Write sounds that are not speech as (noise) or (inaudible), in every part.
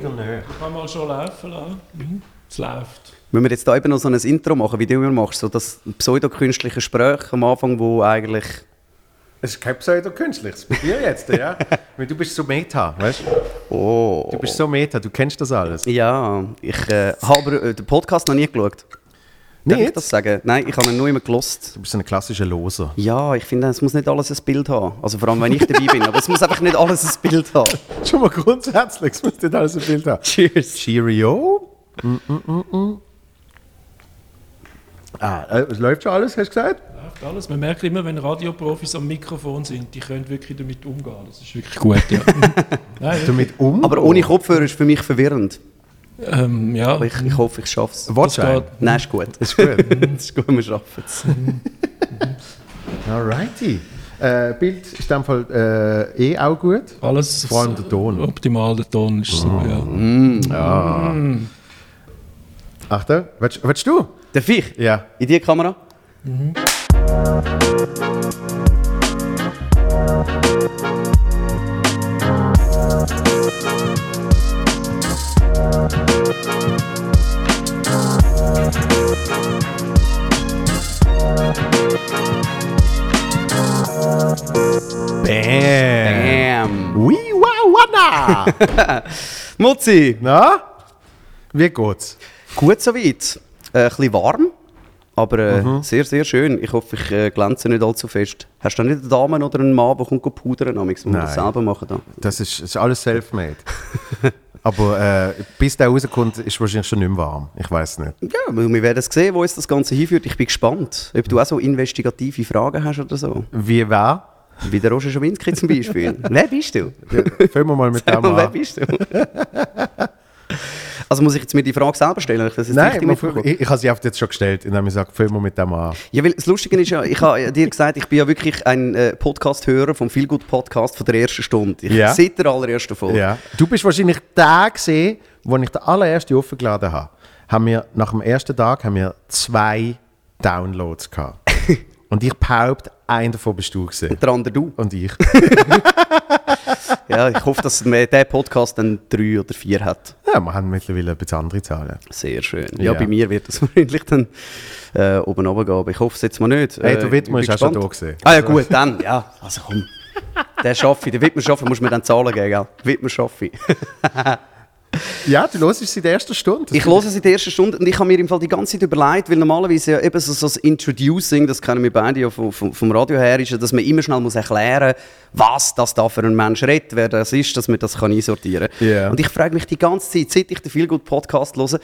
Kann mal schon laufen lassen. Mhm. Es läuft. Wenn wir jetzt da eben noch so ein Intro machen, wie du immer machst, so das pseudokünstliche Gespräch am Anfang, wo eigentlich... Es ist kein Pseudo-Künstliches bei dir jetzt, ja? (laughs) Weil du bist so Meta, weißt du? Oh. Du bist so Meta, du kennst das alles. Ja, ich äh, habe aber äh, den Podcast noch nie geschaut. Darf ich das sagen? Nein, ich habe ihn nur immer gelost. Du bist so ein klassischer Loser. Ja, ich finde, es muss nicht alles ein Bild haben. Also vor allem, wenn ich dabei bin. Aber es muss einfach nicht alles ein Bild haben. (laughs) Schon mal grundsätzlich, es muss nicht alles ein Bild haben. Cheers. Cheerio. Mm, mm, mm, mm. Ah, äh, es läuft schon alles, hast du gesagt? Läuft alles. Man merkt immer, wenn Radioprofis am Mikrofon sind, die können wirklich damit umgehen. Das ist wirklich gut, ja. (laughs) Nein, Damit um? Aber ohne Kopfhörer ist für mich verwirrend. Ähm, ja. Aber ich, ich hoffe, ich schaffe es. Geht. Nein, ist gut. Ist gut. (laughs) ist gut, wir schaffen es. Alrighty. Äh, Bild ist in dem Fall äh, eh auch gut. Alles Vor allem der Ton. Optimal, der Ton ist so, ja. Ja. Achtung, willst, willst du? Darf ich? Ja. In die Kamera? Bam. Bam. Wee wow wana. Mutzi, Na? Wie geht's? gut soweit. Äh, ein bisschen warm, aber äh, sehr, sehr schön. Ich hoffe, ich äh, glänze nicht allzu fest. Hast du nicht eine Dame oder einen Mann, der kommt pudern, amigs, wir das selber machen? Da? Das ist, das ist alles self-made. (laughs) Aber äh, bis der rauskommt, ist wahrscheinlich schon nicht mehr warm. Ich weiß nicht. Ja, weil wir werden es sehen, wo uns das Ganze hinführt. Ich bin gespannt, ob du auch so investigative Fragen hast oder so. Wie wer? Wie der Roger Schawinski zum Beispiel. (laughs) Wer bist du? Fangen wir mal mit Sag dem mal, wer an. bist du? (laughs) also muss ich jetzt mir die Frage selber stellen? Ich das jetzt Nein, mitbekommen? ich, ich habe sie einfach jetzt schon gestellt, indem ich sage, wir mit dem an. Ja, weil das Lustige ist ja, ich habe dir gesagt, ich bin ja wirklich ein äh, Podcast-Hörer vom Feelgood Podcast von der ersten Stunde. Ich, Ja. Seit der allerersten Folge. Ja. Du bist wahrscheinlich der gesehen, wo ich den allerersten aufgeladen habe. Haben wir, nach dem ersten Tag haben wir zwei Downloads gehabt. (laughs) Und ich behaupte, einen davon bist du gesehen. Der andere du. Und ich. (laughs) Ja, ich hoffe, dass der Podcast dann drei oder vier hat. Ja, wir haben mittlerweile ein bisschen andere Zahlen. Sehr schön. Ja, Ja. bei mir wird das (laughs) wahrscheinlich dann äh, oben runtergehen, aber ich hoffe es jetzt mal nicht. Hey, Äh, der Wittmer ich ist auch schon da gewesen. Ah ja gut, dann, ja. Also komm. Der schaffe ich, den Wittmer schaffe, musst du mir dann zahlen geben, gell? Wittmer schaffe ich. (laughs) Ja, du hörst es seit der ersten Stunde. Das Ich höre es in der ersten Stunde und ich habe mir im Fall die ganze Zeit überlegt, weil normalerweise ja eben so, so das Introducing, das kennen wir beide ja vom, vom, Radio her, ist ja, dass man immer schnell muss erklären was das da für ein Mensch redet, wer das ist, dass man das kann einsortieren kann. Ja. Und ich frage mich die ganze Zeit, seit ich den Feelgood Podcast höre,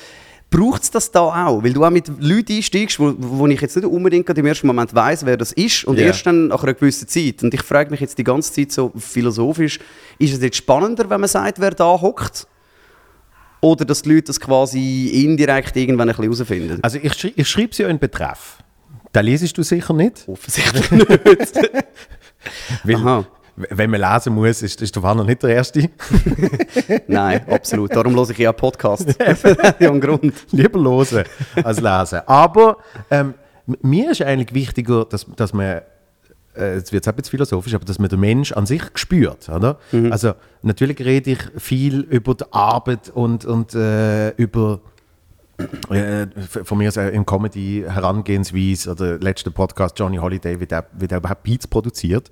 braucht es das da auch? Weil du auch mit Leuten einsteigst, wo, wo ich jetzt nicht unbedingt im ersten Moment weiß, wer das ist und Ja. erst dann nach einer gewissen Zeit. Und ich frage mich jetzt die ganze Zeit so philosophisch, ist es jetzt spannender, wenn man sagt, wer da hockt? Oder dass die Leute das quasi indirekt irgendwann ein bisschen herausfinden? Also ich, schrei ich schreibe sie ja in Betreff. Da lesest du sicher nicht. Offensichtlich (laughs) nicht. Weil, Aha. wenn man lesen muss, ist, ist der Wanner nicht der Erste. (laughs) Nein, absolut. Darum höre ich ja Podcast. (laughs) ja, Grund. Lieber hören als lesen. Aber ähm, mir ist eigentlich wichtiger, dass, dass man, jetzt wird es bisschen philosophisch, aber dass man den Mensch an sich spürt. Oder? Also natürlich rede ich viel über die Arbeit und, und äh, über äh, von mir aus äh, im Comedy Herangehensweise oder letzter Podcast Johnny Holiday, wie der, wie der überhaupt Beats produziert,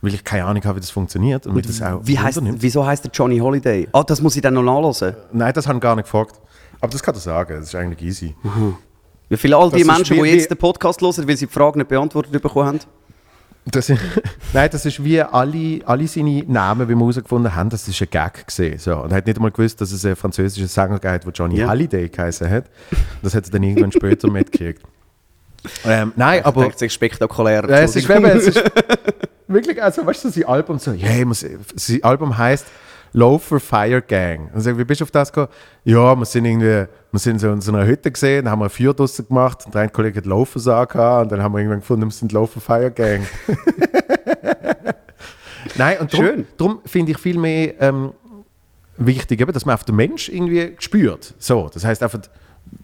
weil ich keine Ahnung habe, wie das funktioniert und mich das auch Wie heißt, wundernimmt. wieso heißt der Johnny Holiday? Ah, das muss ich dann noch nachlesen. Nein, das habe ich gar nicht gefragt. Aber das kann er sagen, das ist eigentlich easy. Wie viele all die Das Menschen, die jetzt den Podcast hören, weil sie die Frage nicht beantwortet bekommen haben? Das ist, (laughs) nein, das ist wie alle, alle seine Namen, wie wir herausgefunden haben, das ist ein Gag gesehen. So. Und er hat nicht einmal gewusst, dass es einen französischen Sänger gab, der Johnny Ja. Halliday geheißen hat. Das hat er dann irgendwann später mitgekriegt. (laughs) Ähm, nein, Aber aber das ist spektakulär. ja, es ist, eben, es ist (laughs) wirklich, also weißt du, sein Album so, yeah, man, sein Album heißt Loafer Fire Gang. Und sag, wie bist du auf das gekommen? Ja, wir sind irgendwie, wir sind so in so einer Hütte gesehen, dann haben wir ein Feuer draussen gemacht und eine Kollege hat Loafer gesagt und dann haben wir irgendwann gefunden, wir sind Loafer Fire Gang. (laughs) Nein, und darum, Schön. darum finde ich viel mehr ähm, wichtig, eben, dass man auf den Mensch irgendwie spürt. So, das heißt einfach,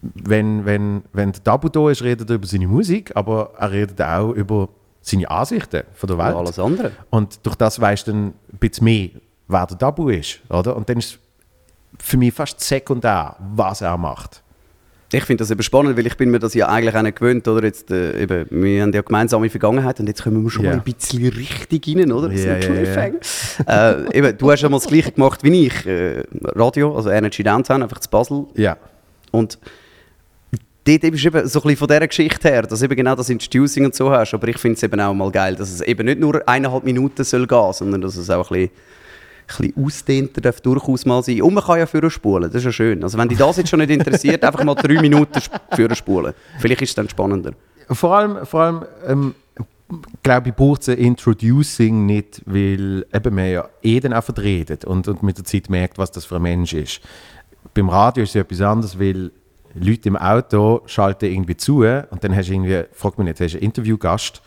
wenn, wenn, wenn der Tabu da ist, redet er über seine Musik, aber er redet auch über seine Ansichten von der Welt. Und alles andere. Und durch das weißt du dann ein bisschen mehr, wer der Tabu ist. Oder? Und dann ist für mich fast sekundär, was er macht. Ich finde das eben spannend, weil ich bin mir das ja eigentlich auch nicht gewöhnt, oder? Jetzt, äh, eben, wir haben ja gemeinsame Vergangenheit und jetzt kommen wir schon Ja. mal ein bisschen richtig rein, oder? Das ein ja. Cliffhanger. äh, eben, du hast ja mal das Gleiche gemacht wie ich, äh, Radio, also Energy Downtown, einfach zu Basel. Ja. Und dort eben ist eben so ein bisschen von dieser Geschichte her, dass du eben genau das Introducing und so hast. Aber ich finde es eben auch mal geil, dass es eben nicht nur eineinhalb Minuten soll gehen, sondern dass es auch ein bisschen, bisschen ausdehnter darf durchaus mal sein. Und man kann ja führen spulen, das ist ja schön. Also wenn dich das jetzt schon nicht interessiert, (laughs) einfach mal drei Minuten führen spulen. Vielleicht ist es dann spannender. Vor allem, vor allem ähm, glaube ich, braucht es ein Introducing nicht, weil eben man ja dann auch verdreht und, und mit der Zeit merkt, was das für ein Mensch ist. Beim Radio ist es ja etwas anderes, weil Leute im Auto schalten irgendwie zu und dann hast du irgendwie, frag mich nicht, hast du einen Interviewgast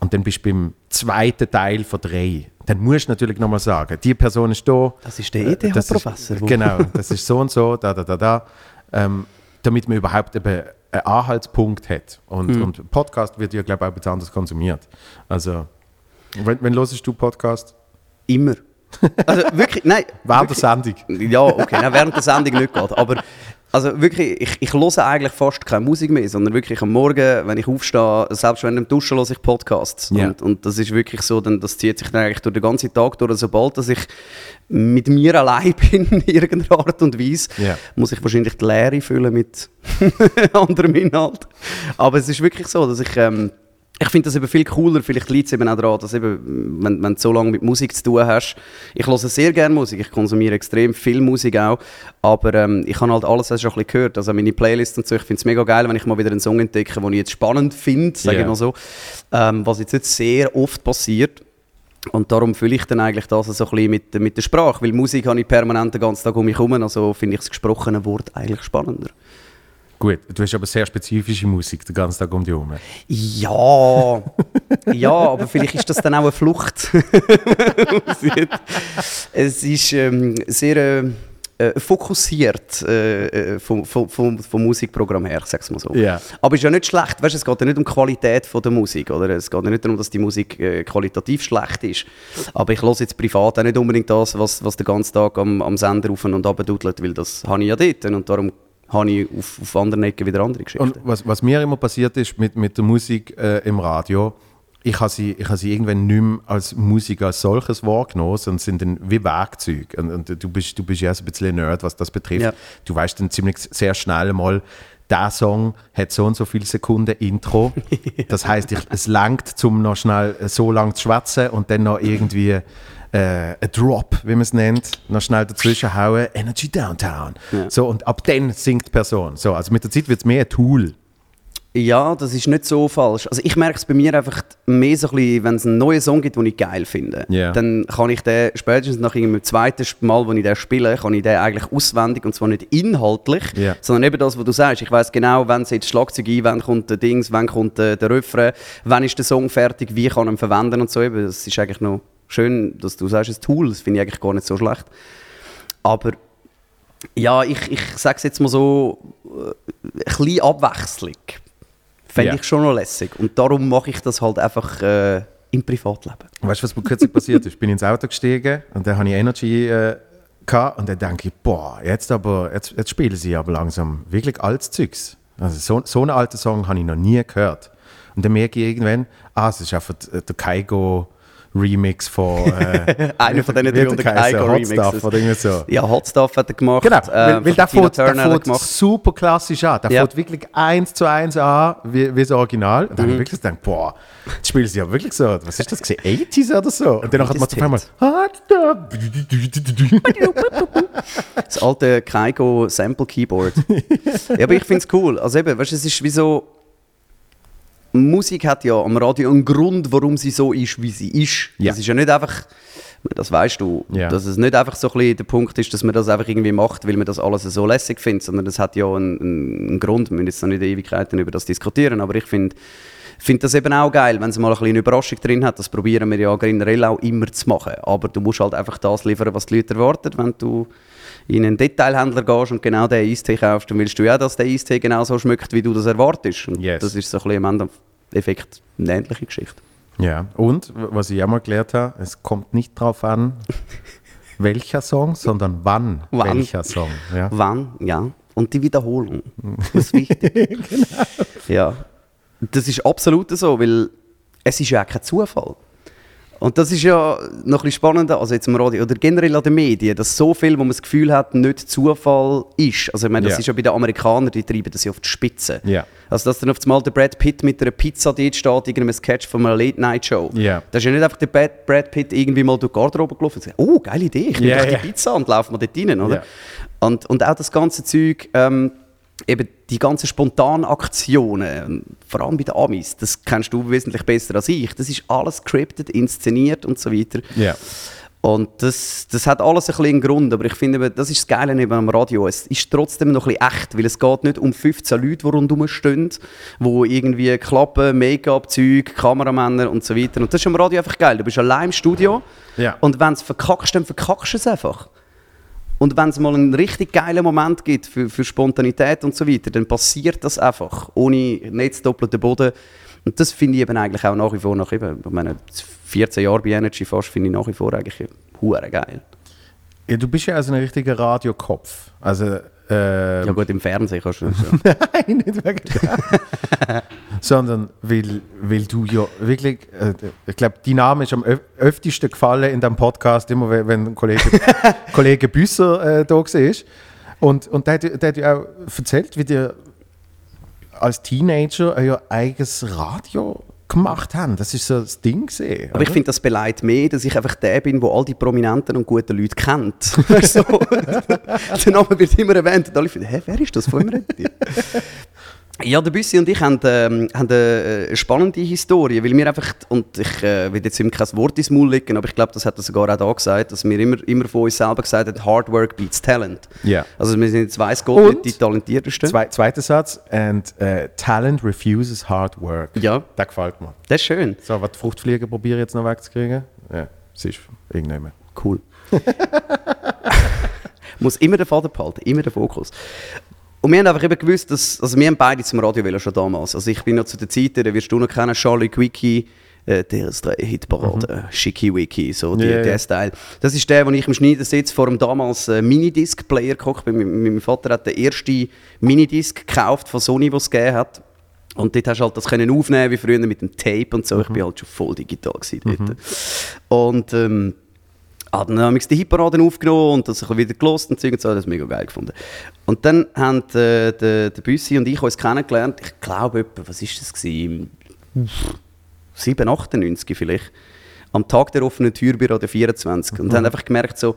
und dann bist du beim zweiten Teil von drei. Dann musst du natürlich nochmal sagen, die Person ist da. Das ist der äh, ETH-Professor. Genau, das ist so und so, (laughs) da, da, da, da. Ähm, damit man überhaupt eben einen Anhaltspunkt hat. Und, Mhm. und Podcast wird ja, glaube ich, auch bisschen anders konsumiert. Also, wenn, wenn hörst du Podcast? Immer. Also wirklich, nein. (laughs) Während der wirklich- Sendung? Ja, okay, nein, während der Sendung nicht geht. Aber also wirklich, ich, ich höre eigentlich fast keine Musik mehr, sondern wirklich am Morgen, wenn ich aufstehe, selbst wenn ich Duschen höre ich Podcasts. Ja. Und, und das ist wirklich so, dann, das zieht sich dann eigentlich durch den ganzen Tag durch. Sobald dass ich mit mir allein (laughs) bin, in irgendeiner Art und Weise, Ja. muss ich wahrscheinlich die Leere füllen mit (laughs) anderem Inhalt. Aber es ist wirklich so, dass ich... Ähm, ich finde das eben viel cooler, vielleicht liegt es eben auch daran, dass eben, wenn, wenn du so lange mit Musik zu tun hast, ich höre sehr gerne Musik, ich konsumiere extrem viel Musik auch, aber ähm, ich habe halt alles schon ein bisschen gehört, also meine Playlists und so, ich finde es mega geil, wenn ich mal wieder einen Song entdecke, den ich jetzt spannend finde, sage Ja. ich mal so, ähm, was jetzt nicht sehr oft passiert. Und darum fühle ich dann eigentlich das so ein bisschen mit, mit der Sprache, weil Musik habe ich permanent den ganzen Tag um mich herum, also finde ich das gesprochene Wort eigentlich spannender. Gut, du hast aber sehr spezifische Musik den ganzen Tag um dich herum. Ja, ja, aber vielleicht ist das dann auch eine Flucht. (laughs) es ist ähm, sehr äh, äh, fokussiert äh, äh, vom, vom, vom, vom Musikprogramm her, ich sag's mal so. Ja. Aber ist ja nicht schlecht, weißt, es geht ja nicht um die Qualität von der Musik, oder? Es geht ja nicht darum, dass die Musik äh, qualitativ schlecht ist. Aber ich höre jetzt privat auch nicht unbedingt das, was, was den ganzen Tag am, am Sender rauf und runter dudelt, weil das habe ich ja dort und darum habe ich auf, auf anderen Ecken wieder andere Geschichten. Und was, was mir immer passiert ist mit, mit der Musik äh, im Radio, ich habe sie, ich habe sie irgendwann nicht mehr als Musik als solches wahrgenommen, sondern sind dann wie Werkzeuge. Und, und du, bist, du bist ja so ein bisschen Nerd, was das betrifft. Ja. Du weißt dann ziemlich sehr schnell mal, der Song hat so und so viele Sekunden Intro. (laughs) Das heißt, es langt, zum noch schnell so lang zu schwätzen und dann noch irgendwie äh, ein Drop, wie man es nennt, noch schnell dazwischen hauen, Energy Downtown. So, und ab dann singt die Person. So, also mit der Zeit wird es mehr ein Tool. Ja, das ist nicht so falsch. Also ich merke es bei mir einfach mehr so ein bisschen, wenn es einen neuen Song gibt, den ich geil finde, Ja. dann kann ich den spätestens nach dem zweiten Mal, wo ich den spiele, kann ich den eigentlich auswendig und zwar nicht inhaltlich, Ja. sondern eben das, was du sagst. Ich weiß genau, wenn jetzt Schlagzeug ein, wann kommt der Dings, wann kommt der, der Refrain, wann ist der Song fertig, wie kann ich ihn verwenden und so. Eben, das ist eigentlich noch schön, dass du sagst, ein Tool, das finde ich eigentlich gar nicht so schlecht. Aber ja, ich, ich sage es jetzt mal so, äh, ein bisschen Abwechslung fände Ja. ich schon noch lässig. Und darum mache ich das halt einfach äh, im Privatleben. Weißt du, was mir kürzlich passiert ist? Ich bin ins Auto gestiegen und dann hatte ich Energy äh, gehabt, und dann denke ich, boah, jetzt aber, jetzt, jetzt spielen sie aber langsam wirklich altes Zeugs. Also so, so einen alten Song habe ich noch nie gehört. Und dann merke ich irgendwann, ah, es ist einfach der der Kaigo Remix von äh, (laughs) Einer von diesen wie hat der 300 geheißen? Kaigo Hot Remixes. Stuff oder irgendwie so. Ja, Hot Stuff hat er gemacht. Genau, äh, weil, weil der fängt, der er gemacht. super klassisch an. Der Ja. fängt wirklich eins zu eins an, wie, wie das Original. Und dann Mhm. habe ich wirklich gedacht, boah, jetzt spielen sie ja wirklich so, was ist das gewesen, 80s oder so? Und dann hat man auf einmal, Hot Stuff. Das alte Kaigo Sample Keyboard. (laughs) ja, aber ich finde es cool. Also eben, weißt du, es ist wie so. Musik hat ja am Radio einen Grund, warum sie so ist, wie sie ist. Ja. Das ist ja nicht einfach, das weißt du, Ja. dass es nicht einfach so ein bisschen der Punkt ist, dass man das einfach irgendwie macht, weil man das alles so lässig findet, sondern das hat ja einen, einen Grund. Wir müssen jetzt noch nicht Ewigkeiten über das diskutieren, aber ich finde finde das eben auch geil, wenn es mal ein bisschen eine Überraschung drin hat. Das probieren wir ja generell auch immer zu machen. Aber du musst halt einfach das liefern, was die Leute erwarten. Wenn du in einen Detailhändler gehst und genau den Eistee kaufst, dann willst du ja, dass der Eistee genau so schmeckt, wie du das erwartest. Und Yes. das ist so ein bisschen am Endeffekt eine ähnliche Geschichte. Ja, und was ich auch mal gelernt habe, es kommt nicht drauf an, (laughs) welcher Song, sondern wann, Wann. welcher Song. Ja. Wann, ja. Und die Wiederholung. Das ist wichtig. (laughs) Ja. Das ist absolut so, weil es ist ja auch kein Zufall. Und das ist ja noch ein bisschen spannender, also jetzt im Radio oder generell an den Medien, dass so viel, wo man das Gefühl hat, nicht Zufall ist. Also ich meine, das Ja. ist ja bei den Amerikanern, die treiben das ja auf die Spitze. Ja. Also dass dann auf einmal der Brad Pitt mit einer Pizza dort steht, irgendeinem Sketch von einer Late-Night-Show. Ja. Da ist ja nicht einfach der Brad, Brad Pitt irgendwie mal durch die Garderobe gelaufen und gesagt, oh, geile Idee, ich nehme doch die. Pizza und laufe mal dort rein, oder? Und, und auch das ganze Zeug, ähm, eben die ganzen Spontanaktionen, vor allem bei den Amis, das kennst du wesentlich besser als ich. Das ist alles scripted, inszeniert und so weiter. Ja. Und das, das hat alles ein bisschen einen Grund, aber ich finde, eben, das ist das Geile neben am Radio. Es ist trotzdem noch ein bisschen echt, weil es geht nicht um 15 Leute, die rundherum stehen, wo irgendwie Klappen, Make-up-Zeug, Kameramänner und so weiter. Und das ist am Radio einfach geil. Du bist allein im Studio Ja. und wenn es verkackst, dann verkackst du es einfach. Und wenn es mal einen richtig geilen Moment gibt für, für Spontanität und so weiter, dann passiert das einfach, ohne Netz doppelten Boden. Und das finde ich eben eigentlich auch nach wie vor, nach eben, ich meine, 14 Jahre bei Energy fast, finde ich nach wie vor eigentlich hure geil. ja. Du bist ja also ein richtiger Radiokopf. Also, ähm, Ja gut, im Fernsehen kannst du schon. (laughs) Nein, nicht wegen dem. (laughs) Sondern weil, weil du ja wirklich, äh, ich glaube, dein Name ist am öf öftesten gefallen in deinem Podcast, immer wenn, wenn Kollege, (laughs) Kollege Büsser äh, da war. Und, und der, hat ja- der hat ja auch erzählt, wie der als Teenager euer eigenes Radio gemacht haben. Das ist so das Ding gesehen. Aber ich finde, das beleidigt mehr, dass ich einfach der bin, der all die prominenten und guten Leute kennt. (laughs) So. (laughs) der Name wird immer erwähnt und alle finden, hä, wer ist das? Von wem redet? Ja, der Büssi und ich haben, ähm, haben eine äh, spannende Historie, weil wir einfach, und ich äh, will jetzt ihm kein Wort ins Maul legen, aber ich glaube, das hat er sogar auch da gesagt, dass wir immer, immer von uns selber gesagt haben, Hard Work beats Talent. Ja. Also wir sind jetzt weiss Gott Und? nicht die talentiertesten. Zwei, zweiter Satz. And äh, talent refuses hard work. Ja. Das gefällt mir. Das ist schön. So, was die Fruchtfliege probiere jetzt noch wegzukriegen. Ja, es ist irgendjemand. Cool. (laughs) Muss immer den Faden behalten, immer den Fokus. Und wir haben einfach eben gewusst, dass, also wir haben beide zum Radio wählen schon damals. Also ich bin noch zu der Zeit, da wirst du noch kennen, Charlie Quickie, äh, der ist drei Hitparade, äh, Schicki Wiki, so die, ja. der Style. Das ist der, wo ich im Schneidersitz vor dem damals äh, Minidisc-Player gehockt bin. Mein, mein Vater hat den ersten Minidisc gekauft von Sony, was es gegeben hat. Und dort hast du halt das können aufnehmen wie früher mit dem Tape und so. Ich bin halt schon voll digital gewesen dort. Und ähm, hat dann haben wir die Hitparaden aufgenommen und das ein bisschen wieder gelost und Zeug und so, das mega geil gefunden. Und dann haben äh, der, der Büssi und ich uns kennengelernt, ich glaube etwa, was ist das gewesen? 7, 98 vielleicht, am Tag der offenen Tür bei Radio 24 und haben einfach gemerkt so,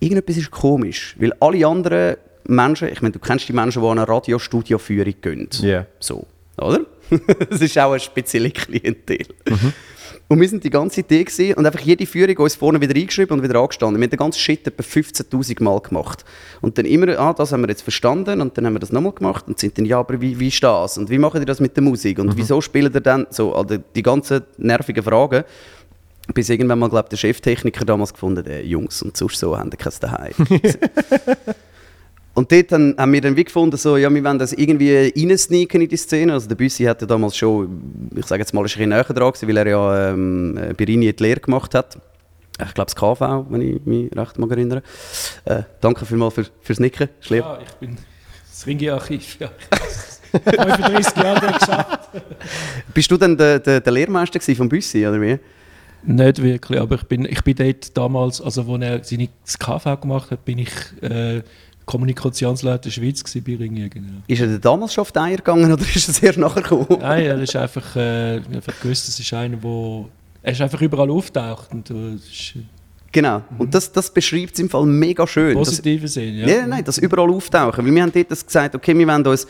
irgendetwas ist komisch, weil alle anderen Menschen, ich meine, du kennst die Menschen, die an eine Radiostudioführung gehen. Ja. So, oder? (laughs) das ist auch eine spezielle Klientel. Und wir sind die ganze Zeit gesehen und einfach jede Führung uns vorne wieder eingeschrieben und wieder angestanden. Wir haben den ganzen Shit etwa 15'000 Mal gemacht. Und dann immer, ah, das haben wir jetzt verstanden und dann haben wir das nochmal gemacht und sind dann, ja, aber wie, wie ist das? Und wie macht ihr das mit der Musik? Und wieso spielt ihr dann so, also die ganzen nervigen Fragen. Bis irgendwann mal, glaube der Cheftechniker damals gefunden, äh, Jungs, und sonst so haben die kein Daheim. (laughs) (laughs) Und dort haben, haben wir dann wie gefunden, so, ja, wir wollen das irgendwie reinsneaken in die Szene. Also der Büssi hat ja damals schon, ich sage jetzt mal, ein bisschen näher dran gewesen, weil er ja ähm, bei Rini die Lehre gemacht hat. Ich glaube, das KV, wenn ich mich recht mag erinnere. Äh, danke vielmals für, fürs Nicken, ist lieb. Ja, ich bin das Ringi-Archiv. Ja. (laughs) 35 Jahre geschafft. Bist du dann der, der, der Lehrmeister vom Büssi, oder wie? Nicht wirklich, aber ich bin, ich bin dort damals, also als er seine das KV gemacht hat, bin ich äh, Kommunikationsleiter Schweiz gewesen bei Ringi. Genau. Ist er damals schon auf die Eier gegangen oder ist er erst nachher gekommen? Nein, er ist einfach, äh, einfach gewusst, das ist einer, wo er ist einfach überall auftaucht und äh, das ist Genau. Und das, das beschreibt es im Fall mega schön. im Das- positiven Sinn. Ja. Nein, nein, das überall auftauchen. Weil wir haben dort das gesagt, okay, wir wollen uns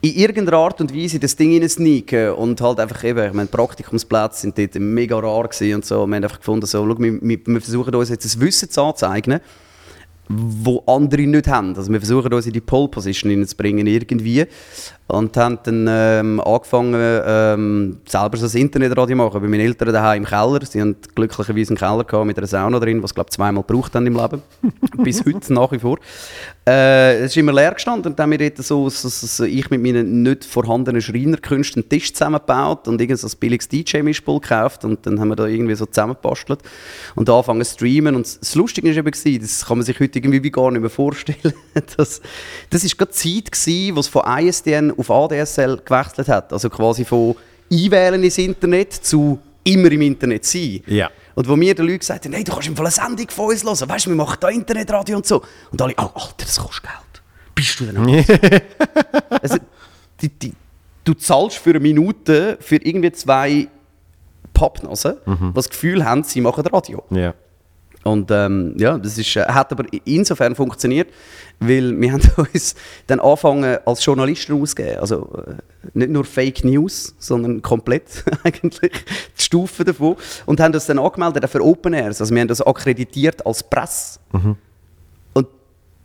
in irgendeiner Art und Weise in das Ding hineinsneaken und halt einfach eben, ich meine, Praktikumsplätze sind dort mega rar gewesen und so. Wir haben einfach gefunden, so, schau, wir, wir, versuchen uns jetzt ein Wissen zu anzeigen, wo andere nicht haben. Also wir versuchen uns in die Pole Position hineinzubringen irgendwie und haben dann ähm, angefangen, ähm, selber so ein Internetradio machen. Bei meinen Eltern daheim im Keller. Sie haben glücklicherweise einen Keller mit einer Sauna drin, was glaube zweimal gebraucht haben im Leben. (laughs) Bis heute nach wie vor. Äh, es ist immer leer gestanden und dann haben wir so, so, so, ich mit meinen nicht vorhandenen Schreinerkünsten einen Tisch zusammengebaut und irgend so ein billiges DJ-Mischpult gekauft und dann haben wir da irgendwie so zusammengebastelt und angefangen zu streamen und das Lustige war eben, das kann man sich heute irgendwie wie gar nicht mehr vorstellen, (laughs) das, das gerade die Zeit gewesen, wo es von ISDN auf ADSL gewechselt hat, also quasi von einwählen ins Internet zu immer im Internet sein. Ja. Und wo mir die Leute gesagt haben, hey, du kannst im Fall eine Sendung von uns hören, weißt du, wir machen da Internetradio und so. Und alle, oh, Alter, das kostet Geld. Bist du denn (laughs) auch? also, die, die, du zahlst für eine Minute für irgendwie zwei Pappnasen, die das Gefühl haben, sie machen Radio. Ja. Und ähm, ja, das ist, äh, hat aber insofern funktioniert, weil wir (laughs) haben uns dann angefangen als Journalisten auszugeben. Also äh, nicht nur Fake News, sondern komplett (laughs) eigentlich die Stufen davon. Und haben das dann angemeldet für Open Airs. Also wir haben das akkreditiert als Presse. Und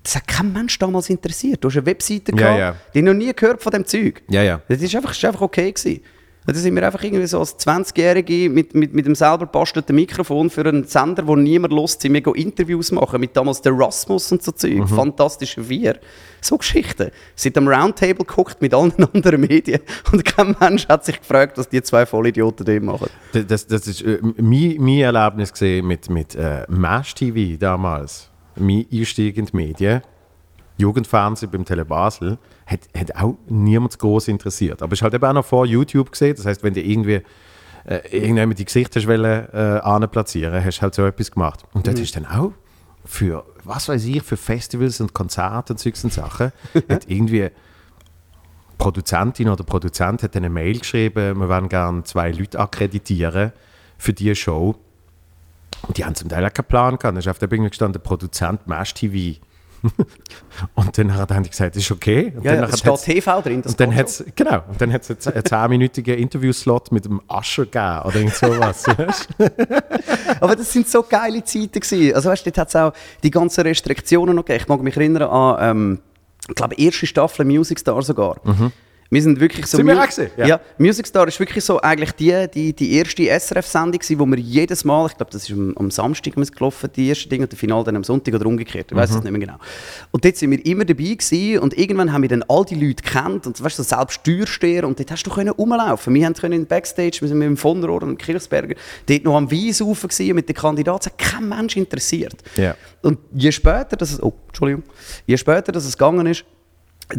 das hat kein Mensch damals interessiert. Du hast eine Webseite Ja, gehabt, ja. die noch nie gehört von dem Zeug. Ja, ja. Das ist einfach, ist einfach okay gewesen. Und dann sind wir einfach irgendwie so als 20-Jährige mit, mit, mit dem selber bastelten Mikrofon für einen Sender, wo niemand lust, sind wir gehen Interviews machen mit damals der Rasmus und so Zeug, fantastische Vier. So Geschichten. Sind am Roundtable geguckt mit allen (laughs) anderen Medien und kein Mensch hat sich gefragt, was die zwei Vollidioten da machen. Das, das, ist äh, mein, mein Erlebnis gesehen mit, mit äh, Mash TV damals. Mein Einstieg in die Medien. Jugendfernsehen beim Tele Basel. Hat, hat auch niemand groß interessiert. Aber es ist halt eben auch noch vor YouTube gesehen. Das heißt, wenn du irgendwie äh, irgendjemand die wollen, äh, anplatzieren, hast du halt so etwas gemacht. Und dort ist dann auch für, was weiß ich, für Festivals und Konzerte und solche Sachen, (laughs) hat irgendwie Produzentin oder Produzent hat eine Mail geschrieben, wir wollen gerne zwei Leute akkreditieren für diese Show. Und die haben zum Teil auch keinen Plan gehabt. Da ist auf der Bühne gestanden, Produzent Mesh TV. Und dann hat- die gesagt, das ist okay. Und Ja, dann ja, es hat- steht hat's- TV drin. Das und dann hat es genau, und dann hat's einen ze- einen 10-minütigen Interviewslot mit dem Ascher gegeben oder irgend sowas. (laughs) Aber das sind so geile Zeiten gewesen. Also weißt, du, dort hat es auch die ganzen Restriktionen noch gegeben. Ich mag mich erinnern an, ähm, ich glaube, erste Staffel Music Star sogar. Wir sind wirklich so... Sind wir auch? Ja. Ja. Music Star ist wirklich so eigentlich die, die, die erste SRF-Sendung wo wir jedes Mal, ich glaube, das ist am, am Samstag gelaufen, die erste Ding und der Final dann am Sonntag oder umgekehrt, ich weiß Mhm. es nicht mehr genau. Und dort sind wir immer dabei gewesen und irgendwann haben wir dann all die Leute kennt und weißt du, so selbst Steuersteher und dort hast du können rumlaufen. Wir haben können in Backstage, wir sind mit dem von Orden und dem Kirchsberger, dort noch am Weisaufen gewesen mit den Kandidaten, hat kein Mensch interessiert. Ja. Und je später, dass es, oh, Entschuldigung, je später, dass es gegangen ist,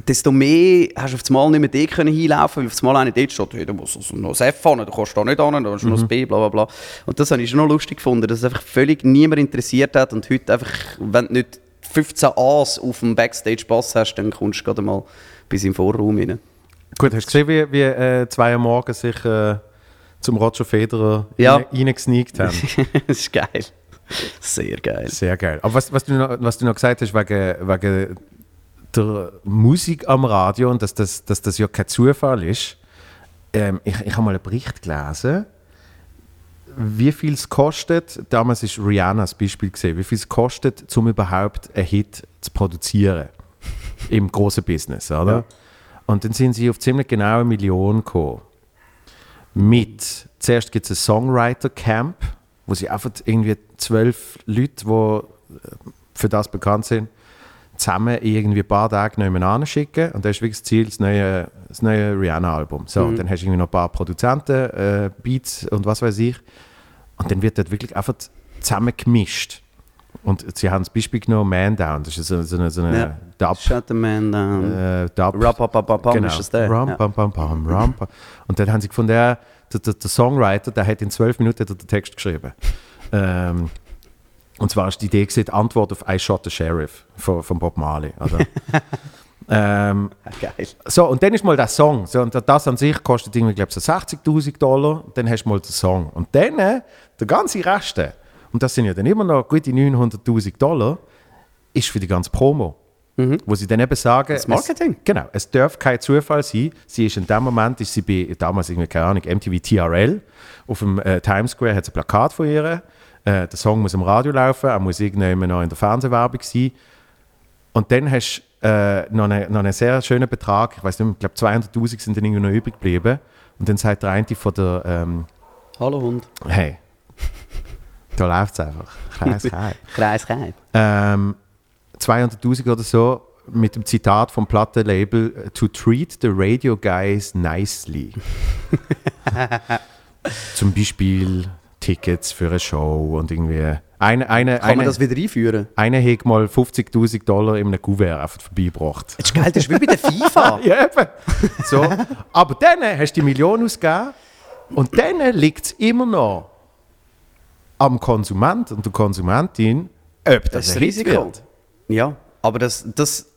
desto mehr hast du auf das Mal nicht mehr dort können hinlaufen, weil auf das Mal einer dort steht, hey, du musst also noch ein F haben, du kannst da nicht an, da hast du noch das B, bla bla bla. Und das habe ich schon noch lustig gefunden, dass es einfach völlig niemand interessiert hat und heute einfach, wenn du nicht 15 A's auf dem Backstage-Pass hast, dann kommst du gerade mal bis im Vorraum rein. Gut, hast du gesehen, wie, wie äh, zwei am Morgen sich äh, zum Roger Federer Ja. rein- reingesneakt haben? (laughs) das ist geil. Sehr geil. Sehr geil. Aber was, was, du, noch, was du noch gesagt hast, wegen, wegen der Musik am Radio und dass das, dass das ja kein Zufall ist, ähm, ich, ich habe mal einen Bericht gelesen, wie viel es kostet, damals ist Rihanna das Beispiel gesehen, wie viel es kostet, um überhaupt einen Hit zu produzieren (laughs) im großen Business, oder? Ja. Und dann sind sie auf ziemlich genau eine Million gekommen. Mit, zuerst gibt es ein Songwriter-Camp, wo sie einfach irgendwie zwölf Leute, die äh, für das bekannt sind, zusammen irgendwie ein paar Tage nebeneinander schicken. Und das ist wirklich das Ziel, das neue, das neue Rihanna-Album. So, und dann hast du irgendwie noch ein paar Produzenten, äh, Beats und was weiß ich. Und dann wird dort wirklich einfach zusammen gemischt. Und sie haben das Beispiel genommen, Man Down, das ist so, so eine, so eine Ja. Dub, Shut the man down. äh, Dub Rapapapapam genau. ist das der. Rum, Ja. pam, pam, pam, rum, pam. Und dann haben sie gefunden, der, der, der, Songwriter, der hat in zwölf Minuten den Text geschrieben. (laughs) ähm, und zwar ist die Idee gewesen, die Antwort auf I Shot the Sheriff von, von Bob Marley. Oder? (laughs) ähm, Geil. so, und dann ist mal der Song. So, und das an sich kostet irgendwie, glaube ich, so 60.000 Dollar. Dann hast du mal den Song. Und dann, äh, der ganze Rest, äh, und das sind ja dann immer noch gute 900.000 Dollar, ist für die ganze Promo. Wo sie dann eben sagen, Das Marketing. Es, genau, es darf kein Zufall sein. Sie ist in dem Moment, ist sie bei, damals irgendwie, keine Ahnung, MTV TRL, auf dem äh, Times Square hat sie ein Plakat von ihr. Äh, der Song muss im Radio laufen, er muss irgendjemand noch in der Fernsehwerbung sein. Und dann hast du äh, noch, eine, noch einen sehr schönen Betrag, ich weiß nicht, ich glaube 200'000 sind dann irgendwie noch übrig geblieben. Und dann sagt der eine von der, ähm, Hallo Hund. hey, da läuft es einfach. Kleines Geheim. (laughs) Kreis, Kreis. Ähm, 200'000 oder so mit dem Zitat vom Plattenlabel To treat the radio guys nicely. (laughs) Zum Beispiel Tickets für eine Show und irgendwie. Eine, eine, Kann eine, man das wieder einführen? einer hat mal 50.000 Dollar in einem Kuvert einfach vorbeigebracht. Das das ist wie bei der (laughs) FIFA. Ja, eben. So. Aber dann hast du die Million ausgegeben und dann liegt es immer noch am Konsument und der Konsumentin, ob das, Das Risiko. wird. Ja, aber das, das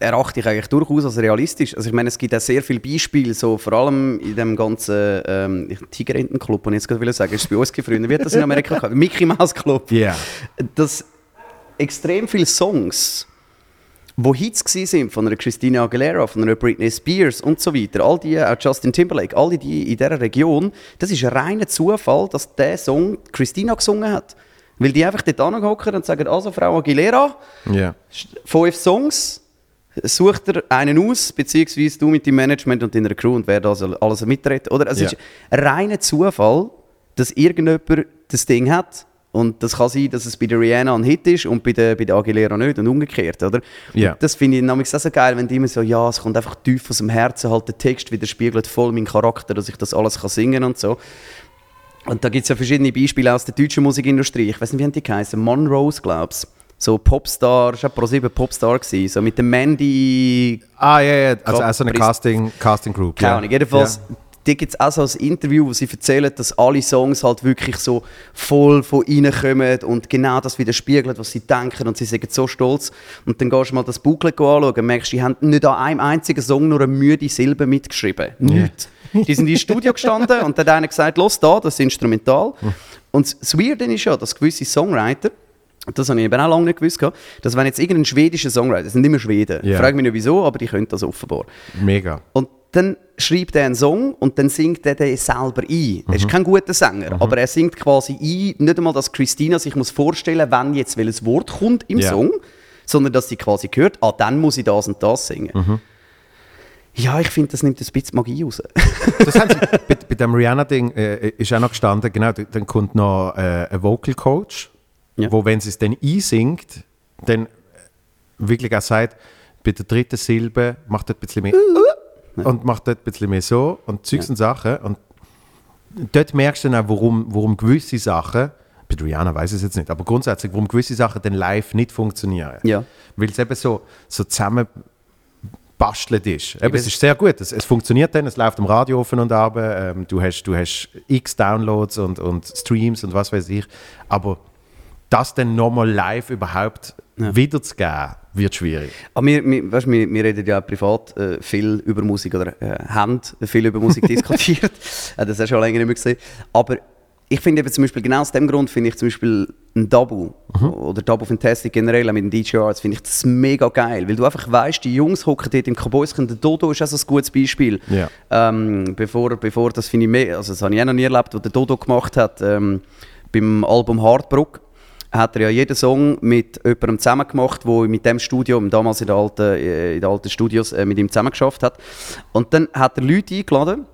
erachte ich eigentlich durchaus als realistisch. Also ich meine, es gibt auch sehr viele Beispiele, so vor allem in dem ganzen ähm, Tigerentenclub, und jetzt gerade will sagen, ist es bei uns gefreundet, wird das in Amerika gehabt? (laughs) Mickey Mouse Club. Ja. Dass extrem viele Songs, wo Hits sind von einer Christina Aguilera, von einer Britney Spears und so weiter, all die, auch Justin Timberlake, alle die in dieser Region, das ist ein reiner Zufall, dass der Song Christina gesungen hat. Weil die einfach dort anhocken und sagen, also Frau Aguilera, Ja. fünf Songs, sucht er einen aus, beziehungsweise du mit deinem Management und deiner Crew und wer da soll alles mitredet. Oder? Es Ja. ist ein reiner Zufall, dass irgendjemand das Ding hat. Und das kann sein, dass es bei der Rihanna ein Hit ist und bei der, bei der Aguilera nicht und umgekehrt, oder? Und Das finde ich nämlich so geil, wenn die immer so, ja, es kommt einfach tief aus dem Herzen, halt der Text widerspiegelt voll meinen Charakter, dass ich das alles kann singen und so. Und da gibt es ja verschiedene Beispiele aus der deutschen Musikindustrie. Ich weiß nicht, wie haben die geheißen? Monrose, glaub's. So Popstar, das war Pro 7 Popstar, gewesen, so mit dem Mandy Ah, ja, ja. Also, also eine Casting, Casting Group. keine ja. Ahnung. Jedenfalls, Ja. da gibt es auch so ein Interview, wo sie erzählen, dass alle Songs halt wirklich so voll von ihnen kommen und genau das widerspiegeln, was sie denken und sie sind so stolz. Und dann gehst du mal das Booklet anschauen und merkst, die haben nicht an einem einzigen Song nur eine müde Silbe mitgeschrieben. Nicht. Die sind ins Studio gestanden und dann hat einer gesagt, los da, das ist Instrumental. Und das Weirde ist ja, dass gewisse Songwriter, das habe ich eben auch lange nicht gewusst, dass wenn jetzt irgendein schwedischer Songwriter, das sind immer Schweden, Ja. frage mich nicht wieso, aber die können das offenbar. Mega. Und dann schreibt er einen Song und dann singt er den selber ein. Er ist kein guter Sänger, aber er singt quasi ein, nicht einmal, dass Christina sich muss vorstellen wenn jetzt welches Wort kommt im Ja. Song, sondern dass sie quasi hört, ah, dann muss ich das und das singen. Ja, ich finde, das nimmt ein bisschen Magie raus. Das haben sie, (laughs) bei, bei dem Rihanna-Ding äh, ist auch noch gestanden, genau, da- dann kommt noch äh, ein Vocal Coach, Ja. wo, wenn sie es dann einsingt, dann äh, wirklich auch sagt, bei der dritten Silbe macht dort ein bisschen mehr und macht dort ein bisschen mehr so und Zeugs und Sachen. Und dort merkst du dann auch, warum, warum gewisse Sachen, bei Rihanna weiß ich es jetzt nicht, aber grundsätzlich, warum gewisse Sachen dann live nicht funktionieren. Ja. Weil es eben so, so zusammen bastelt ist. Eben, es ist sehr gut. Es, es funktioniert dann, es läuft am Radio offen und ab. Ähm, du, hast, du hast x Downloads und, und Streams und was weiß ich. Aber das dann nochmal live überhaupt wiederzugeben, wird schwierig. Aber wir, wir, weißt, wir, wir reden ja privat äh, viel über Musik oder äh, haben viel über Musik (laughs) diskutiert. Äh, das hast du schon länger nicht mehr gesehen. Aber ich finde eben zum Beispiel, genau aus dem Grund finde ich zum Beispiel ein Double oder Double Fantastic generell mit den DJ Arts finde ich das mega geil, weil du einfach weißt, die Jungs hocken dort im Kabäuschen, der Dodo ist auch so ein gutes Beispiel. Ja. Ähm, bevor, bevor das finde ich mehr, also das habe ich auch noch nie erlebt, was der Dodo gemacht hat ähm, beim Album Hardbrook hat er ja jeden Song mit jemandem zusammen gemacht, der mit dem Studio, damals in den alten, äh, in den alten Studios, äh, mit ihm zusammen geschafft hat. Und dann hat er Leute eingeladen,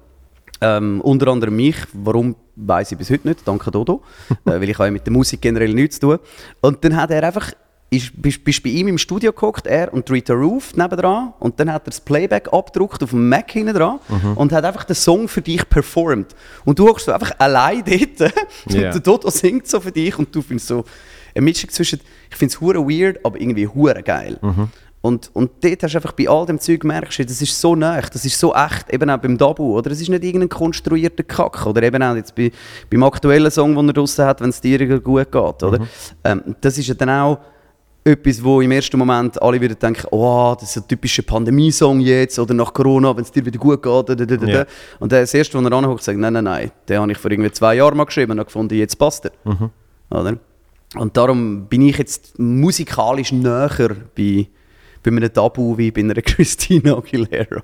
ähm, unter anderem mich, warum weiß ich bis heute nicht, danke Dodo, (laughs) äh, weil ich habe ja mit der Musik generell nichts zu tun. Und dann hat er einfach, ist, bist, bist bei ihm im Studio geguckt, er und Rita Roof nebendran, und dann hat er das Playback abgedruckt auf dem Mac hinten dran und hat einfach den Song für dich performt. Und du hockst so einfach allein dort (laughs) Ja. und der Dodo singt so für dich und du findest so eine Mischung zwischen, ich finde es hure weird, aber irgendwie hure geil. Und, und dort hast du einfach bei all dem Zeug merkst du, das ist so nah, das ist so echt, eben auch beim Dabu, oder? Es ist nicht irgendein konstruierter Kack, oder eben auch jetzt bei, beim aktuellen Song, den er draussen hat, wenn es dir gut geht, oder? Ähm, das ist ja dann auch etwas, wo im ersten Moment alle wieder denken, oh, das ist ein typischer Pandemiesong jetzt, oder nach Corona, wenn es dir wieder gut geht, da, da, da. Ja. Und dann das erste, was er anhört, sagt, nein, nein, nein, den habe ich vor irgendwie zwei Jahren mal geschrieben und gefunden, jetzt passt er. Oder? Und darum bin ich jetzt musikalisch näher bei, bei einem Tabu wie bei einer (laughs) Christina Aguilera.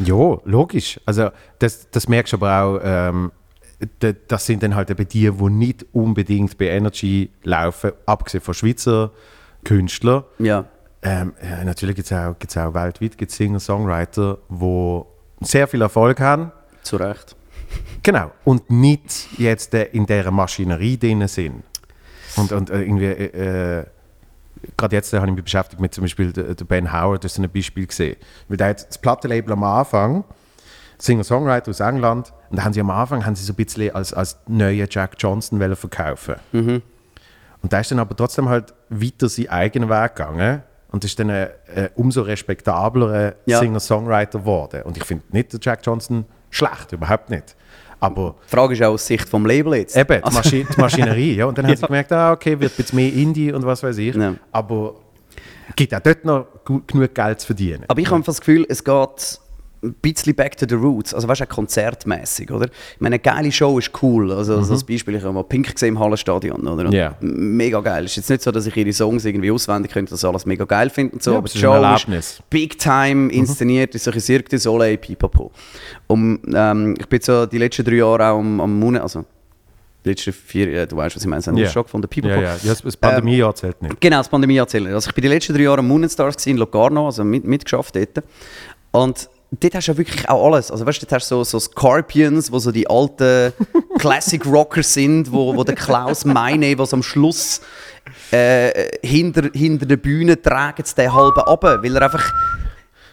Ja, logisch. Also das, das merkst du aber auch, ähm, das sind dann halt eben die, die nicht unbedingt bei Energy laufen, abgesehen von Schweizer Künstlern. Ja. Ähm, ja, natürlich gibt es auch, gibt's auch weltweit gibt's Singer, Songwriter, die sehr viel Erfolg haben. Zu Recht. Genau. Und nicht jetzt in dieser Maschinerie drin sind. Und, und äh, irgendwie, äh, äh, gerade jetzt habe ich mich beschäftigt mit zum Beispiel der, der Ben Howard, das ist ein Beispiel gesehen. Weil der hat das Plattenlabel am Anfang, Singer-Songwriter aus England, und da haben sie am Anfang haben sie so ein bisschen als, als neue Jack Johnson verkaufen. Mhm. Und da ist dann aber trotzdem halt weiter seinen eigenen Weg gegangen und ist dann ein, ein umso respektablerer Ja. Singer-Songwriter geworden. Und ich finde nicht der Jack Johnson schlecht, überhaupt nicht. Aber Die Frage ist auch aus Sicht vom Label jetzt. Eben, die, Also- die Maschinerie. (laughs) Ja. Und dann haben sie gemerkt, ah, okay, wird bisschen mehr Indie und was weiß ich. Ja. Aber es gibt auch dort noch genug Geld zu verdienen. Aber ich habe einfach das Gefühl, es geht ein bisschen back to the roots. Also weißt du, konzertmäßig, oder? Ich meine, eine geile Show ist cool. Also, also als Beispiel, ich habe mal Pink gesehen im Hallenstadion, oder? Mhm. Ja. Mega geil. Es ist jetzt nicht so, dass ich ihre Songs irgendwie auswendig könnte, dass alles mega geil finde und so. Ja, aber die ist ein Show. Mhm. big time inszeniert, ist solche Cirque du Soleil, pipapo. Und ähm, ich bin so die letzten drei Jahre auch am, am Monat, also die letzten vier, ja, du weißt, was ich meine, Ja. yeah. Schock von der Pipapo. ja, ja, ja, das- das Pandemiejahr zählt nicht. Genau, das Pandemie erzählen. Also ich bin die letzten drei Jahre am Moonstars in Locarno, also mit, mitgeschafft dort. Und dort hast du ja wirklich auch alles. Also weißt du, dort hast du so, so Scorpions, wo so die alten (laughs) Classic Rockers sind, wo, wo der Klaus Meine, was am Schluss äh, hinter, hinter der Bühne trägt, den halben ab, weil er einfach,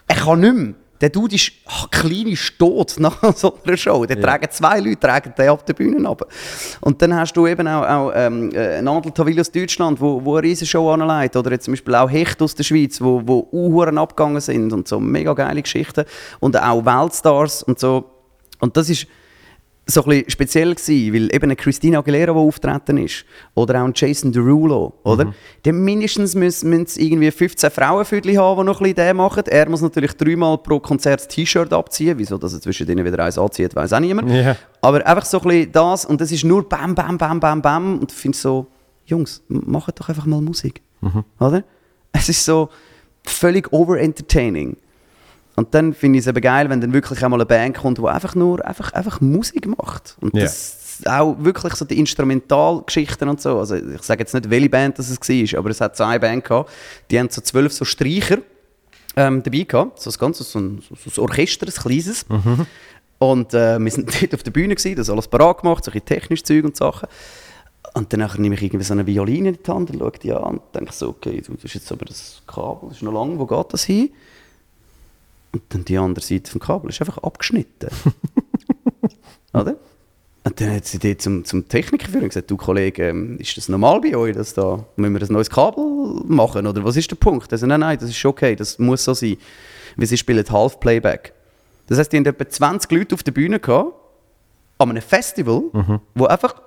er kann nicht mehr. Der Dude ist ach, klein ist tot nach (laughs) so einer Show. Der Ja. tragen zwei Leute tragen den auf der Bühne ab. Und dann hast du eben auch, auch ähm, äh, Nadel Tawil aus Deutschland, wo, wo eine riesen Show anleitet. Oder jetzt zum Beispiel auch Hecht aus der Schweiz, wo, wo Uhuren abgegangen sind und so mega geile Geschichten. Und auch Weltstars und so. Und das ist so ein bisschen speziell gewesen, weil eben eine Christina Aguilera, die auftreten ist, oder auch ein Jason Derulo, oder? Dann mindestens müssen, müssen irgendwie 15 Frauenviertel haben, die noch ein bisschen den machen. Er muss natürlich dreimal pro Konzert das T-Shirt abziehen. Wieso, dass er zwischen denen wieder eins anzieht, weiß auch niemand. Ja. Aber einfach so ein bisschen das, und das ist nur Bam, Bam, Bam, Bam, Bam. Und ich finde so, Jungs, macht doch einfach mal Musik. Oder? Es ist so völlig over-entertaining. Und dann finde ich es eben geil, wenn dann wirklich einmal eine Band kommt, die einfach nur einfach, einfach Musik macht. Und Ja. das auch wirklich so die Instrumentalgeschichten und so. Also ich sage jetzt nicht, welche Band das es war, aber es hat so eine Band gehabt, die haben so zwölf so Streicher ähm, dabei gehabt. So ein ganzes so ein, so ein Orchester, ein kleines. Und äh, wir sind (laughs) dort auf der Bühne, gewesen, das alles parat gemacht, so ein technisches Zeug und Sachen. Und dann nehme ich irgendwie so eine Violine in die Hand und schaue die an und denke so, okay, du, das ist jetzt aber das Kabel, das ist noch lang, wo geht das hin? Und dann die andere Seite vom Kabel ist einfach abgeschnitten. (laughs) Oder? Und dann hat sie dort zum, zum Techniker geführt und gesagt, du Kollege, ähm, ist das normal bei euch, dass da, müssen wir ein neues Kabel machen oder was ist der Punkt? Also nein, nein, das ist schon okay, das muss so sein. Weil sie spielen Half-Playback. Das heisst, die haben etwa 20 Leute auf der Bühne gehabt, an einem Festival, wo einfach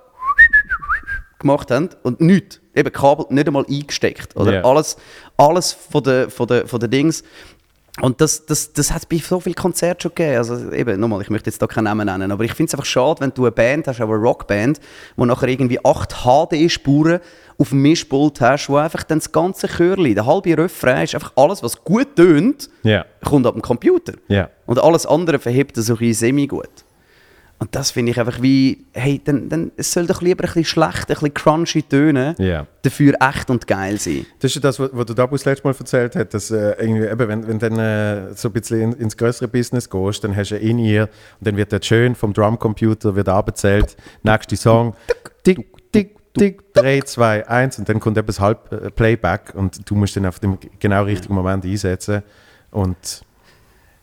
gemacht haben und nichts. Eben Kabel nicht einmal eingesteckt. Oder? Ja. Alles, alles von den von der, von der Dings. Und das, das, das hat es bei so vielen Konzerten schon gegeben. Also eben, nochmal, ich möchte jetzt da keinen Namen nennen, aber ich finde es einfach schade, wenn du eine Band hast, auch eine Rockband, wo nachher irgendwie acht HD-Spuren auf dem Mischpult hast, wo einfach dann das ganze Chörli, der halbe Refrain ist einfach alles, was gut tönt, Ja. kommt ab dem Computer. Ja. Und alles andere verhebt er so ein semi-gut. Und das finde ich einfach wie, hey, dann, dann es soll doch lieber ein bisschen schlecht, ein bisschen crunchy tönen, Ja. dafür echt und geil sein. Das ist ja das, was der Dabus letztes Mal erzählt hat, dass äh, irgendwie, eben, wenn, wenn du dann äh, so ein bisschen in, ins größere Business gehst, dann hast du in ihr und dann wird dort schön vom Drumcomputer wird abgezählt, nächster Song, tick, tick, tick, 3, 2, 1 und dann kommt etwas halb äh, Playback und du musst dann auf dem genau richtigen Moment einsetzen und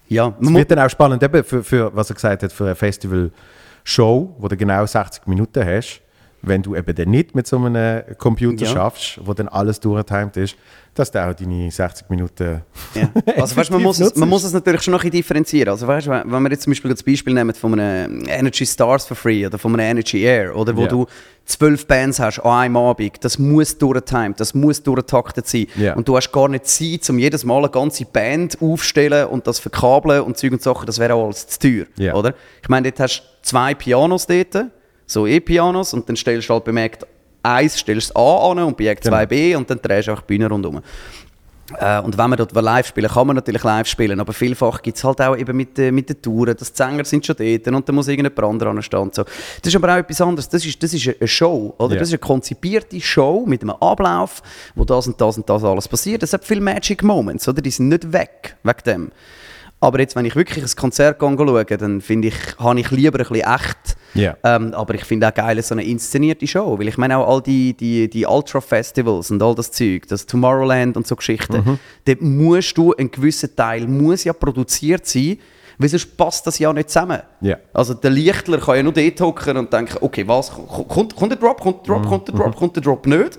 Ja, es wird dann auch spannend, eben für, für, was er gesagt hat, für eine Festival-Show, wo du genau 60 Minuten hast, wenn du eben dann nicht mit so einem Computer Ja. schaffst, wo dann alles durchgetimed ist, dass du auch deine 60 Minuten ja. (laughs) Also weißt, man, muss es, man muss es natürlich schon noch ein differenzieren. Also weißt, wenn wir jetzt zum Beispiel das Beispiel nehmen von einem Energy Stars for Free oder von einem Energy Air, oder wo Ja. du zwölf Bands hast an einem Abend, das muss durchgetimed, das muss durchgetaktet sein. Ja. Und du hast gar nicht Zeit, um jedes Mal eine ganze Band aufzustellen und das verkabeln und Zeug und Sachen, das wäre auch alles zu teuer. Oder? Ich meine, dort hast du zwei Pianos dort, so E-Pianos, und dann stellst du halt beim Act 1 stellst du A an und bei Act Genau. 2 B und dann drehst du einfach die Bühne rundherum. Äh, und wenn man dort live spielen kann man natürlich live spielen, aber vielfach gibt es halt auch eben mit, äh, mit den Touren, dass die Sänger sind schon dort und dann muss irgendjemand anderer anstehen. So. Das ist aber auch etwas anderes, das ist, das ist eine Show, oder? Ja. Das ist eine konzipierte Show mit einem Ablauf, wo das und das und das alles passiert. Es hat viele Magic Moments, oder? Die sind nicht weg, wegen dem. Aber jetzt, wenn ich wirklich ein Konzert schaue, dann finde ich, habe ich lieber ein bisschen echt Ja. Ähm, aber ich finde auch geil, so eine inszenierte Show, weil ich meine auch all die, die, die Ultra-Festivals und all das Zeug, das Tomorrowland und so Geschichten, Mhm. dort musst du, ein gewisser Teil muss ja produziert sein, weil sonst passt das ja nicht zusammen. Ja. Also der Lichtler kann ja nur dort hocken und denken, okay, was, kommt, kommt der Drop, kommt der Drop, kommt der Mhm. Drop, kommt der Drop nicht?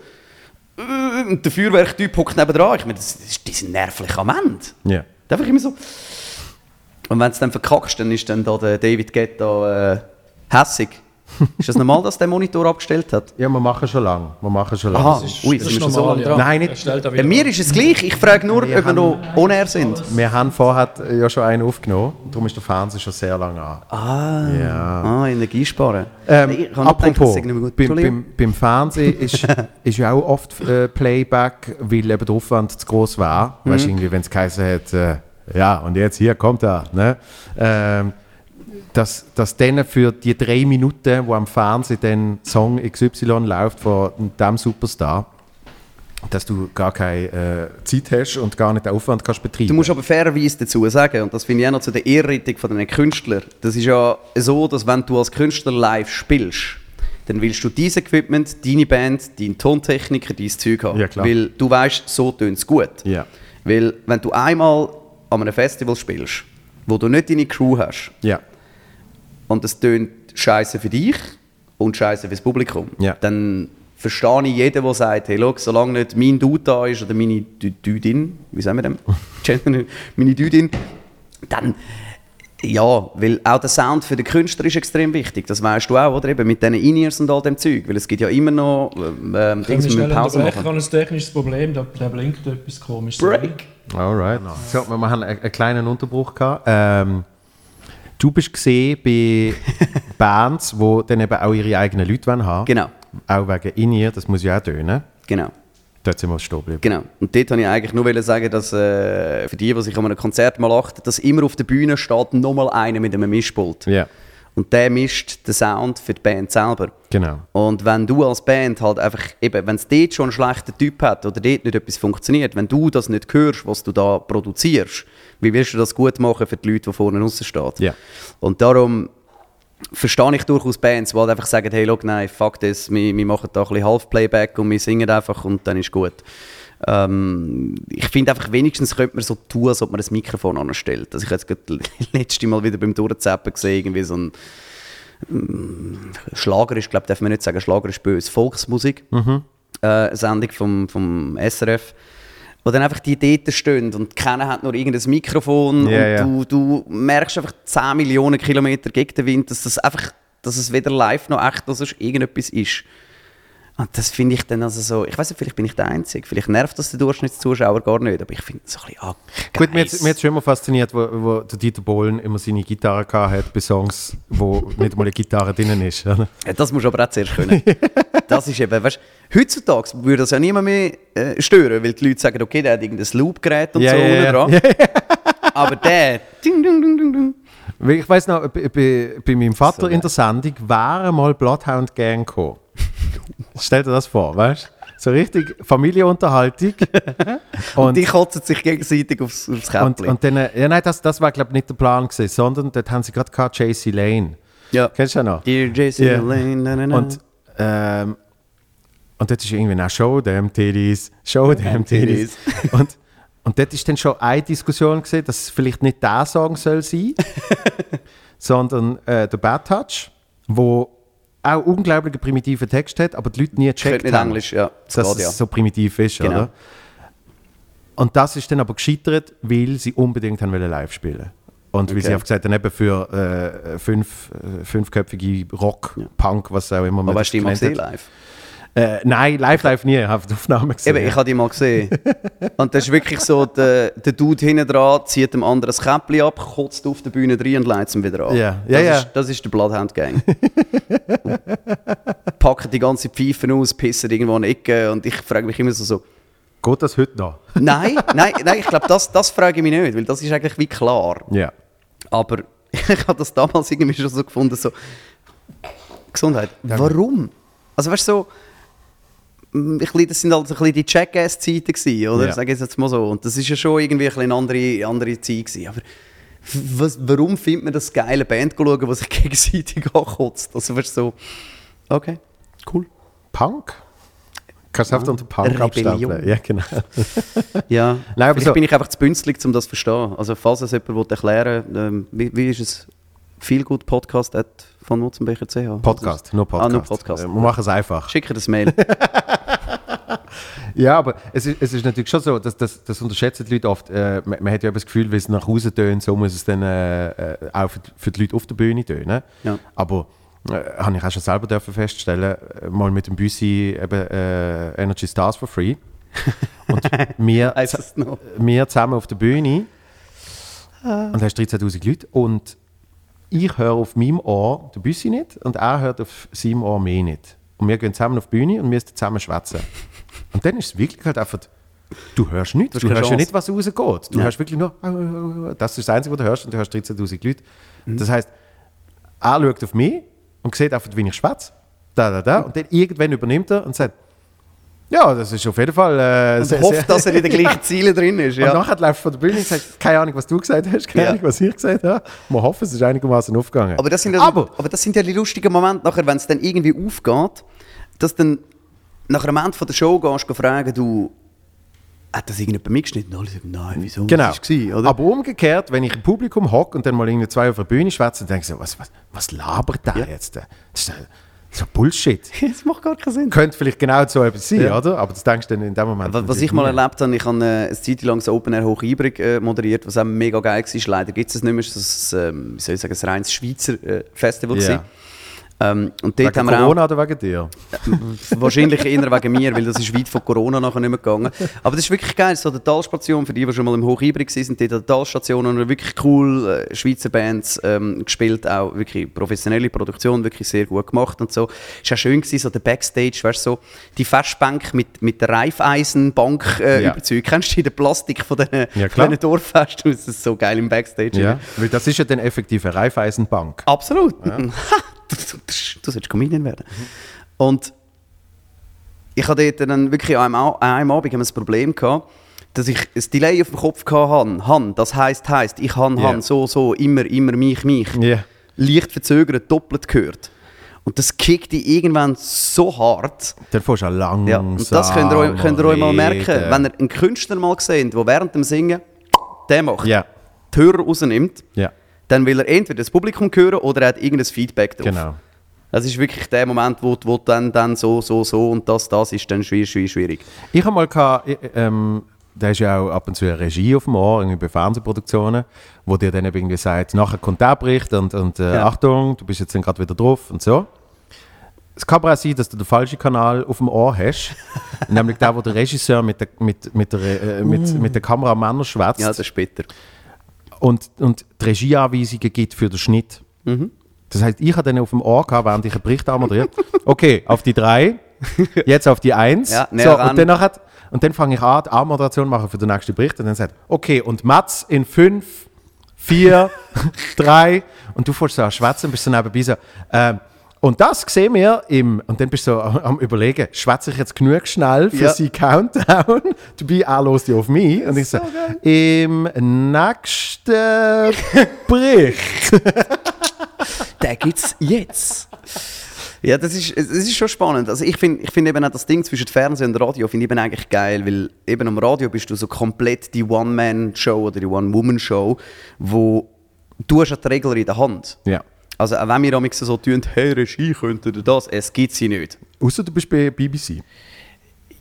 Äh, Und der Feuerwerktyp hockt nebendran. Ich meine, das, das, die sind nervlich am Ende. Ja. Einfach immer so. Und wenn es dann verkackst, dann ist dann da der David Guetta äh, hässig. ist das normal, dass der Monitor abgestellt hat? Ja, wir machen schon lange. Wir machen schon lange. Aha, Das ist- ui, Das ist so normal, lange ja. Nein, nicht- Bei mir ist es gleich. Ich frage nur, ob wir noch on air sind. Wir haben vorher ja schon einen aufgenommen. Darum ist der Fernseher schon sehr lange an. Ah, Ja. ah Energie sparen. Ähm, Ich gedacht, apropos, sei nicht mehr gut. beim, beim, beim Fernsehen ist, (laughs) ist ja auch oft äh, Playback, weil eben der Aufwand zu groß war. Mhm. Weißt du, irgendwie, wenn es geheißen hat, äh, ja, und jetzt hier kommt er. Ne? Ähm, dass, dass dann für die drei Minuten, wo am Fernsehen dann Song XY läuft von dem Superstar, dass du gar keine äh, Zeit hast und gar nicht den Aufwand kannst betreiben. Du musst aber fairerweise dazu sagen, und das finde ich auch noch zu der Ehrrettung von den Künstlern, das ist ja so, dass wenn du als Künstler live spielst, dann willst du dieses Equipment, deine Band, deinen Tontechniker, dein Zeug haben. Ja, klar. Weil du weißt, so tönt es gut. Ja. Weil wenn du einmal an einem Festival spielst, wo du nicht deine Crew hast, ja. Und es tönt scheiße für dich und scheiße fürs Publikum, Ja. dann verstehe ich jeden, der sagt, hey, schau, solange nicht mein Dude da ist oder meine Dü- Düdin, wie sagen wir dem? (laughs) Gender- meine Düdin, dann ja, weil auch der Sound für den Künstler ist extrem wichtig. Das weißt du auch, oder? Eben mit diesen In-Ears und all dem Zeug. Weil es gibt ja immer noch ähm, Dings wir mit Pause unterbrechen? Ich machen. habe ein technisches Problem, da, da blinkt etwas komisch. Break! Alright. So, wir haben einen, einen kleinen Unterbruch gehabt. Ähm, du bist gesehen bei (laughs) Bands, die dann eben auch ihre eigenen Leute wollen haben. Genau, Auch wegen In-Ear, das muss ja auch tönen. genau. Dort sind wir stehen geblieben. Genau. Und dort wollte ich eigentlich nur wollen sagen, dass äh, für die, die sich an einem Konzert mal achten, dass immer auf der Bühne steht nochmal einer mit einem Mischpult. Ja, Und der mischt den Sound für die Band selber. genau. Und wenn du als Band halt einfach, eben, wenn es dort schon einen schlechten Typ hat oder dort nicht etwas funktioniert, wenn du das nicht hörst, was du da produzierst, wie willst du das gut machen für die Leute, die vorne draussen stehen? Ja. Und darum verstehe ich durchaus Bands, die halt einfach sagen, hey, look, nein, fuck das, wir, wir machen da ein bisschen Half-Playback und wir singen einfach und dann ist gut. Ähm, ich finde einfach, wenigstens könnte man so tun, als ob man das Mikrofon anstellt. Also ich habe jetzt (laughs) letzte Mal wieder beim Durchzappen gesehen, irgendwie so ein Schlager ist, glaube darf man nicht sagen, Schlager ist böse, Volksmusik, äh, Sendung vom, vom SRF, wo dann einfach die dort stehen und keiner hat nur irgendein Mikrofon Ja, und ja. Du, du merkst einfach 10 Millionen Kilometer gegen den Wind, dass das einfach, dass es weder live noch echt, dass es irgendetwas ist. Und das finde ich dann also so, ich weiß nicht, vielleicht bin ich der Einzige, vielleicht nervt das den Durchschnittszuschauer gar nicht, aber ich finde es so ein bisschen, ah, Gut, mir hat hat's schon immer fasziniert, wo, wo der Dieter Bohlen immer seine Gitarre hat bei Songs, wo nicht mal eine Gitarre drin ist. oder? Ja, das musst du aber auch zuerst können. das ist eben, weißt du, heutzutage würde das ja niemand mehr äh, stören, weil die Leute sagen, okay, der hat irgendein Loopgerät und Ja, so ja. dran. aber der, ding, ding, ding, ding, ding. Ich weiß noch, bei, bei, meinem Vater So in der Sendung war mal Bloodhound Gang gekommen. (laughs) Stell dir das vor, weißt du? So richtig Familienunterhaltung. (laughs) Und die kotzen sich gegenseitig aufs, aufs Und, Käppchen. und dann, äh, ja, nein, das, das war, glaube ich, nicht der Plan gewesen, sondern dort haben sie gerade JC Lane. ja. Kennst du ja noch? Dear Jason Ja. Lane, na, na, na. Und, ähm, und dort ist irgendwie auch Show them Titties, Show them Titties. und, und dort ist dann schon eine Diskussion gesehen, dass es vielleicht nicht der Song soll sein, (laughs) sondern äh, der Bad Touch, wo auch unglaublich primitiven Text hat, aber die Leute nie nicht haben, Englisch, ja. Das dass geht ja. es so primitiv ist, Genau. oder? Und das ist dann aber gescheitert, weil sie unbedingt haben live spielen und weil Okay. sie einfach gesagt haben, eben für äh, fünf, äh, fünfköpfige Rock, Ja. Punk, was auch immer man Aber hast du gesehen hat. live? Äh, nein, live, live nie, ich habe die Aufnahme gesehen. Eben, ich habe die mal gesehen. Und das ist wirklich so, der, der Dude hinten dran zieht dem anderen das Käppchen ab, kotzt auf der Bühne rein und leitet es wieder an. Ja, ja, das, ja. Ist, das ist der Bloodhound Gang. (laughs) Packen die ganze Pfeifen aus, pissen irgendwo in die Ecke und ich frage mich immer so, so Geht das heute noch? (laughs) nein, nein, nein, ich glaube, das, das frage ich mich nicht, weil das ist eigentlich wie klar. Ja. Aber (laughs) ich habe das damals irgendwie schon so gefunden, so Gesundheit. Warum? Also weißt du so, ich, glaube, das sind halt so ein bisschen die Jackass-Zeiten oder? Ja. Sag ich jetzt mal so. Und das ist ja schon irgendwie ein bisschen eine andere, andere Zeit gewesen. Aber was, warum findet man das geile Band schauen, die sich (laughs) gegenseitig ankotzt? Also weißt so, okay, cool. Punk? Kannst du unter Punk abstempeln? Ja, genau. (laughs) Ja, Nein, aber so- bin ich einfach zu bünzlig, um das zu verstehen. Also falls es jemand will erklären ähm, wie, wie ist es viel gut Podcast at von Mutzenbecher.ch? Podcast, nur Podcast. Ah, nur Podcast. Äh, Wir machen es einfach. Schicke das Mail. (laughs) Ja, aber es ist, es ist natürlich schon so, dass das, das unterschätzen die Leute oft. Äh, man, man hat ja das Gefühl, wenn es nach Hause tönt, so muss es dann äh, äh, auch für, die- für die Leute auf der Bühne tönen. Ja. Aber äh, habe ich auch schon selber dürfen feststellen, äh, mal mit dem Büssi eben Energy Stars for Free. Und (laughs) wir, wir zusammen auf der Bühne und hast 13'000 Leute und ich höre auf meinem Ohr den Büssi nicht und er hört auf seinem Ohr mich nicht. Und wir gehen zusammen auf die Bühne und müssen zusammen schwätzen. Und dann ist es wirklich halt einfach, du hörst nichts, du, hörst ja Chance. nicht, was rausgeht. Du Ja. hörst wirklich nur, das ist das Einzige, was du hörst und du hörst 13'000 Leute. Mhm. Das heisst, er schaut auf mich und sieht einfach, wie ich schwätze. Da, da, da. Und dann irgendwann übernimmt er und sagt, ja, das ist auf jeden Fall... Äh, Und hofft, sehr- dass er in den gleichen (laughs) Zielen drin ist. und Ja. nachher läuft von der Bühne und sagt, keine Ahnung, was du gesagt hast, keine Ja. Ahnung, was ich gesagt habe. Wir hoffen, es ist einigermaßen aufgegangen. Aber das sind ja, Aber, aber das sind ja die lustigen Momente, nachher, wenn es dann irgendwie aufgeht, dass dann nach einem Ende von der Show gehst du fragen, du, hat das irgendjemand mitgeschnitten? Und alle sagen, nein, wieso? genau. Was war's, oder? Aber umgekehrt, wenn ich im Publikum hocke und dann mal irgendwie zwei auf der Bühne schwätze, dann denke ich so, was, was, was labert der Ja. jetzt? Das ist so Bullshit. (laughs) das macht gar keinen Sinn. Könnte vielleicht genau so etwas sein, Ja. oder? Aber das denkst du dann in dem Moment. Was, was ich mal erlebt habe, ich habe äh, eine Zeit lang das Open Air Hochibrig äh, moderiert, was auch mega geil war. Leider gibt es es nicht mehr. Ist ein, ähm, wie soll ich sagen, ein reines Schweizer äh, Festival. Ja. gewesen. Ähm, und dort Wegen haben wir auch, Corona oder wegen dir? (laughs) Wahrscheinlich eher wegen mir, weil das ist weit von Corona nachher nicht mehr gegangen. Aber das ist wirklich geil. So die Talstation, für die, die schon mal im Hochhybrid waren, sind dort an der Talstation und wirklich cool äh, Schweizer Bands ähm, gespielt, auch wirklich professionelle Produktion, wirklich sehr gut gemacht und so. Es war auch schön, gewesen, so der Backstage, weißt so die Festbank mit, mit der Reifeisenbank äh, Ja. überzeugt. Kennst du den Plastik von diesen, Ja, diesen Dorffesten? Das ist so geil im Backstage. Ja. Weil das ist ja dann effektiv eine Raiffeisenbank. Absolut. du, (laughs) (laughs) du, sollst Comedian werden. Und ich hatte dann wirklich an einem, Au- an einem Abend das Problem gehabt, dass ich ein Delay auf dem Kopf hatte. Han, das heisst, heisst, ich habe Ja. Han so, so, immer, immer, mich, mich. Ja. Leicht verzögert, doppelt gehört. Und das kickt dich irgendwann so hart. Dann fährst auch langsam Ja. Und das könnt ihr, euch, könnt ihr euch mal merken. Wenn ihr einen Künstler mal seht, der während dem Singen der macht, Ja, die Hörer rausnimmt, ja, dann will er entweder das Publikum hören oder er hat irgendein Feedback drauf. genau. Das ist wirklich der Moment, wo, wo dann, dann so, so, so und das, das ist dann schwierig, schwierig, schwierig. Ich habe mal gehabt, äh, ähm, da ist ja auch ab und zu eine Regie auf dem Ohr, irgendwie bei Fernsehproduktionen, wo dir dann eben irgendwie sagt, nachher kommt der Bericht und, und äh, Ja. Achtung, du bist jetzt dann gerade wieder drauf und so. Es kann aber auch sein, dass du den falschen Kanal auf dem Ohr hast, (laughs) nämlich der, wo der Regisseur mit der, mit, mit der, äh, mit, mit der schwätzt Ja, das ist später. Und, und die Regieanweisungen gibt für den Schnitt. Mhm. Das heißt, ich habe dann auf dem Ohr gehabt, während ich einen Bericht anmoderiert. Okay, auf die drei, (laughs) jetzt auf die eins. Ja, so, ran. und dann, nachher, und dann fange ich an, die Anmoderation machen für den nächsten Bericht. Und dann sagt, okay, und Mats in fünf, vier, (laughs) drei. Und du fährst so an schwätzen und bist so nebenbei so, ähm, und das sehen wir im, und dann bist du so am überlegen, schwätze ich jetzt genug schnell für Ja. seinen Countdown? Dabei, er los auf mich. Und ich so, im nächsten (laughs) Bericht. (laughs) Den gibt es jetzt. Ja, das ist, es ist schon spannend. Also ich finde ich find eben auch das Ding zwischen Fernsehen und Radio finde ich eben eigentlich geil, weil eben am Radio bist du so komplett die One-Man-Show oder die One-Woman-Show, wo du hast ja die Regler in der Hand. Ja. Also auch wenn wir am so tun, hey Regie, könnte ihr das? Es gibt sie nicht. Außer du bist bei BBC.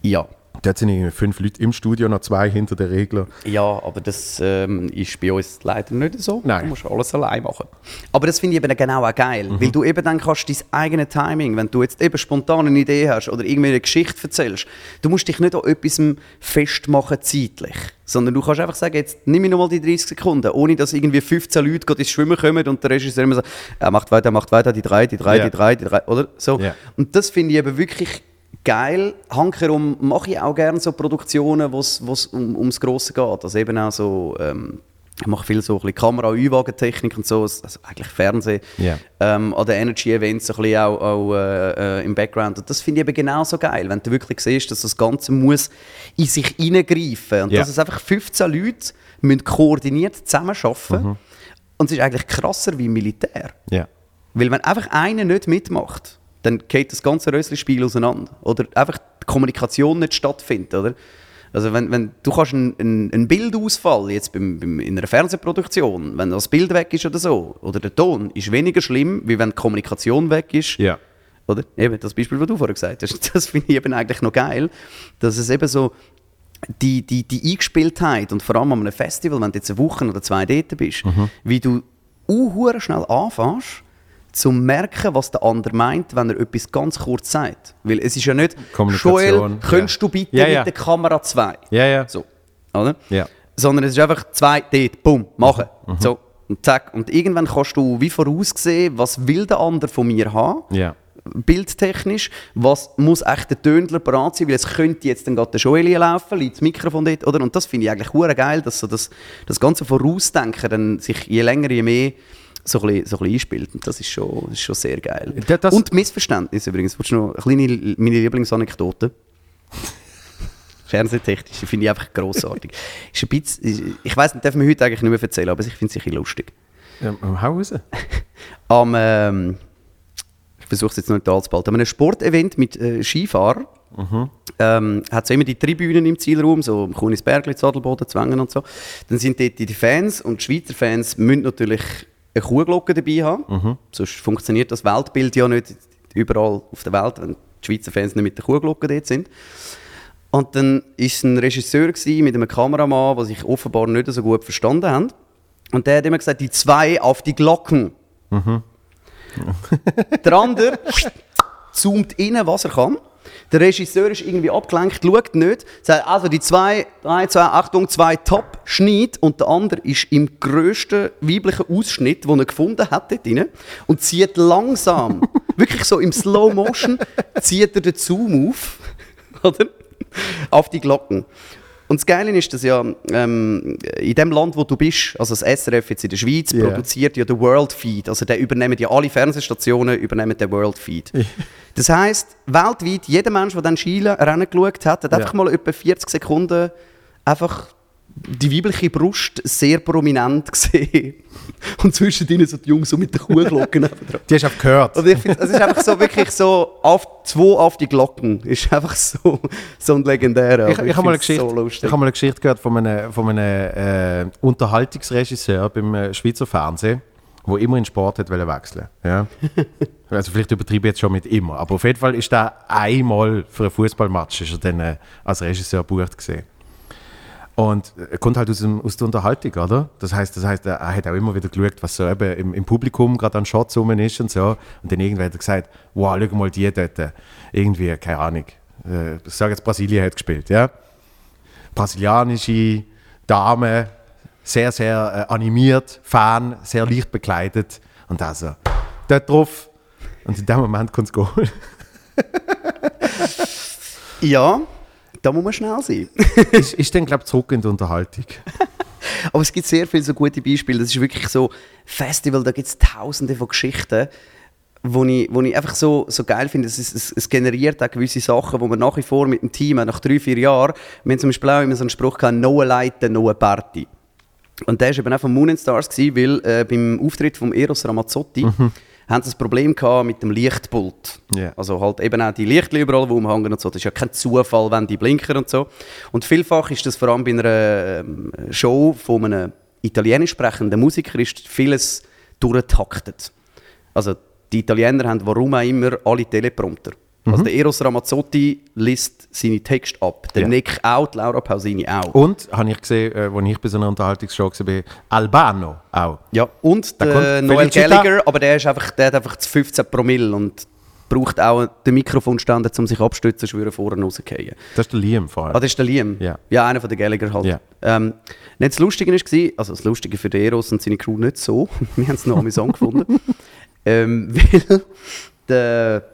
Ja. Dort sind fünf Leute im Studio, noch zwei hinter der Regler. Ja, aber das ähm, ist bei uns leider nicht so. Nein. Du musst alles allein machen. Aber das finde ich eben genau auch geil, weil du eben dann kannst dein eigenes Timing, wenn du jetzt eben spontan eine Idee hast oder irgendwie eine Geschichte erzählst, du musst dich nicht an etwas festmachen zeitlich, sondern du kannst einfach sagen, jetzt nimm mir nochmal die 30 Sekunden, ohne dass irgendwie 15 Leute ins Schwimmen kommen und der Regisseur immer sagt, er macht weiter, er macht weiter, die drei, die drei, Ja. die drei, die drei, oder so. Ja. Und das finde ich eben wirklich geil. Hankerum mache ich auch gerne so Produktionen, wo es um, ums Grosse geht. Also eben auch so, ähm, ich mache viel so ein bisschen Kamera- und Einwagentechnik und so, also eigentlich Fernsehen. Ja. Ähm, an den Energy-Events so ein bisschen auch, auch äh, äh, im Background. Und das finde ich eben genauso geil, wenn du wirklich siehst, dass das Ganze muss in sich hineingreifen und Ja. dass es einfach 15 Leute müssen koordiniert zusammenarbeiten Mhm. Und es ist eigentlich krasser wie Militär. Ja. Weil wenn einfach einer nicht mitmacht, dann geht das ganze Rössli-Spiel auseinander. Oder einfach die Kommunikation nicht stattfindet, oder? Also wenn, wenn du kannst einen, einen Bildausfall jetzt beim, beim, in einer Fernsehproduktion, wenn das Bild weg ist oder so, oder der Ton, ist weniger schlimm, wie wenn die Kommunikation weg ist. Ja. Oder? Eben das Beispiel, was du vorher gesagt hast, (laughs) das finde ich eben eigentlich noch geil, dass es eben so die, die, die Eingespieltheit und vor allem an einem Festival, wenn du jetzt eine Woche oder zwei dort bist, wie du uh, schnell anfängst, zu merken, was der andere meint, wenn er etwas ganz kurz sagt. Weil es ist ja nicht, Joel, könntest ja. du bitte Ja, ja. mit der Kamera zwei? Ja, ja. So, oder? Ja. Sondern es ist einfach zwei, dort, bumm, machen. So, und zack. Und irgendwann kannst du wie voraussehen, was will der andere von mir haben Ja. bildtechnisch, was muss echt der Tönler parat sein, weil es könnte jetzt dann gerade der Joeli laufen, liegt das Mikrofon dort, oder? Und das finde ich eigentlich geil, dass so das, das ganze Vorausdenken dann sich je länger, je mehr so ein bisschen, so ein bisschen einspielt. Und das ist schon, das ist schon sehr geil. Das- Und Missverständnis übrigens. Willst du noch eine kleine, meine Lieblingsanekdote? (laughs) Fernsehtechnisch, finde ich einfach grossartig. (laughs) ist ein bisschen, ich weiß nicht, darf man heute eigentlich nicht mehr erzählen, aber ich finde es sicher lustig. Ähm, hau raus. (laughs) Am, ähm, ich versuche es jetzt noch nicht anzubehalten, an einem Sportevent mit äh, Skifahrern ähm, hat es immer die Tribünen im Zielraum, so am Kunisbergli, Zadelboden, Zwangen und so. Dann sind dort die Fans und die Schweizer Fans müssen natürlich eine Kuhglocke dabei haben, sonst funktioniert das Weltbild ja nicht überall auf der Welt, wenn die Schweizer Fans nicht mit der Kuhglocke dort sind. Und dann war es ein Regisseur gewesen mit einem Kameramann, der sich offenbar nicht so gut verstanden haben. Und der hat immer gesagt, die zwei auf die Glocken. der andere zoomt rein, was er kann. Der Regisseur ist irgendwie abgelenkt, schaut nicht, sagt also die zwei, drei, zwei, Achtung, zwei Top, Schnitt und der andere ist im grössten weiblichen Ausschnitt, den er gefunden hat dort drin und zieht langsam, (laughs) wirklich so im Slow Motion, zieht er den Zoom auf, (laughs) oder? Auf die Glocken. Und das Geile ist, dass ja ähm, in dem Land, wo du bist, also das SRF jetzt in der Schweiz, Ja. produziert ja den World Feed. Also der übernehmen ja alle Fernsehstationen übernehmen den World Feed. Das heißt, weltweit, jeder Mensch, der dann Schiele Rennen geschaut hat, hat einfach mal etwa 40 Sekunden einfach die weibliche Brust sehr prominent (laughs) gesehen. Und zwischen ihnen so die Jungs so mit den Kuhglocken. (laughs) Die hast du auch gehört. Und ich finde, es ist einfach so wirklich so, auf, zwei auf die Glocken. Ist einfach so, so ein legendärer. Ich, aber ich habe mal, eine find's Geschichte- so ich hab mal eine Geschichte gehört von einem, von einem äh, Unterhaltungsregisseur beim äh, Schweizer Fernsehen, der immer in Sport hat wechseln ja? (laughs) Also vielleicht übertriebe ich jetzt schon mit immer, aber auf jeden Fall ist er einmal für einen Fußballmatch ist er dann äh, als Regisseur bucht gesehen. Und er kommt halt aus, dem, aus der Unterhaltung, oder? Das heißt, das heißt, er hat auch immer wieder geschaut, was so eben im, im Publikum gerade an Shots rum ist und so. Und dann irgendwann hat er gesagt, wow, schau mal die dort. Irgendwie, keine Ahnung. Äh, Ich sage jetzt, Brasilien hat gespielt, ja? Brasilianische Dame, sehr, sehr äh, animiert, Fan, sehr leicht bekleidet. Und also, dort drauf. Und in dem Moment kommt es Goal. Ja, da muss man schnell sein. (laughs) ist, ist dann, glaube ich, zurück in die Unterhaltung. (laughs) Aber es gibt sehr viele so gute Beispiele. Das ist wirklich so Festival, da gibt es tausende von Geschichten, wo ich, wo ich einfach so, so geil finde. Es, es, es generiert auch gewisse Sachen, wo man nach wie vor mit dem Team, nach drei, vier Jahren, wir haben zum Beispiel auch immer so einen Spruch gehabt, «No Leute, no Party». Und der war eben auch von Moon and Stars, gewesen, weil äh, beim Auftritt von Eros Ramazzotti haben sie ein Problem gehabt mit dem Lichtpult. Ja. Also halt eben auch die Lichter überall, die umhängen und so. Das ist ja kein Zufall, wenn die blinken und so. Und vielfach ist das vor allem bei einer ähm, Show von einem italienisch sprechenden Musiker ist vieles durchtaktet. Also die Italiener haben warum auch immer alle Teleprompter. Also der Eros Ramazzotti liest seine Texte ab. Der Ja. Nick auch, die Laura Pausini auch. Und, habe ich gesehen, äh, als ich bei so einer Unterhaltungsshow war, Albano auch. Ja, und der kommt Noel. Gallagher, aber der, ist einfach, der hat einfach zu 15 Promille und braucht auch den Mikrofonständer, um sich abstützen, schwören, vorne rausgehen. Das ist der Liam vor Ah, das ist der Liam. Ja. ja einer von den Gallagher halt. Ja. Ähm, nicht das Lustige war, also das Lustige für den Eros und seine Crew nicht so, (laughs) wir haben es noch amüsant gefunden, (laughs) ähm, weil der,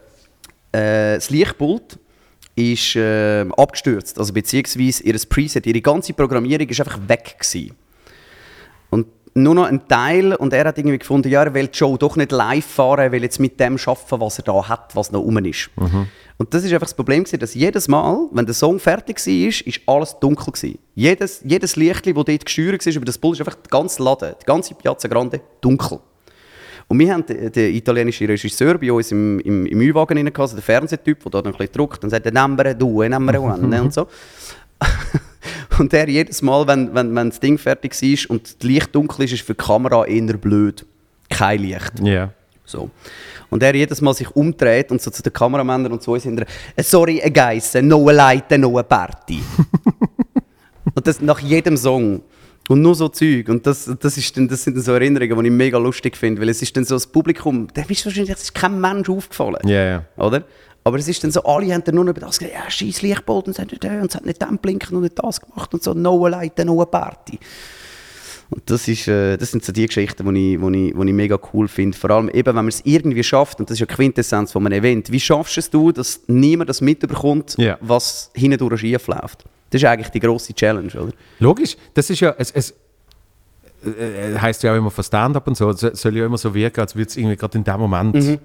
äh, das Lichtpult ist äh, abgestürzt, also beziehungsweise ihr Preset, ihre ganze Programmierung ist einfach weg gewesen. Und nur noch ein Teil und er hat irgendwie gefunden, ja, er will die Show doch nicht live fahren, er will jetzt mit dem arbeiten, was er da hat, was noch rum ist. Und das ist einfach das Problem, gewesen, dass jedes Mal, wenn der Song fertig war, ist, ist alles dunkel gewesen. Jedes, jedes Licht, das dort gesteuert war über das Pult, ist einfach der ganze Laden, die ganze Piazza Grande dunkel. Und wir haben den, den italienischen Regisseur bei uns im, im, im Ü-Wagen rein, also der Fernsehtyp, der da dann ein bisschen druckt und sagt, «Number due, number one» und so. (laughs) und der jedes Mal, wenn, wenn, wenn das Ding fertig ist und das Licht dunkel ist, ist für die Kamera eher blöd. Kein Licht. Ja. So. Und er jedes Mal sich umdreht und so zu den Kameramännern und zu uns hinterher, «Eh, «Sorry, a guys, no a light, no a party.» (laughs) Und das nach jedem Song. Und nur so Zeug. Und das, das, ist dann, das sind dann so Erinnerungen, die ich mega lustig finde. Weil es ist dann so das Publikum, da ist wahrscheinlich es ist kein Mensch aufgefallen. Ja, ja. Oder? Aber es ist dann so, alle haben dann nur über das gesagt, ja, scheiß Lichtbolt und, sagt, ja, und es hat nicht den blinken und nicht das gemacht und so, no light, no party. Und das, ist, äh, das sind so die Geschichten, die ich, die ich, die ich mega cool finde. Vor allem eben, wenn man es irgendwie schafft, und das ist ja die Quintessenz von einem Event, wie schaffst es du, dass niemand das mitbekommt, Ja. was hinten durch schief läuft? Das ist eigentlich die grosse Challenge, oder? Logisch, das ist ja, es, es äh, heißt ja auch immer von Stand-up und so, es soll ja immer so wirken, als würde es irgendwie gerade in dem Moment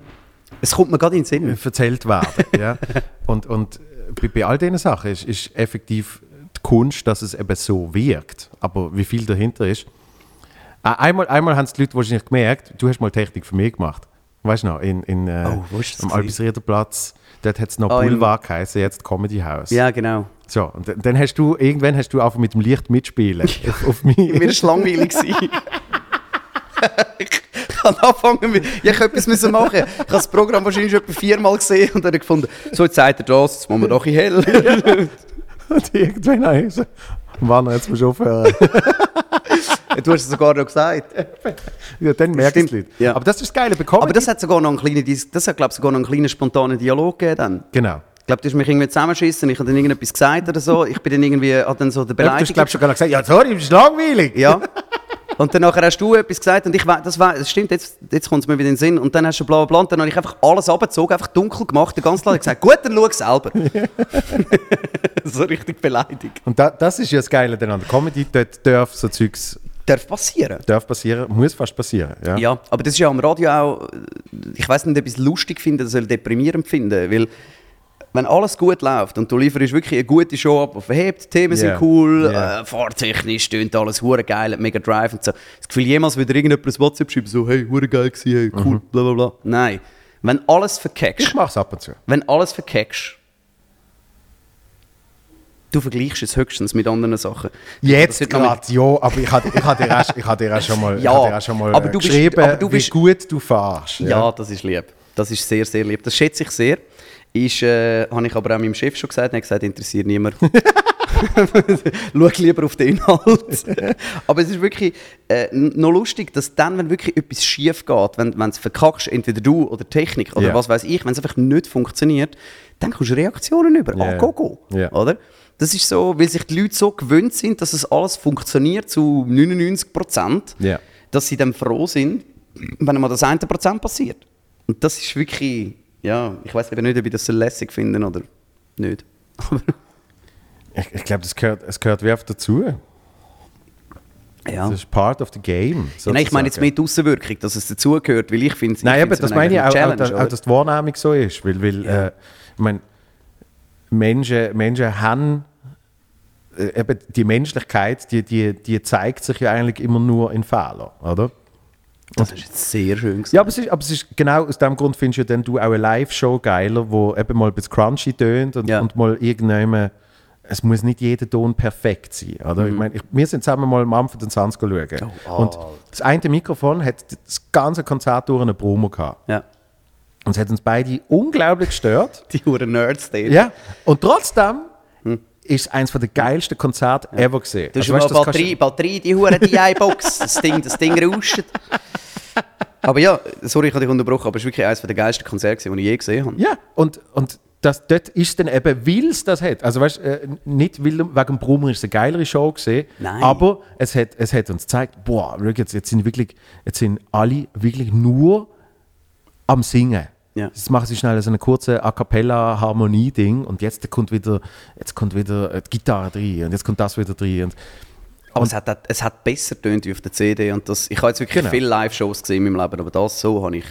Es kommt mir gerade in den Sinn. erzählt werden. (laughs) ja? Und, und bei, bei all diesen Sachen ist, ist effektiv die Kunst, dass es eben so wirkt. Aber wie viel dahinter ist. Einmal, einmal haben es die Leute wahrscheinlich gemerkt, du hast mal Technik für mich gemacht. Weißt du noch, in, in, äh, Oh, am? Albisrierter Platz, dort hat es noch im- Boulevard geheißen, jetzt Comedy House. Ja, genau. So, und dann- hast du, irgendwann hast du einfach mit dem Licht mitspielen. auf, auf mich. Mir war es langweilig. ich habe angefangen mit, ja, ich etwas müssen machen. Ich habe das Programm wahrscheinlich schon etwa viermal gesehen und dann gefunden, so jetzt sagt er das, jetzt machen wir doch bisschen hell. (laughs) Und irgendwann habe ich gesagt, Wann jetzt musst du aufhören. du hast es sogar noch gesagt. ja, dann merken es die Stimmt, Leute. ja. Aber das ist das Geile Comedy. Aber das hat sogar noch einen kleinen, das hat, glaube ich, sogar noch einen kleinen spontanen Dialog gegeben dann. genau. Ich glaube, du hast mich irgendwie zusammengeschissen, ich habe dann irgendetwas gesagt oder so. Ich bin dann irgendwie, habe dann so der Ja, du hast, Beleidigung... glaube schon gar nicht gesagt, ja, sorry, das ist langweilig. Ja. Und dann nachher hast du etwas gesagt und ich weiß, das, das stimmt, jetzt, jetzt kommt es mir wieder in den Sinn. Und dann hast du bla bla bla und dann habe ich einfach alles abgezogen, einfach dunkel gemacht, den ganzen Laden gesagt, gut, dann schau selber. (laughs) so richtig beleidigt. Und da, das ist ja das Geile dann an der Comedy. Dort darf so Zeugs Darf passieren. darf passieren, muss fast passieren. Ja. Ja, aber das ist ja am Radio auch, ich weiß nicht, ob ich es lustig finde oder deprimierend finden, weil wenn alles gut läuft und du lieferst wirklich eine gute Show ab, verhebt, die Themen Ja. sind cool, Ja. äh, fahrtechnisch stöhnt alles hure geil, mega Drive und so. Das Gefühl, jemals wieder irgendjemand ein WhatsApp schreiben, so, hey, hure geil gewesen, hey, cool, Mhm. bla bla bla. Nein. Wenn alles verkeckst, Ich mache es ab und zu. wenn alles verkeckst, du vergleichst es höchstens mit anderen Sachen. Jetzt gerade, ja, aber ich hatte ich dir, auch- ich hatte dir auch schon mal, Ja, (laughs) ich hatte dir auch schon mal aber du bist- geschrieben, aber du bist- wie gut du fahrst. Ja. das ist lieb. Das ist sehr, sehr lieb. Das schätze ich sehr. Ist, äh, habe ich aber auch meinem Chef schon gesagt. Er hat gesagt, interessiert niemand. (laughs) Schau lieber auf den Inhalt. (laughs) aber es ist wirklich äh, noch lustig, dass dann, wenn wirklich etwas schief geht, wenn es verkackst, entweder du oder Technik oder Ja. was weiß ich, wenn es einfach nicht funktioniert, dann kommst du Reaktionen über. Ja. Ah, go, go. Ja. Oder? Das ist so, weil sich die Leute so gewöhnt sind, dass es alles funktioniert zu 99 Prozent Ja. dass sie dann froh sind, wenn mal das eine Prozent passiert. Und das ist wirklich, ja, ich weiß eben nicht, ob ich das so lässig finde oder nicht. (laughs) Ich, ich glaube, das gehört, es gehört wie oft dazu. ja. Das ist part of the game. Ja, Nein, ich meine jetzt die Aussenwirkung, dass es dazugehört, weil ich finde Nein, ich aber das meine ich auch, auch, Challenge, auch, dass die Wahrnehmung so ist. Weil, weil Ja. äh, ich meine, Menschen, Menschen haben äh, eben die Menschlichkeit, die, die, die zeigt sich ja eigentlich immer nur in Fehlern, oder? Das ist jetzt sehr schön gesagt. Ja, aber es ist, aber es ist genau aus dem Grund findest du dann du auch eine Live-Show geiler, wo eben mal ein bisschen crunchy tönt und, Ja. und mal irgendjemand, es muss nicht jeder Ton perfekt sein, oder? Ich meine, ich, wir sind zusammen mal am Anfang den Sans schauen Mhm. Oh, und das eine Mikrofon hat das ganze Konzert durch einen Brummer gehabt Ja. und es hat uns beide unglaublich gestört. (laughs) Die Huren Nerds dort. ja, und trotzdem ist es eines der geilsten Konzerte ever gesehen. Du hast Also, mal weißt, Batterie, Batterie, die Huren DI-Box, (laughs) das Ding, das Ding rauscht. Aber ja, sorry, ich habe dich unterbrochen, aber es war wirklich eines der geilsten Konzerte, die ich je gesehen habe. Ja, und, und das, dort ist dann eben, weil es das hat. Also weißt äh, nicht weil, wegen dem Brummer ist es eine geilere Show gesehen, Nein. aber es hat, es hat uns gezeigt, boah, jetzt, jetzt sind wirklich, jetzt sind alle wirklich nur am Singen. Ja. Jetzt machen sie schnell so eine kurze A cappella Harmonie-Ding und jetzt kommt wieder, jetzt kommt wieder äh, die Gitarre drin und jetzt kommt das wieder drin. Und, Aber es hat, es hat besser getönt wie auf der CD. Und das, ich habe jetzt wirklich Genau. viele Live-Shows gesehen in meinem Leben, aber das so habe ich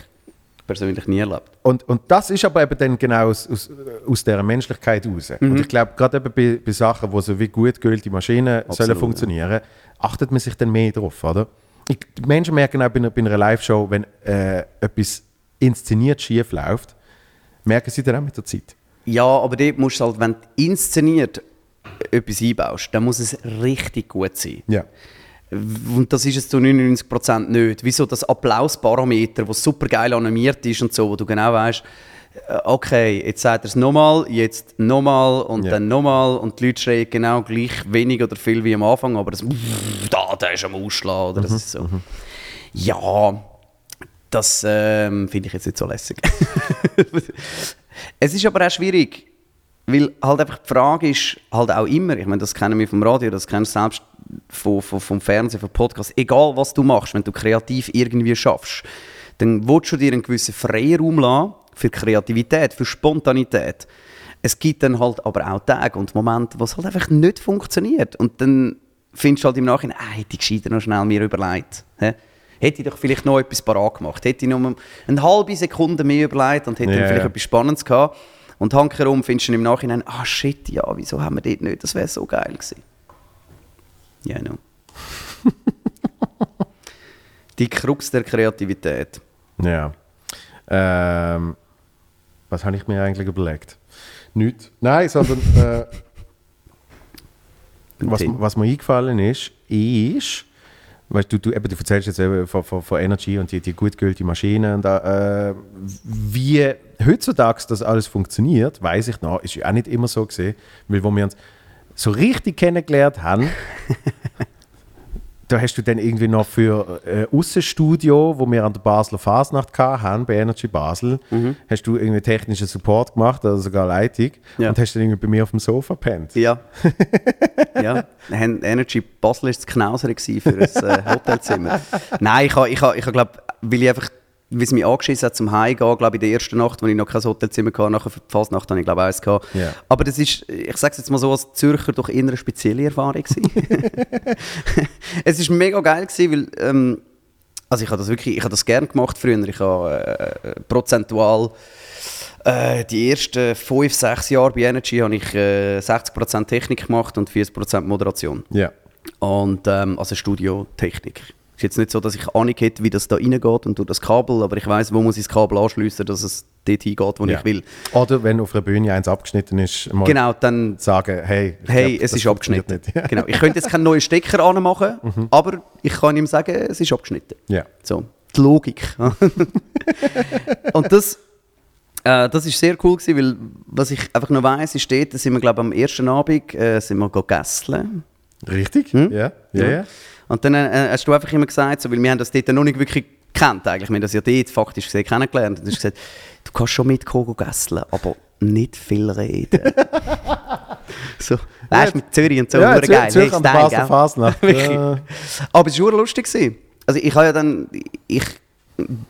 persönlich nie erlebt. Und, und das ist aber eben dann genau aus, aus, aus dieser Menschlichkeit raus. Mhm. Und ich glaube, gerade eben bei, bei Sachen, wo so wie gut geölte Maschinen sollen Absolut, funktionieren, achtet man sich dann mehr drauf, oder? Ich, die Menschen merken auch bei einer, bei einer Live-Show, wenn äh, etwas inszeniert schief läuft, merken sie dann auch mit der Zeit. Ja, aber dort musst du halt, wenn du inszeniert etwas einbaust, dann muss es richtig gut sein. Ja. Und das ist es zu 99% nicht. Wieso das Applausparameter, das super geil animiert ist und so, wo du genau weißt, äh, okay, jetzt sagt er es nochmal, jetzt nochmal und Ja. dann nochmal und die Leute schreien genau gleich wenig oder viel wie am Anfang, aber das (laughs) da, der ist am Ausschlagen oder das ist so. Ja, das ähm, finde ich jetzt nicht so lässig. (laughs) es ist aber auch schwierig, weil halt einfach die Frage ist, halt auch immer, ich meine, das kennen wir vom Radio, das kennst du selbst vom, vom, vom Fernsehen, vom Podcast, egal was du machst, wenn du kreativ irgendwie schaffst, dann willst du dir einen gewissen Freiraum lassen für Kreativität, für Spontanität. Es gibt dann halt aber auch Tage und Momente, wo es halt einfach nicht funktioniert. Und dann findest du halt im Nachhinein, ah, hätte ich gescheiter noch schnell mir überlegt. Hä? Hätte ich doch vielleicht noch etwas parat gemacht. Hätte ich noch mal eine halbe Sekunde mehr überlegt und hätte dann vielleicht etwas Spannendes gehabt. Und hankerum findest du im Nachhinein, ah shit, ja, wieso haben wir dort nicht? Das wäre so geil gewesen. Ja, no. (laughs) Die Krux der Kreativität. Ja. Ähm, was habe ich mir eigentlich überlegt? Nicht. Nein, sondern äh, (laughs) was, was mir eingefallen ist, ist, weißt du, du, eben, du erzählst jetzt eben von, von, von Energy und die, die gut geölte Maschinen und äh, wie heutzutage das alles funktioniert, weiß ich noch, ist ja auch nicht immer so gesehen, weil wo wir uns so richtig kennengelernt haben, (laughs) da hast du dann irgendwie noch für äh, Aussenstudio, wo wir an der Basler Fasnacht hatten, bei Energy Basel, Mhm. hast du irgendwie technischen Support gemacht oder sogar Leitung Ja. und hast dann irgendwie bei mir auf dem Sofa gepennt. Ja. (laughs) ja. Energy Basel war das Knauser für ein äh, Hotelzimmer. Nein, ich habe, ich habe, ich habe glaube, weil ich einfach, wie es mich angeschissen hat zum Heimgehen, glaube ich, in der ersten Nacht, als ich noch kein Hotelzimmer hatte, nachher für die Fasnacht habe ich glaube ich eins gehabt. Ja. Aber das ist, ich sage es jetzt mal so, als Zürcher doch eher eine spezielle Erfahrung (laughs) es war mega geil gewesen, weil, ähm, also ich habe das wirklich, ich habe das gerne gemacht früher. Ich habe äh, prozentual äh, die ersten fünf, sechs Jahre bei Energy habe ich äh, 60% Technik gemacht und 40% Moderation. Ja. Und ähm, also Studiotechnik. Es ist jetzt nicht so, dass ich Ahnung hätte, wie das da reingeht und durch das Kabel, aber ich weiß, wo muss ich das Kabel anschliessen, dass es dort hingeht, wo ja. ich will. Oder wenn auf einer Bühne eins abgeschnitten ist, mal Genau, dann sagen, hey, ich hey, glaub, es ist abgeschnitten. (laughs) genau. Ich könnte jetzt keinen neuen Stecker anmachen, aber ich kann ihm sagen, es ist abgeschnitten. ja. So, die Logik. (laughs) und das, äh, das ist sehr cool gewesen, weil was ich einfach noch weiss, ist dort, sind wir glaube am ersten Abend äh, sind wir gegessen. Richtig? Hm? Ja. Ja, ja. Und dann äh, hast du einfach immer gesagt, so, weil wir haben das dort noch nicht wirklich kennt eigentlich, wir haben das ja dort faktisch gesehen kennengelernt. Und du hast gesagt, du kannst schon mitkommen gegessen, aber nicht viel reden. (laughs) so, weißt du, mit Zürich und so, ja, Zür- geil. Zürich hey. (laughs) Ja. Aber es war lustig. gewesen. Also ich habe ja dann, ich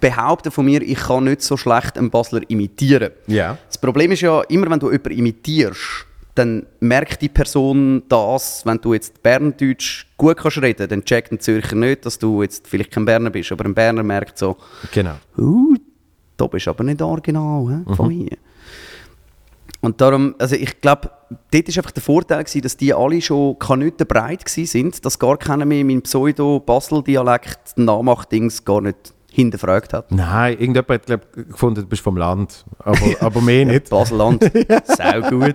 behaupte von mir, ich kann nicht so schlecht einen Basler imitieren. Ja. Das Problem ist ja, immer wenn du jemanden imitierst, dann merkt die Person das, wenn du jetzt Berndeutsch gut kannst reden, dann checkt ein Zürcher nicht, dass du jetzt vielleicht kein Berner bist, aber ein Berner merkt so, Genau. uh, da bist du aber nicht original he, von hier. Und darum, also ich glaube, dort war einfach der Vorteil, gewesen, dass die alle schon kanütenbreit sind, dass gar keiner mehr meinen Pseudo-Basel-Dialekt Nachmachtdings gar nicht hinterfragt hat. Nein, irgendjemand hat glaub, gefunden, du bist vom Land. Aber, (laughs) aber mehr nicht. Baselland, (laughs) sau gut.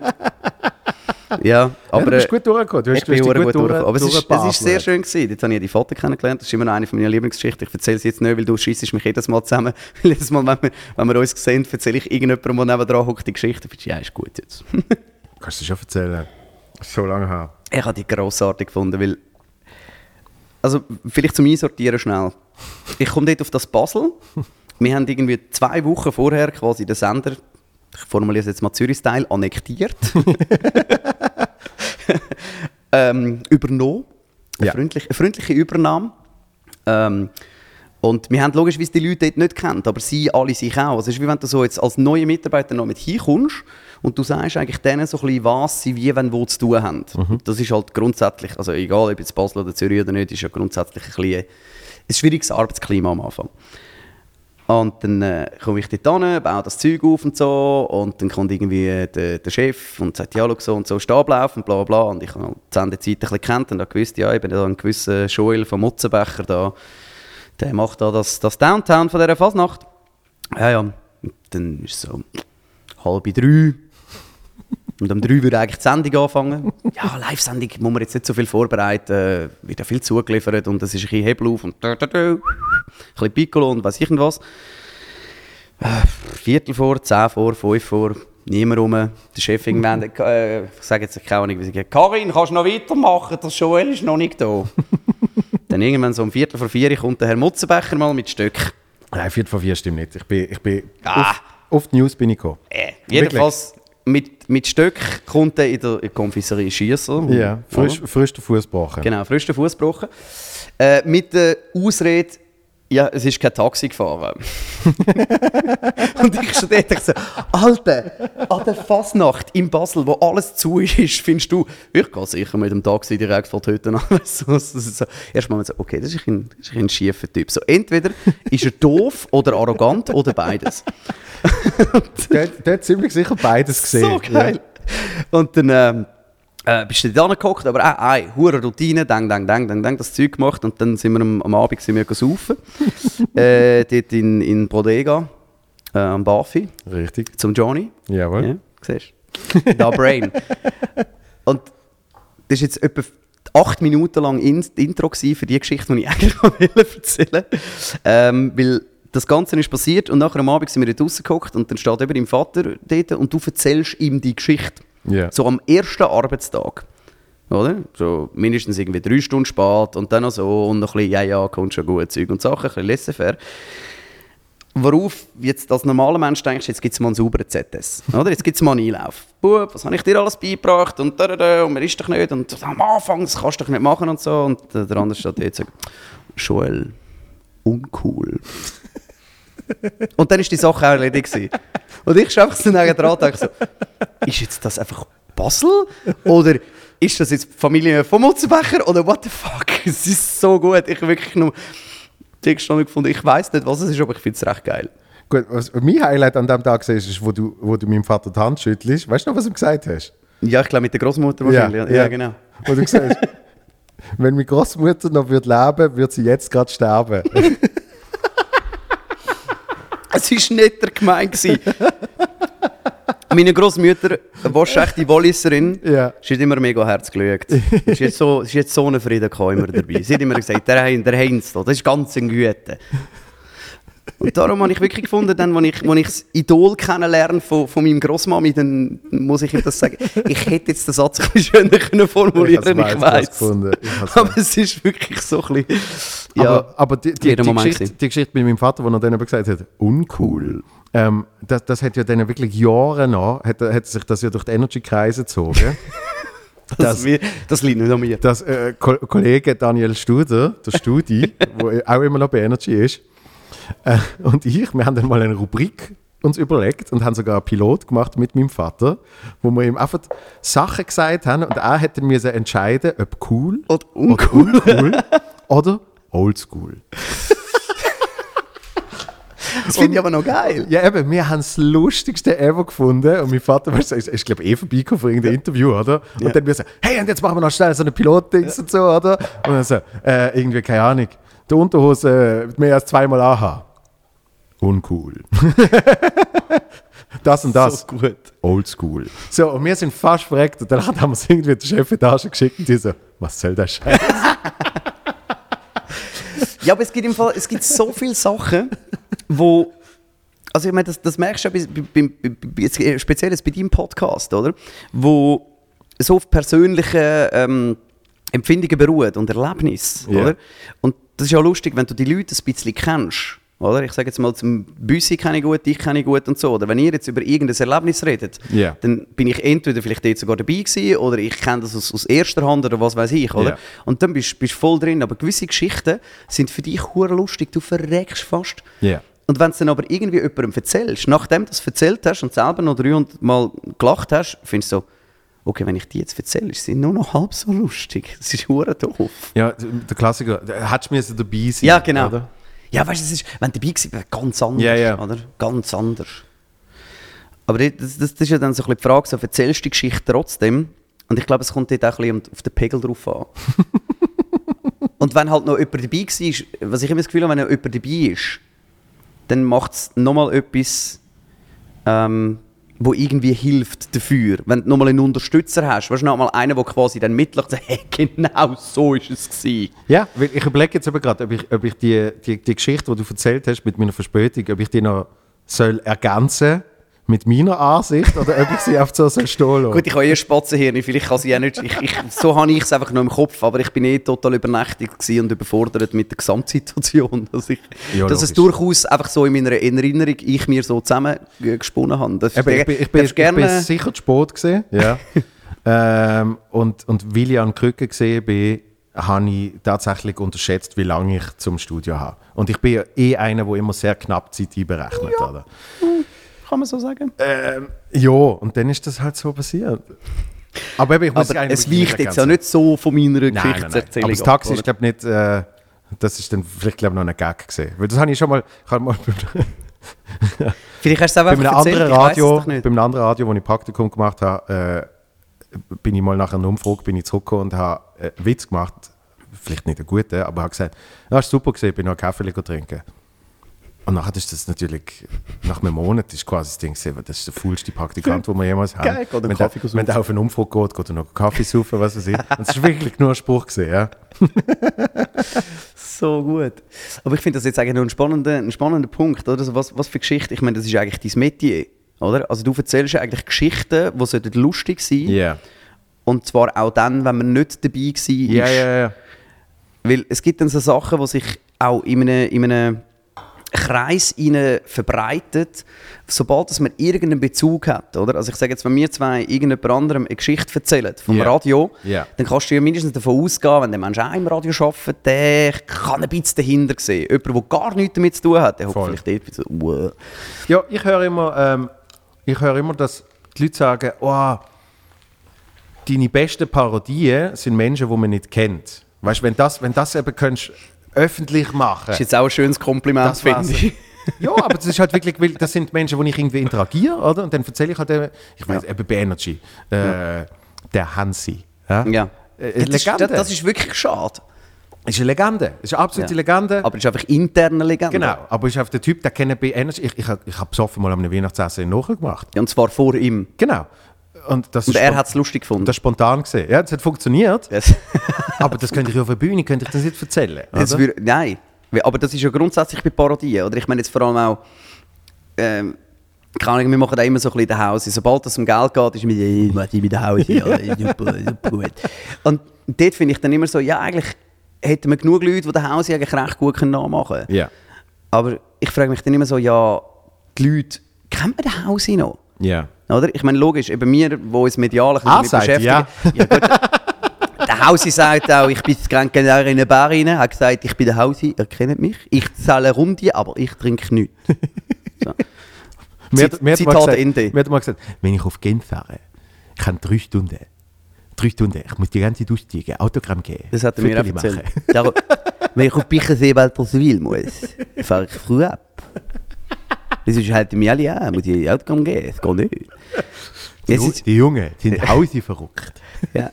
Ja, ja, aber du bist äh, gut durchgekommen. Du hast, ich du hast gut gut durch. Aber es ist, es ist durchgebaselt. sehr schön gewesen. Dort habe ich die Vater kennengelernt. Das ist immer noch eine meiner Lieblingsgeschichten. Ich erzähle sie jetzt nicht, weil du schießt mich jedes Mal zusammen. (laughs) Weil jedes Mal, wenn wir, wenn wir uns sehen, erzähle ich irgendjemandem, der nebenan hockt, die Geschichte. Du, ja, ist gut jetzt. Kannst du schon erzählen. So lange her. ich habe die grossartig gefunden, weil... Also, vielleicht zum Einsortieren schnell. Ich komme dort auf das Basel. Wir haben irgendwie zwei Wochen vorher quasi den Sender, ich formuliere es jetzt mal Zürich-Style, annektiert. (laughs) ähm, übernommen. Eine, Ja. freundliche, eine freundliche Übernahme. Ähm, Und wir haben logischerweise die Leute dort nicht kennt, aber sie alle sich auch. Also es ist wie wenn du so jetzt als neuer Mitarbeiter noch mit hinkommst und du sagst eigentlich denen so ein bisschen, was sie wie, wenn, wo zu tun haben. Das ist halt grundsätzlich, also egal ob jetzt Basel oder Zürich oder nicht, ist ja grundsätzlich ein, bisschen ein schwieriges Arbeitsklima am Anfang. Und dann äh, komme ich dort hin, baue das Zeug auf und so. Und dann kommt irgendwie der, der Chef und sagt, ja, so und so ist der Ablauf und bla bla. Und ich habe die Sendezeit ein bisschen gekannt und habe gewusst, ja, ich bin da ein gewisser Joel von Mutzenbecher da. Der macht da das, das Downtown von dieser Fasnacht. Ja, ja. Und dann ist es so halb drei. Und um drei würde eigentlich die Sendung anfangen. (laughs) Ja, Live-Sendung muss man jetzt nicht so viel vorbereiten, wird ja viel zugeliefert und es ist ein bisschen Hebel auf und ein bisschen Piccolo und weiß ich was. Äh, Viertel vor, zehn vor, fünf vor, niemand rum. Der Chef irgendwann, äh, ich sage jetzt keine Ahnung, wie sie geht, Karin, kannst du noch weitermachen, der Joel ist noch nicht da. (laughs) Dann irgendwann so um Viertel vor vier kommt der Herr Mutzenbecher mal mit Stück. Nein, Viertel vor vier stimmt nicht. Ich bin, ich bin Ah. auf, auf die News bin ich gekommen. Äh, jedenfalls mit, mit Stück kommt er in der, Konfiserie schießen. Ja, frisch, frisch den Fuß gebrochen. Genau, frisch den Fuß gebrochen. Äh, mit der Ausrede, ja, es ist kein Taxi gefahren. (laughs) und ich schon dort ich so, Alter, an der Fasnacht in Basel, wo alles zu ist, findest du, ich gehe sicher mit dem Taxi direkt vor die Hütte an. (laughs) so, ist so. Erstmal so, okay, das ist ein, das ist ein schiefer Typ. So, entweder ist er doof oder arrogant oder beides. (laughs) Der, der hat ziemlich sicher beides gesehen. So geil. Und dann ähm, äh, bist du da angeguckt, aber auch eine hure Routine, dang, dang, dang, dang, dang, das Zeug gemacht und dann sind wir am, am Abend sind wir saufen. (laughs) äh, dort in, in Bodega, äh, am Bafi. Richtig. zum Johnny. Jawohl. Ja, siehst du? Da Brain. (laughs) Und das ist jetzt etwa acht Minuten lang in, Intro für die Geschichte, die ich (laughs) eigentlich wollte erzählen ähm, Weil das Ganze ist passiert und nachher am Abend sind wir dort rausgeguckt und dann steht eben dein Vater dort und du erzählst ihm die Geschichte. Ja. So am ersten Arbeitstag. Oder? So mindestens irgendwie drei Stunden spät und dann noch so und noch ein bisschen, ja, ja, kommt schon gut, Zeug und Sachen, ein bisschen laissez-faire. Worauf jetzt als normaler Mensch denkst, jetzt gibt es mal einen sauberen ZS. Oder? Jetzt gibt es mal einen Einlauf. Bub, was habe ich dir alles beigebracht? Und da, da, da, und man ist doch nicht. Und am Anfang, das kannst du doch nicht machen und so. Und der der andere steht dort und sagt, Joel, uncool. und dann ist die Sache auch erledigt. Und ich schaue so neben dran und denke so, ist jetzt das einfach Basel? Oder ist das jetzt die Familie von Mutzenbecher? Oder what the fuck? (laughs) Es ist so gut. Ich habe wirklich nur die Stunde gefunden. Ich weiß nicht, was es ist, aber ich finde es recht geil. Gut, was mein Highlight an dem Tag war, ist, wo du, wo du meinem Vater die Hand schüttelst. Weißt du noch, was du gesagt hast? Ja, ich glaube mit der Großmutter wahrscheinlich. Ja, ja, genau. Wo du gesagt hast, (laughs) wenn meine Großmutter noch würde leben, würde sie jetzt gerade sterben. (laughs) (laughs) Es war gemeint. gewesen. (laughs) Meine Großmutter, waschechte Walliserin, Ja. sie hat immer mega Herz geschaut. Sie hat so, sie hat so einen Frieden immer dabei. Sie hat immer gesagt, der, Hein- der Heinz, da, das ist ganz ein Güte. Und darum habe ich wirklich gefunden, dann, als ich, als ich das Idol kennenlerne von, von meinem Großmami, dann muss ich ihm das sagen. Ich hätte jetzt den Satz ein bisschen schöner können formulieren Ich ich, weiß. Ich hab's Aber es ist wirklich so ein bisschen. Ja, aber, aber die, die, die, Geschichte, die Geschichte mit meinem Vater, wo er dann eben gesagt hat, uncool. Ähm, das, das hat ja dann wirklich Jahre noch, hat, hat sich das ja durch die Energy-Kreise gezogen. (laughs) das, das, das liegt nicht an mir. dass äh, Ko Kollege Daniel Studer, der Studi, (laughs) wo auch immer noch bei Energy ist, äh, und ich, wir haben dann mal eine Rubrik uns überlegt und haben sogar einen Pilot gemacht mit meinem Vater, wo wir ihm einfach Sachen gesagt haben und er hätte müssen entscheiden, ob cool Oder oder uncool (laughs) oder oldschool. Das finde ich aber noch geil. Ja, eben, wir haben das Lustigste ever gefunden. Und mein Vater weißt du, ist, ist glaube ich, eh vorbeigekommen für irgendein Interview, oder? Und Ja. dann wir so, hey, und jetzt machen wir noch schnell so eine Pilotdings und so, oder? Und dann so, äh, irgendwie, keine Ahnung, die Unterhose mehr als zweimal AHA. Uncool. (laughs) das und das. So gut. Oldschool. So, und wir sind fast verreckt. Und dann (laughs) haben wir es irgendwie der Chefetage geschickt und die so, was soll das Scheiß? (laughs) (laughs) Ja, aber es gibt, im Fall, es gibt so viele Sachen, wo. Also, ich meine, das, das merkst du ja bei, bei, bei, äh, speziell bei deinem Podcast, oder? Wo so auf persönlichen ähm, Empfindungen beruht und Erlebnissen, Ja. oder? Und das ist ja lustig, wenn du die Leute ein bisschen kennst oder? Ich sage jetzt mal, zum Büssi kenne ich gut, dich kenne ich gut und so. Oder wenn ihr jetzt über irgendein Erlebnis redet, Ja. dann bin ich entweder vielleicht dort sogar dabei gewesen oder ich kenne das aus, aus erster Hand oder was weiß ich, oder? Ja. Und dann bist du voll drin. Aber gewisse Geschichten sind für dich hure lustig, du verreckst fast. Ja. Und wenn du dann aber irgendwie jemandem erzählst, nachdem du es erzählt hast und selber noch 300 Mal gelacht hast, findest du so, okay, wenn ich die jetzt erzähle, ist sie nur noch halb so lustig. Das ist hure doof. Ja, der Klassiker, da hättest du müssen dabei sein Ja, genau. Oder? Ja, weißt du, es ist, wenn du dabei gewesen wärst, ganz anders, Ja, ja. oder? Ganz anders. Aber das, das, das ist ja dann so ein bisschen die Frage, so erzählst du die Geschichte trotzdem? Und ich glaube, es kommt dort auch ein bisschen auf den Pegel drauf an. (laughs) Und wenn halt noch jemand dabei war, was ich immer das Gefühl habe, wenn noch jemand dabei ist, dann macht es nochmal etwas, ähm, wo irgendwie hilft dafür. Wenn du nochmal einen Unterstützer hast, weißt du, nochmal einen, der quasi dann mitlacht (laughs) sagt, hey, genau so ist es gewesen. Ja, weil ich überlege jetzt aber gerade, ob ich, ob ich die, die, die Geschichte, die du erzählt hast mit meiner Verspätung, ob ich die noch soll ergänzen mit meiner Ansicht oder ob ich sie auf so stehen lassen. Gut, ich habe eh Spatzenhirn, vielleicht kann sie auch nicht. Ich, ich, so habe ich es einfach noch im Kopf, aber ich bin eh total übernächtigt gewesen und überfordert mit der Gesamtsituation. (laughs) Dass, ich, Ja, dass es durchaus einfach so in meiner Erinnerung ich mir so zusammengesponnen habe. Das Eben, ich bin, ich bin, ich bin sicher zu spät gesehen. Ja. (laughs) ähm, und, und weil ich an Krücke gesehen bin, habe ich tatsächlich unterschätzt, wie lange ich zum Studio habe. Und ich bin ja eh einer, der immer sehr knapp Zeit einberechnet. Oder? Kann man so sagen. Ähm, ja, und dann ist das halt so passiert. Aber eben, ich muss Aber es weicht jetzt ja nicht so von meiner Nein, nein, nein. Geschichtserzählung Aber das Taxi ab, ist, glaube nicht, äh, das ist dann vielleicht, glaube noch ein Gag gesehen. Weil das habe ich schon mal, ich habe mal (laughs) Vielleicht hast du es bei einfach einem erzählt, anderen ich Radio, doch nicht. bei einem anderen Radio, wo ich Praktikum gemacht habe, äh, bin ich mal nach einer Umfrage bin ich zurückgekommen und habe äh, einen Witz gemacht, vielleicht nicht einen guten, aber habe gesagt, ja, ist super gesehen, bin noch einen Kaffee trinken. Und nachher ist das natürlich, nach einem Monat ist quasi das Ding, gewesen, das ist der faulste Praktikant, den wir jemals haben. Geil, geht einen wenn, Kaffee saufen. wenn der auf eine Umfrage geht, geht er noch einen Kaffee saufen, was weiß ich. Und es ist wirklich nur ein Spruch gewesen, ja. (laughs) So gut. Aber ich finde das jetzt eigentlich noch ein spannender, ein spannender Punkt. Oder? Also was, was für Geschichte? Ich meine, das ist eigentlich dein Metier. Oder? Also du erzählst ja eigentlich Geschichten, die sollten lustig sein Ja. Und zwar auch dann, wenn man nicht dabei war. Ja, ja, ja. Weil es gibt dann so Sachen, die sich auch in einem, in einem Kreis rein verbreitet, sobald dass man irgendeinen Bezug hat. Oder? Also ich sage jetzt, wenn wir zwei irgendjemand anderem eine Geschichte erzählen vom Ja. Radio, Ja. dann kannst du ja mindestens davon ausgehen, wenn der Mensch auch im Radio arbeitet, der kann ein bisschen dahinter sehen. Jemand, der gar nichts damit zu tun hat, der Voll. vielleicht dort so, wow. Ja, ich höre immer, ähm, ich höre immer, dass die Leute sagen, oh, deine besten Parodien sind Menschen, die man nicht kennt. Weißt du, wenn das, wenn das eben könntest, öffentlich machen. Das ist jetzt auch ein schönes Kompliment, finde ich. (laughs) Ja, aber das ist halt wirklich, weil das sind Menschen, die ich irgendwie interagiere, oder? Und dann erzähle ich halt eben, ich weiß, eben bei Energy, äh, der Hansi. Ja? Ja. Äh, Das ist, das, das ist wirklich schade. ist eine Legende. Das ist eine absolute Ja. Legende. Aber ist einfach interne Legende. genau. Aber ist einfach der Typ, der kennt bei Energy. Ich, ich, ich habe besoffen mal am Weihnachtsessen nachgemacht. Ja, und zwar vor ihm. Genau. Und, das Und er hat es lustig gefunden. das spontan gesehen. Ja, das hat funktioniert. Das, (laughs) aber das könnte ich auf der Bühne könnte ich das nicht erzählen. das oder? wür- nein. Aber das ist ja grundsätzlich bei Parodien. Oder ich meine jetzt vor allem auch, ähm, keine Ahnung, wir machen da immer so ein bisschen den Haus. Sobald es um Geld geht, ist «Hey, mach die mit der Haus, ja, (laughs) super, super gut. Und dort finde ich dann immer so, ja, eigentlich hätten wir genug Leute, die den Haus eigentlich recht gut nachmachen können. Ja. Aber ich frage mich dann immer so, ja, die Leute, kennt man den Haus noch? Ja. Oder? Ich meine, logisch, eben wir, die uns medial ein Ah, beschäftigen. Ja. gut. (laughs) Der Hausi sagt auch, ich bin gerade genau in eine Bar rein, hat gesagt, ich bin der Hausi, ihr kennt mich. Ich zahle Runde, aber ich trinke nichts. (laughs) So. Mir hat- Zit- mir hat mal Zitat gesagt- Ende. Mir hat mal gesagt, wenn ich auf Genf fahre, ich habe drei Stunden. Drei Stunden. Ich muss die ganze Zeit aussteigen, Autogramm geben. Das hat er mir erzählt. Darum, wenn ich auf Bichensee Walterswil muss, fahre ich früh ab. (laughs) Das ist halt mir alle an, muss ich Autogramm geben, das geht nicht. Die, ist, die Jungen sind Hausi verrückt. (laughs) Ja.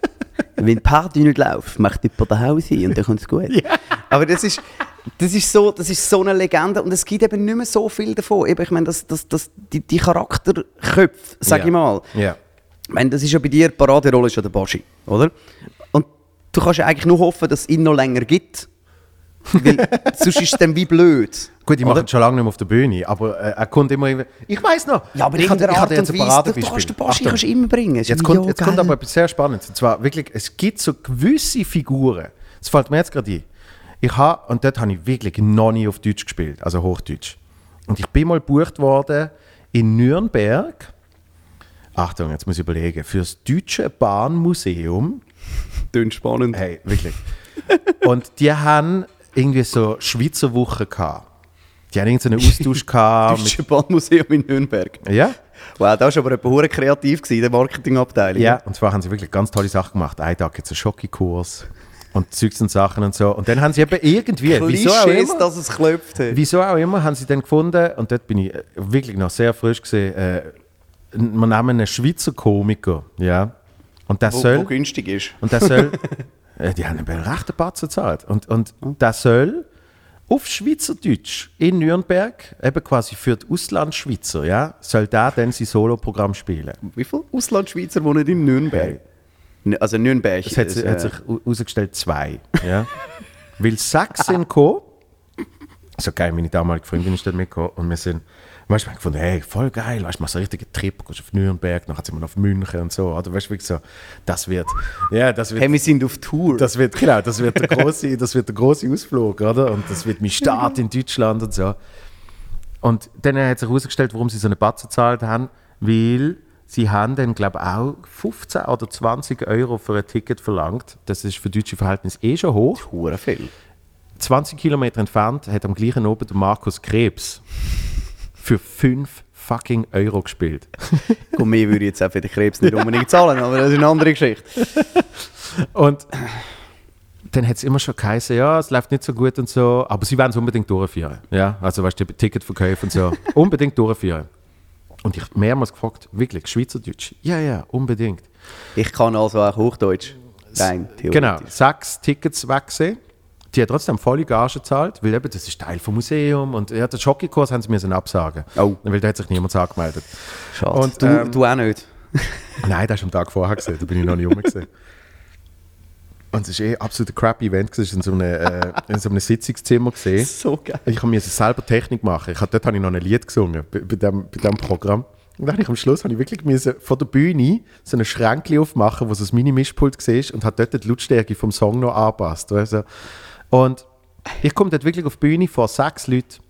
Wenn die Party nicht läuft, macht jemand den Haus ein und dann kommt es gut. (laughs) Aber das ist, das, ist so, das ist so eine Legende und es gibt eben nicht mehr so viel davon. Eben, ich meine, das, das, das, die, die Charakterköpfe, sag Ja. ich mal. Ja. Ich meine, das ist ja bei dir, die Paraderolle ist ja der Baschi, oder? Und du kannst ja eigentlich nur hoffen, dass es ihn noch länger gibt. Weil sonst ist es dann wie blöd. Gut, ich mache es schon lange nicht mehr auf der Bühne, aber äh, er kommt immer. Ich weiß noch. Ja, aber ich hatte- der ich Art hatte jetzt ein Weise, du kannst den Baschi kannst immer bringen. Jetzt wie, kommt, jetzt kommt aber etwas sehr Spannendes. Und zwar wirklich, es gibt so gewisse Figuren. Das fällt mir jetzt gerade ein. Ich habe, und dort habe ich wirklich noch nie auf Deutsch gespielt, also Hochdeutsch. Und ich bin mal gebucht worden in Nürnberg. Achtung, jetzt muss ich überlegen. Für das Deutsche Bahnmuseum. Tönt spannend. Hey, wirklich. und die haben irgendwie so Schweizer Woche gehabt. Die haben irgendeinen Austausch (laughs) gehabt. Deutsche Bahnmuseum in Nürnberg. ja? Wow, da war aber jemand hure kreativ in der Marketingabteilung. Ja, und zwar haben sie wirklich ganz tolle Sachen gemacht. Ein Tag jetzt einen Schokokurs und Zeugs und Sachen und so. Und dann haben sie eben irgendwie, wieso auch Klischees, immer, dass es klopft hat. wieso auch immer, haben sie dann gefunden, und dort bin ich äh, wirklich noch sehr frisch gesehen, äh, wir nehmen einen Schweizer Komiker, ja, und der Wo, soll, wo günstig ist. und der soll, (laughs) die haben einen rechten Batzen gezahlt, und, und der soll auf Schweizerdeutsch in Nürnberg, eben quasi für die Auslandschweizer, ja, soll der dann sein Soloprogramm spielen. Wie viele Auslandschweizer wohnen in Nürnberg? N- Also Nürnberg. Es hat, ist, hat äh, sich herausgestellt, zwei. Ja. Weil sechs sind (laughs) gekommen. So geil, meine damalige Freundin ist dort mitgekommen und wir sind, weißt du, haben gefunden, hey, voll geil, weißt du, machst so einen richtigen Trip, gehst auf Nürnberg, dann sind wir auf München und so, oder weißt du, so, das wird, ja, das wird, hey, wir sind auf Tour. das wird, genau, das wird der große, das wird der große Ausflug, oder? Und das wird mein Start in Deutschland und so. Und dann hat sich herausgestellt, warum sie so eine Batze gezahlt haben, weil sie haben dann, glaube ich, auch 15 oder 20 Euro für ein Ticket verlangt. Das ist für deutsche Verhältnisse eh schon hoch. Hure viel. 20 Kilometer entfernt hat am gleichen Abend Markus Krebs für 5 fucking Euro gespielt. (laughs) Gut, mehr würde ich jetzt auch für den Krebs nicht unbedingt zahlen, aber das ist eine andere Geschichte. (laughs) Und dann hat es immer schon geheißen, ja, es läuft nicht so gut und so, aber sie werden es unbedingt durchführen. Ja, also weißt du, Ticketverkäufe und so, (laughs) unbedingt durchführen. Und ich habe mehrmals gefragt, wirklich, Schweizerdeutsch? Ja, ja, unbedingt. Ich kann also auch Hochdeutsch. Rein theoretisch. Genau, sechs Tickets wegsehen. Die hat trotzdem volle Gage gezahlt, weil eben, das ist Teil vom Museum und ja, den Schockkurs haben sie müssen absagen. Oh. Weil da hat sich niemand angemeldet. Schade. Und, du, ähm, du auch nicht. (laughs) Nein, das hast du am Tag vorher gesehen, da bin ich noch nicht rum gesehen. Und es war eh absolut ein crappy Event, es war in so einem, äh, in so einem Sitzungszimmer. Gewesen. (laughs) So geil. Ich musste selber Technik machen. Ich hab, dort habe ich noch ein Lied gesungen, bei, bei, dem Programm. Und dann habe ich am Schluss habe ich wirklich müssen vor der Bühne so ein Schränkchen aufmachen, wo so ein Mini-Mischpult war und hat dort die Lautstärke vom Song noch angepasst. Also, und ich komme dort wirklich auf die Bühne vor sechs Leuten.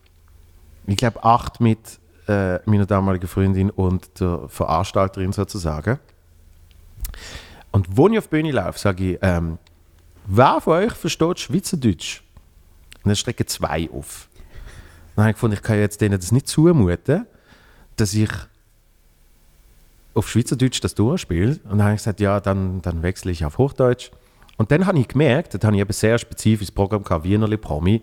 Ich glaube acht mit äh, meiner damaligen Freundin und der Veranstalterin sozusagen. Und wo ich auf die Bühne laufe, sage ich, ähm, wer von euch versteht Schweizerdeutsch? Und dann strecken zwei auf. Dann habe ich gefunden, ich kann jetzt denen das nicht zumuten, dass ich auf Schweizerdeutsch das durchspiele. Und dann habe ich gesagt, ja, dann, dann wechsle ich auf Hochdeutsch. Und dann habe ich gemerkt, da habe ich eben sehr spezifisches Programm gehabt, Wienerli Promi,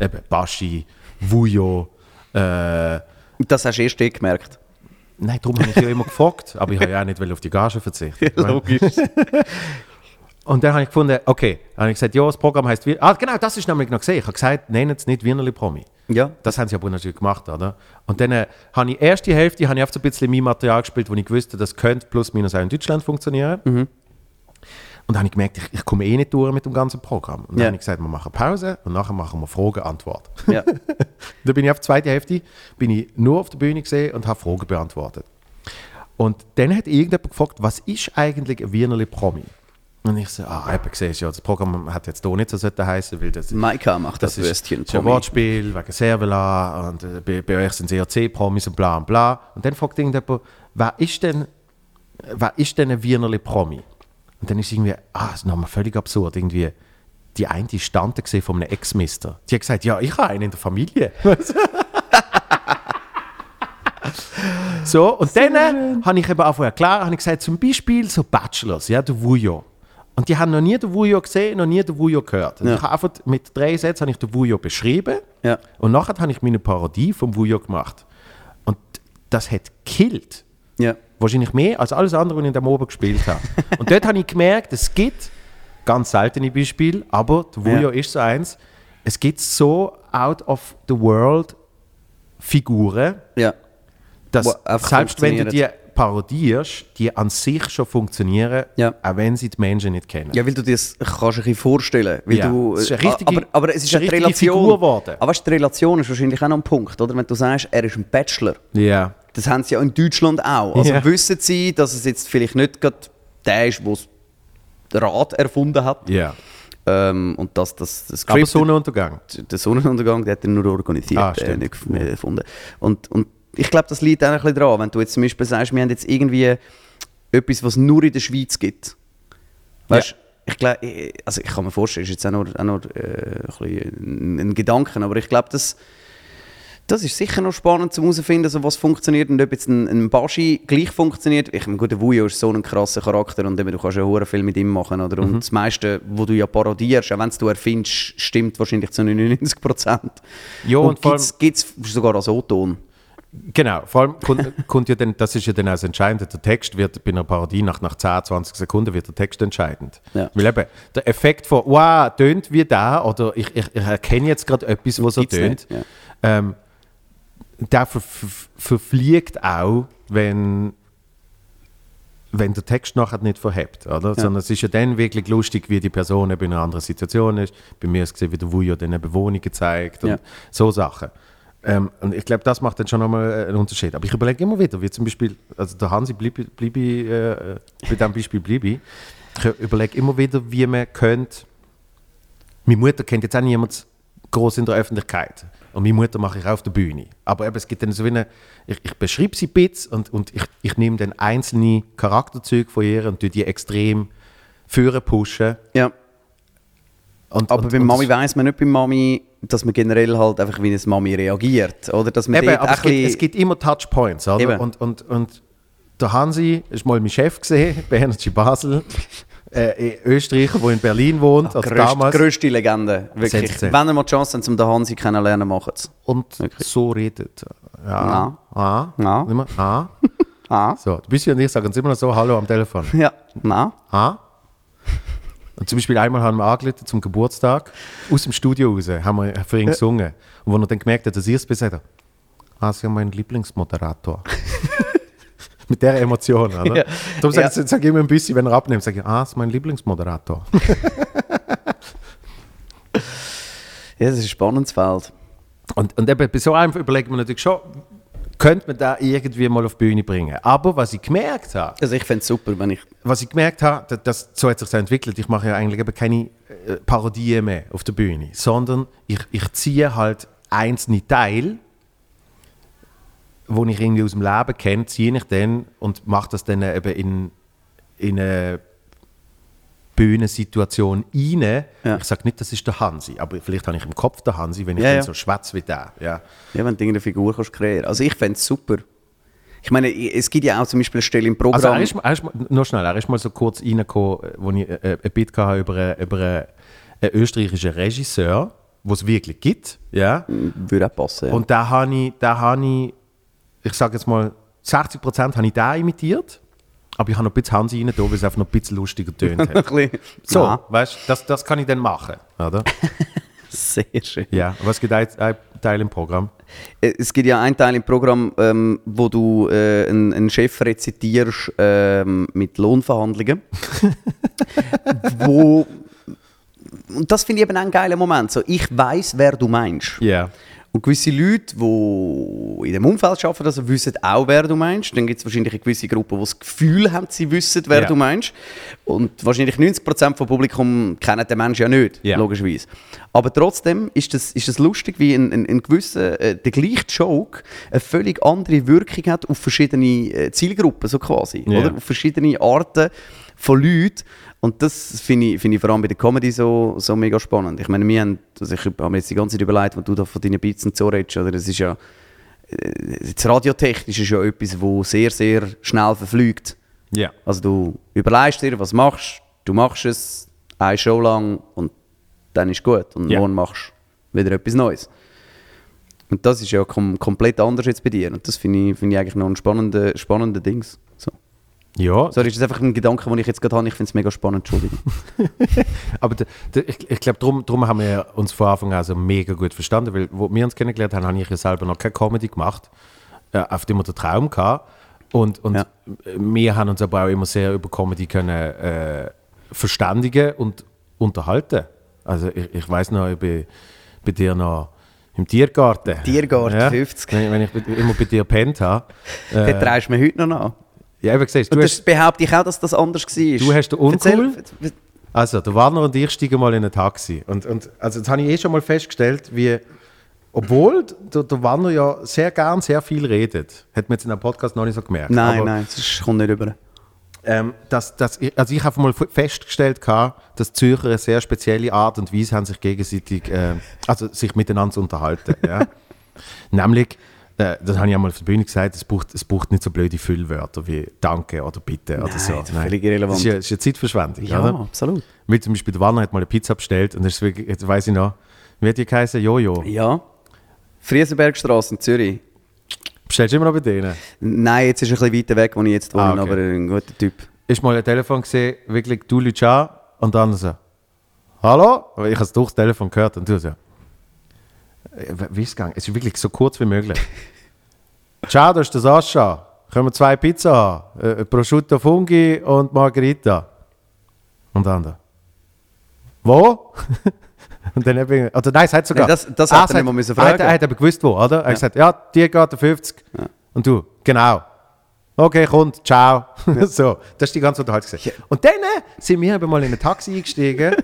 eben Baschi, Vujo, äh, Das hast du erst dort gemerkt. Nein, darum habe ich ja immer gefragt, aber ich habe ja auch nicht auf die Gage verzichten. (laughs) Logisch. Und dann habe ich gefunden, okay, dann habe ich gesagt, ja, das Programm heißt Wien. Ah, genau, das ist nämlich noch gesehen. Ich habe gesagt, nennen es nicht Wienerli Promi. ja. Das haben sie aber natürlich gemacht, oder? Und dann äh, habe ich erst die Hälfte, habe ich einfach so ein bisschen mein Material gespielt, wo ich wusste, das könnte plus minus auch in Deutschland funktionieren. Und dann habe ich gemerkt, ich, ich komme eh nicht durch mit dem ganzen Programm. Und dann Ja. habe ich gesagt, wir machen Pause und nachher machen wir Frage-Antwort. ja. (laughs) Da bin ich auf die zweite Hälfte, bin ich nur auf der Bühne gesehen und habe Fragen beantwortet. Und dann hat irgendjemand gefragt, was ist eigentlich ein Wienerli Promi? Und ich so, ah, eben gesehen, ja, das Programm hat jetzt hier nicht so heißen, weil das, Maika macht das, das Würstchen. Tommy. Wortspiel wegen Servela und äh, bei, bei euch sind es eher C-Promis und bla und bla. Und dann fragt irgendjemand, wer ist denn, wer ist denn ein Wienerli Promi? Und dann ist irgendwie, ah, das ist nochmal völlig absurd, irgendwie, die eine die stand gesehen von einem Ex-Mister. Die hat gesagt, ja, ich habe einen in der Familie. (laughs) so, und dann äh, habe ich eben auch vorher klar, habe ich gesagt, zum Beispiel so Bachelors, ja, der Vujo. Und die haben noch nie den Vujo gesehen, noch nie den Vujo gehört. Und Ja. Ich habe einfach mit drei Sätzen habe ich den Vujo beschrieben Ja. und nachher habe ich meine Parodie vom Vujo gemacht. Und das hat killt. Ja. Wahrscheinlich mehr als alles andere, was ich in dem Oben gespielt habe. und dort habe ich gemerkt, es gibt ganz seltene Beispiele, aber der Vujo Ja. ist so eins. Es gibt so out of the world Figuren, Ja. dass selbst wenn du die parodierst, die an sich schon funktionieren, Ja. auch wenn sie die Menschen nicht kennen. Ja, weil du dir das kannst ein vorstellen. Weil Ja, du, es ist eine richtige- aber, aber es ist eine eine Relation. Figur geworden. Aber weißt, die Relation ist wahrscheinlich auch noch ein Punkt, oder? Wenn du sagst, er ist ein Bachelor. Ja. Das haben sie ja in Deutschland auch. Also Ja. wissen sie, dass es jetzt vielleicht nicht gerade der ist, der das Rad erfunden hat. Ja. Ähm, und das, das, das Aber Script- Sonnenuntergang. der Sonnenuntergang, der hat er nur organisiert, Ah, äh, nicht erfunden. Und, und ich glaube, das liegt auch ein bisschen dran, wenn du jetzt zum Beispiel sagst, wir haben jetzt irgendwie etwas, was nur in der Schweiz gibt. Weißt ich glaube, also ich kann mir vorstellen, ist jetzt auch nur, auch nur äh, ein, ein, Gedanken, aber ich glaube, das, das ist sicher noch spannend zu herausfinden, also was funktioniert und ob jetzt ein, ein Baschi gleich funktioniert. Ich meine, gut, der Wujo ist so ein krasser Charakter und eben, du kannst ja hure viel mit ihm machen, oder? Und das meiste, wo du ja parodierst, auch wenn es du erfindest, stimmt wahrscheinlich zu 99 Prozent. Ja, und allem- gibt es sogar als O-Ton. Genau, vor allem kommt, (laughs) kommt ja dann, das ist ja dann auch das Entscheidende, der Text wird bei einer Parodie nach, nach 10, 20 Sekunden wird der Text entscheidend. Ja. Weil eben, der Effekt von, wow, tönt wie da oder ich, ich, ich erkenne jetzt gerade etwas, was so tönt, ja. ähm, der ver, ver, verfliegt auch, wenn, wenn der Text nachher nicht verhebt, oder? Sondern es ist ja dann wirklich lustig, wie die Person eben in einer anderen Situation ist. Bei mir ist es gesehen, wie der Wujo dann eine Wohnung gezeigt und Ja. so Sachen. Ähm, und ich glaube, das macht dann schon nochmal einen Unterschied. Aber ich überlege immer wieder, wie zum Beispiel, also der Hansi bleibe bleib, äh, bei diesem Beispiel bleibe ich. Ich überlege immer wieder, wie man könnte. Meine Mutter kennt jetzt auch niemand groß in der Öffentlichkeit. Und meine Mutter mache ich auch auf der Bühne. Aber eben, es gibt dann so wie eine, ich, ich beschreibe sie ein bisschen und, und ich, ich nehme dann einzelne Charakterzüge von ihr und tue die extrem führen pushen. Ja. Und, Aber und, bei und Mami weiß man nicht bei Mami, dass man generell halt einfach wie eine Mami reagiert. Oder dass man Eben, aber es gibt, es gibt immer Touchpoints, oder? Eben. Und, und, und der Hansi ist mal mein Chef gesehen bei Energy Basel, äh, Österreicher, der in Berlin wohnt, also grösste, damals. grösste Legende. Wirklich. Wenn ihr mal die Chance habt, um den Hansi kennenlernen, macht es. Und Wirklich. so redet. Ja. Ah. Ja. Immer. Ah. Ah. So, du bist ja und ich sagen uns immer noch so Hallo am Telefon. Ja. Na? Ah. Und zum Beispiel einmal haben wir angerufen zum Geburtstag, aus dem Studio raus, haben wir für ihn gesungen. Und wo er dann gemerkt hat, dass ich es bin, sagt er, ah, Sie haben meinen Lieblingsmoderator. (laughs) Mit der Emotion, oder? Ja. Darum sage Ja. ich, sag ich immer ein bisschen, wenn er abnimmt, sage ich, ah, das ist mein Lieblingsmoderator. (laughs) Ja, das ist ein spannendes Feld. Und, und eben bei so einem überlegt man natürlich schon, könnte man da irgendwie mal auf die Bühne bringen. Aber was ich gemerkt habe, Also ich fände es super, wenn ich... was ich gemerkt habe, dass, dass so hat sich das entwickelt. Ich mache ja eigentlich eben keine äh, Parodien mehr auf der Bühne, sondern ich, ich ziehe halt einzelne Teile, wo ich irgendwie aus dem Leben kenne, ziehe ich dann und mache das dann eben in, in eine Bühnensituation rein. Ja. Ich sage nicht, das ist der Hansi, aber vielleicht habe ich im Kopf den Hansi, wenn ich Ja, dann ja. so schwätze wie der. Ja. Ja, wenn du irgendeine Figur kannst kreieren Also ich fände es super. Ich meine, es gibt ja auch zum Beispiel eine Stelle im Programm... Also er ist, mal- er ist schnell, er ist mal so kurz reingekommen, wo ich äh, ein Bit hatte über, einen- über einen, einen österreichischen Regisseur, den es wirklich gibt. Ja? würde auch passen. Und da habe ich, da habe ich, ich sage jetzt mal, 60% habe ich da imitiert, aber ich habe noch ein bisschen Hansi rein, weil es einfach noch ein bisschen lustiger tönt (laughs) hat. So, Ja, weißt du, das, das kann ich dann machen. Oder? (laughs) sehr schön. Ja, was gibt ein, ein Teil im Programm? Äh, Es gibt ja einen Teil im Programm, ähm, wo du äh, einen, einen Chef rezitierst ähm, mit Lohnverhandlungen. (laughs) wo, und das finde ich eben einen geilen Moment. So, ich weiß, wer du meinst. Ja. Und gewisse Leute, die in dem Umfeld arbeiten, also wissen auch, wer du meinst. Dann gibt es wahrscheinlich eine gewisse Gruppe, die das Gefühl haben, sie wissen, wer Ja. du meinst. Und wahrscheinlich 90% vom Publikum kennen den Menschen ja nicht, Ja. logischerweise. Aber trotzdem ist das, ist das lustig, wie ein, ein, ein gewisser, äh, der gleiche Joke eine völlig andere Wirkung hat auf verschiedene äh, Zielgruppen, so quasi. Ja. Oder? Auf verschiedene Arten von Leuten. Und das finde ich, finde ich vor allem bei der Comedy so, so mega spannend. Ich meine, wir haben, also ich habe mir jetzt die ganze Zeit überlegt, wenn du da von deinen Beats und so redest, oder? Das ist ja, äh, das Radiotechnisch ist ja etwas, wo sehr, sehr schnell verfliegt. Ja. Also du überlegst dir, was machst, du machst es eine Show lang und dann ist gut. Und Ja. morgen machst du wieder etwas Neues. Und das ist ja kom komplett anders jetzt bei dir. Und das finde ich, finde ich eigentlich noch ein spannender, spannender Dings. Ja, Sorry, ist das einfach ein Gedanke, den ich jetzt gerade habe. Ich finde es mega spannend, Entschuldigung. (laughs) Aber d- d- ich, ich glaube, darum, darum haben wir uns von Anfang an so mega gut verstanden, weil wo wir uns kennengelernt haben, habe ich ja selber noch keine Comedy gemacht, äh, auf dem wir den Traum gehabt. Und, und Ja. wir haben uns aber auch immer sehr über Comedy können äh, verständigen und unterhalten. Also ich, ich weiß noch, ich bin bei dir noch im Tiergarten. Tiergarten, 50. Wenn, wenn ich immer bei dir pennt habe. Den Äh, trägst du mir heute noch an. Ja, eben gesagt, du Und hast, das behaupte ich auch, dass das anders war. Du hast den Uncool? erzähl- Also, der Warner und ich steigen mal in ein Taxi. Und, und also, das habe ich eh schon mal festgestellt, wie, obwohl der, der Warner ja sehr gern sehr viel redet, hat man jetzt in einem Podcast noch nicht so gemerkt. Nein, Aber, nein, das kommt nicht rüber. Ähm, dass, dass ich, also ich habe mal festgestellt, gehabt, dass die Zürcher eine sehr spezielle Art und Weise haben, sich gegenseitig, äh, also sich miteinander zu unterhalten. ja. (laughs) Nämlich, äh, das habe ich einmal auf der Bühne gesagt, es braucht, es braucht nicht so blöde Füllwörter wie Danke oder Bitte oder Nein, so. das ist völlig irrelevant. Das ist ja, das ist ja Zeitverschwendung, Ja, oder? absolut. Wie zum Beispiel der Warner hat mal eine Pizza bestellt und das ist wirklich, jetzt weiss ich noch, wie hat die geheißen? Jojo. Ja. Friesenbergstraße in Zürich. Bestellst du immer noch bei denen? Nein, jetzt ist er ein bisschen weiter weg, wo ich jetzt wohne, Ah, okay. aber ein guter Typ. ist mal ein Telefon gesehen, wirklich, du Leute an und dann so, hallo? Ich habe es durchs Telefon gehört und du so, wie ist es gegangen? Es ist wirklich so kurz wie möglich. (laughs) Ciao, das ist der Sascha. Können wir zwei Pizza haben? Äh, Prosciutto Fungi und Margherita. Und dann da. Wo? (laughs) und dann habe ich, oder nein, es hat sogar. Nein, das- das Ah, hat er nicht mal müssen hat- fragen. Er hat aber gewusst, wo, oder? Er hat gesagt, ja, dir geht der 50. Und du, genau. Okay, kommt, ciao. (laughs) so, das ist die ganze Unterhaltung. Und dann äh, sind wir aber mal in ein Taxi eingestiegen.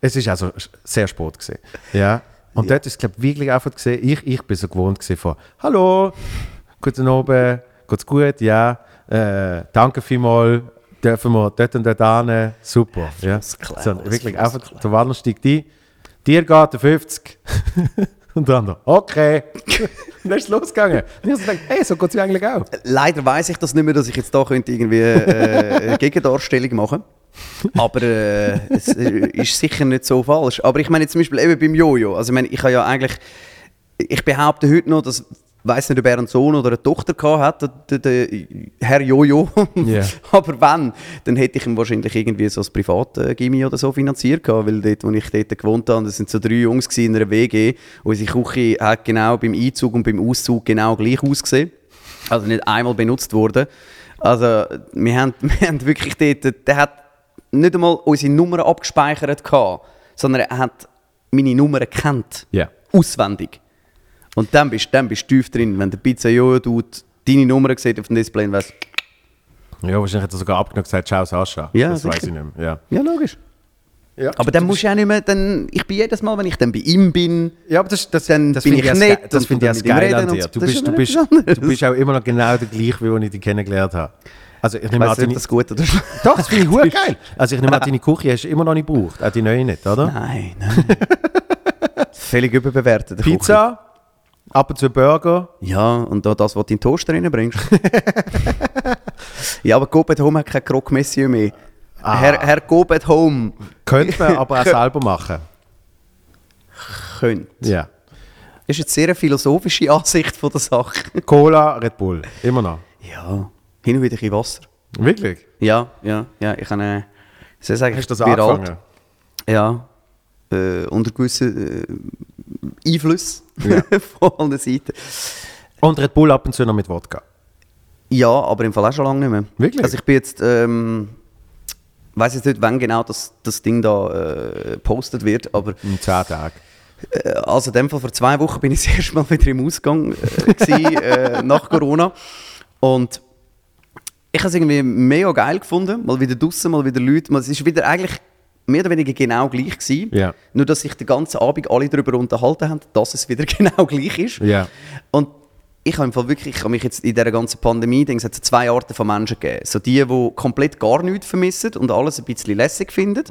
es ist also sehr spät gewesen. Ja. Und dort ist es, glaube ich, wirklich einfach gesehen, ich, ich bin so gewohnt gewesen von «Hallo, guten Abend, geht's gut? Ja, äh, danke vielmals, dürfen wir dort und dort hin, super.» ja. Floskeln, so, alles Wirklich einfach, der Wanner steigt ein, «Dir geht der 50.» (laughs) Und der andere «Okay.» Und (laughs) dann ist es losgegangen. Und ich habe so gedacht, «Hey, so geht es ja eigentlich auch.» Leider weiß ich das nicht mehr, dass ich jetzt da könnte irgendwie äh, eine Gegendarstellung machen (laughs) Aber äh, es äh, ist sicher nicht so falsch. Aber ich meine jetzt zum Beispiel eben beim Jojo. Also ich meine, ich habe ja eigentlich, ich behaupte heute noch, dass weiß nicht, ob er einen Sohn oder eine Tochter gehabt hat, der, der, der Herr Jojo. (laughs) Ja. Aber wenn, dann hätte ich ihm wahrscheinlich irgendwie so als Privat-Gimmi oder so finanziert gehabt, weil dort, wo ich dort gewohnt habe, das sind so drei Jungs in einer WG, unsere Küche hat genau beim Einzug und beim Auszug genau gleich ausgesehen. Also nicht einmal benutzt worden. Also wir haben, (laughs) wir haben wirklich dort, der hat nicht einmal unsere Nummer abgespeichert gehabt, sondern er hat meine Nummer gekannt. Ja. Auswendig. Und dann bist, dann bist du tief drin, wenn der Pizza Jojo tut, deine Nummer sieht auf dem Display und weiss, Ja, wahrscheinlich hat er sogar abgenommen und gesagt, ciao Sascha. Ja, das sicher. weiß ich nicht mehr. Ja. ja logisch. Ja. Aber dann musst du auch nicht mehr, dann, ich bin jedes Mal, wenn ich dann bei ihm bin, Ja, aber das, das, Dann das bin finde ich ich, nett das, finde ich ihm geil an dir. Du Das bist, ist du, ja bist, du bist auch immer noch genau der gleiche, wie ich dich kennengelernt habe. Also ich nehme an, weiß nicht, ob deine, das gut oder doch, das finde ich (laughs) hure geil. Also ich nehme an, deine Küche hast du immer noch nicht gebraucht, auch die neue nicht, oder? Nein, nein. (laughs) Völlig überbewertet. Pizza, ab und zu Burger. Ja, und da das, was du in den Toaster reinbringst. (laughs) ja, aber Coop at Home hat kein Croque Monsieur mehr. Ah. Herr, Herr Coop at Home Könnte man aber auch selber machen. könnte. Ja. Das ist jetzt sehr eine philosophische Ansicht von der Sache. Cola, Red Bull, immer noch. Ja, hin und wieder ein bisschen Wasser. Wirklich? Ja, ja, ja. Ich habe, äh, soll ich sagen, Hast du das ich bin alt. angefangen? Ja, äh, unter gewissen äh, Einflüssen Ja. (laughs) von allen Seiten. Und Red Bull ab und zu noch mit Wodka. Ja, aber im Fall auch schon lange nicht mehr. Wirklich? Also ich bin jetzt, ähm, weiß jetzt nicht, wann genau das, das Ding da äh, gepostet wird, aber In 10 Tagen. äh, also in dem Fall vor zwei Wochen bin ich das erste Mal wieder im Ausgang äh, gewesen, (laughs) äh, nach Corona und ich habe es irgendwie mega geil gefunden, mal wieder draußen, mal wieder Leute, es ist wieder eigentlich mehr oder weniger genau gleich gewesen, Ja. nur dass sich den ganzen Abend alle darüber unterhalten haben, dass es wieder (laughs) genau gleich ist. Ja. Und ich habe im Fall wirklich, ich habe mich jetzt in dieser ganzen Pandemie, denke, es hat zwei Arten von Menschen gegeben. So die, die komplett gar nichts vermissen und alles ein bisschen lässig finden.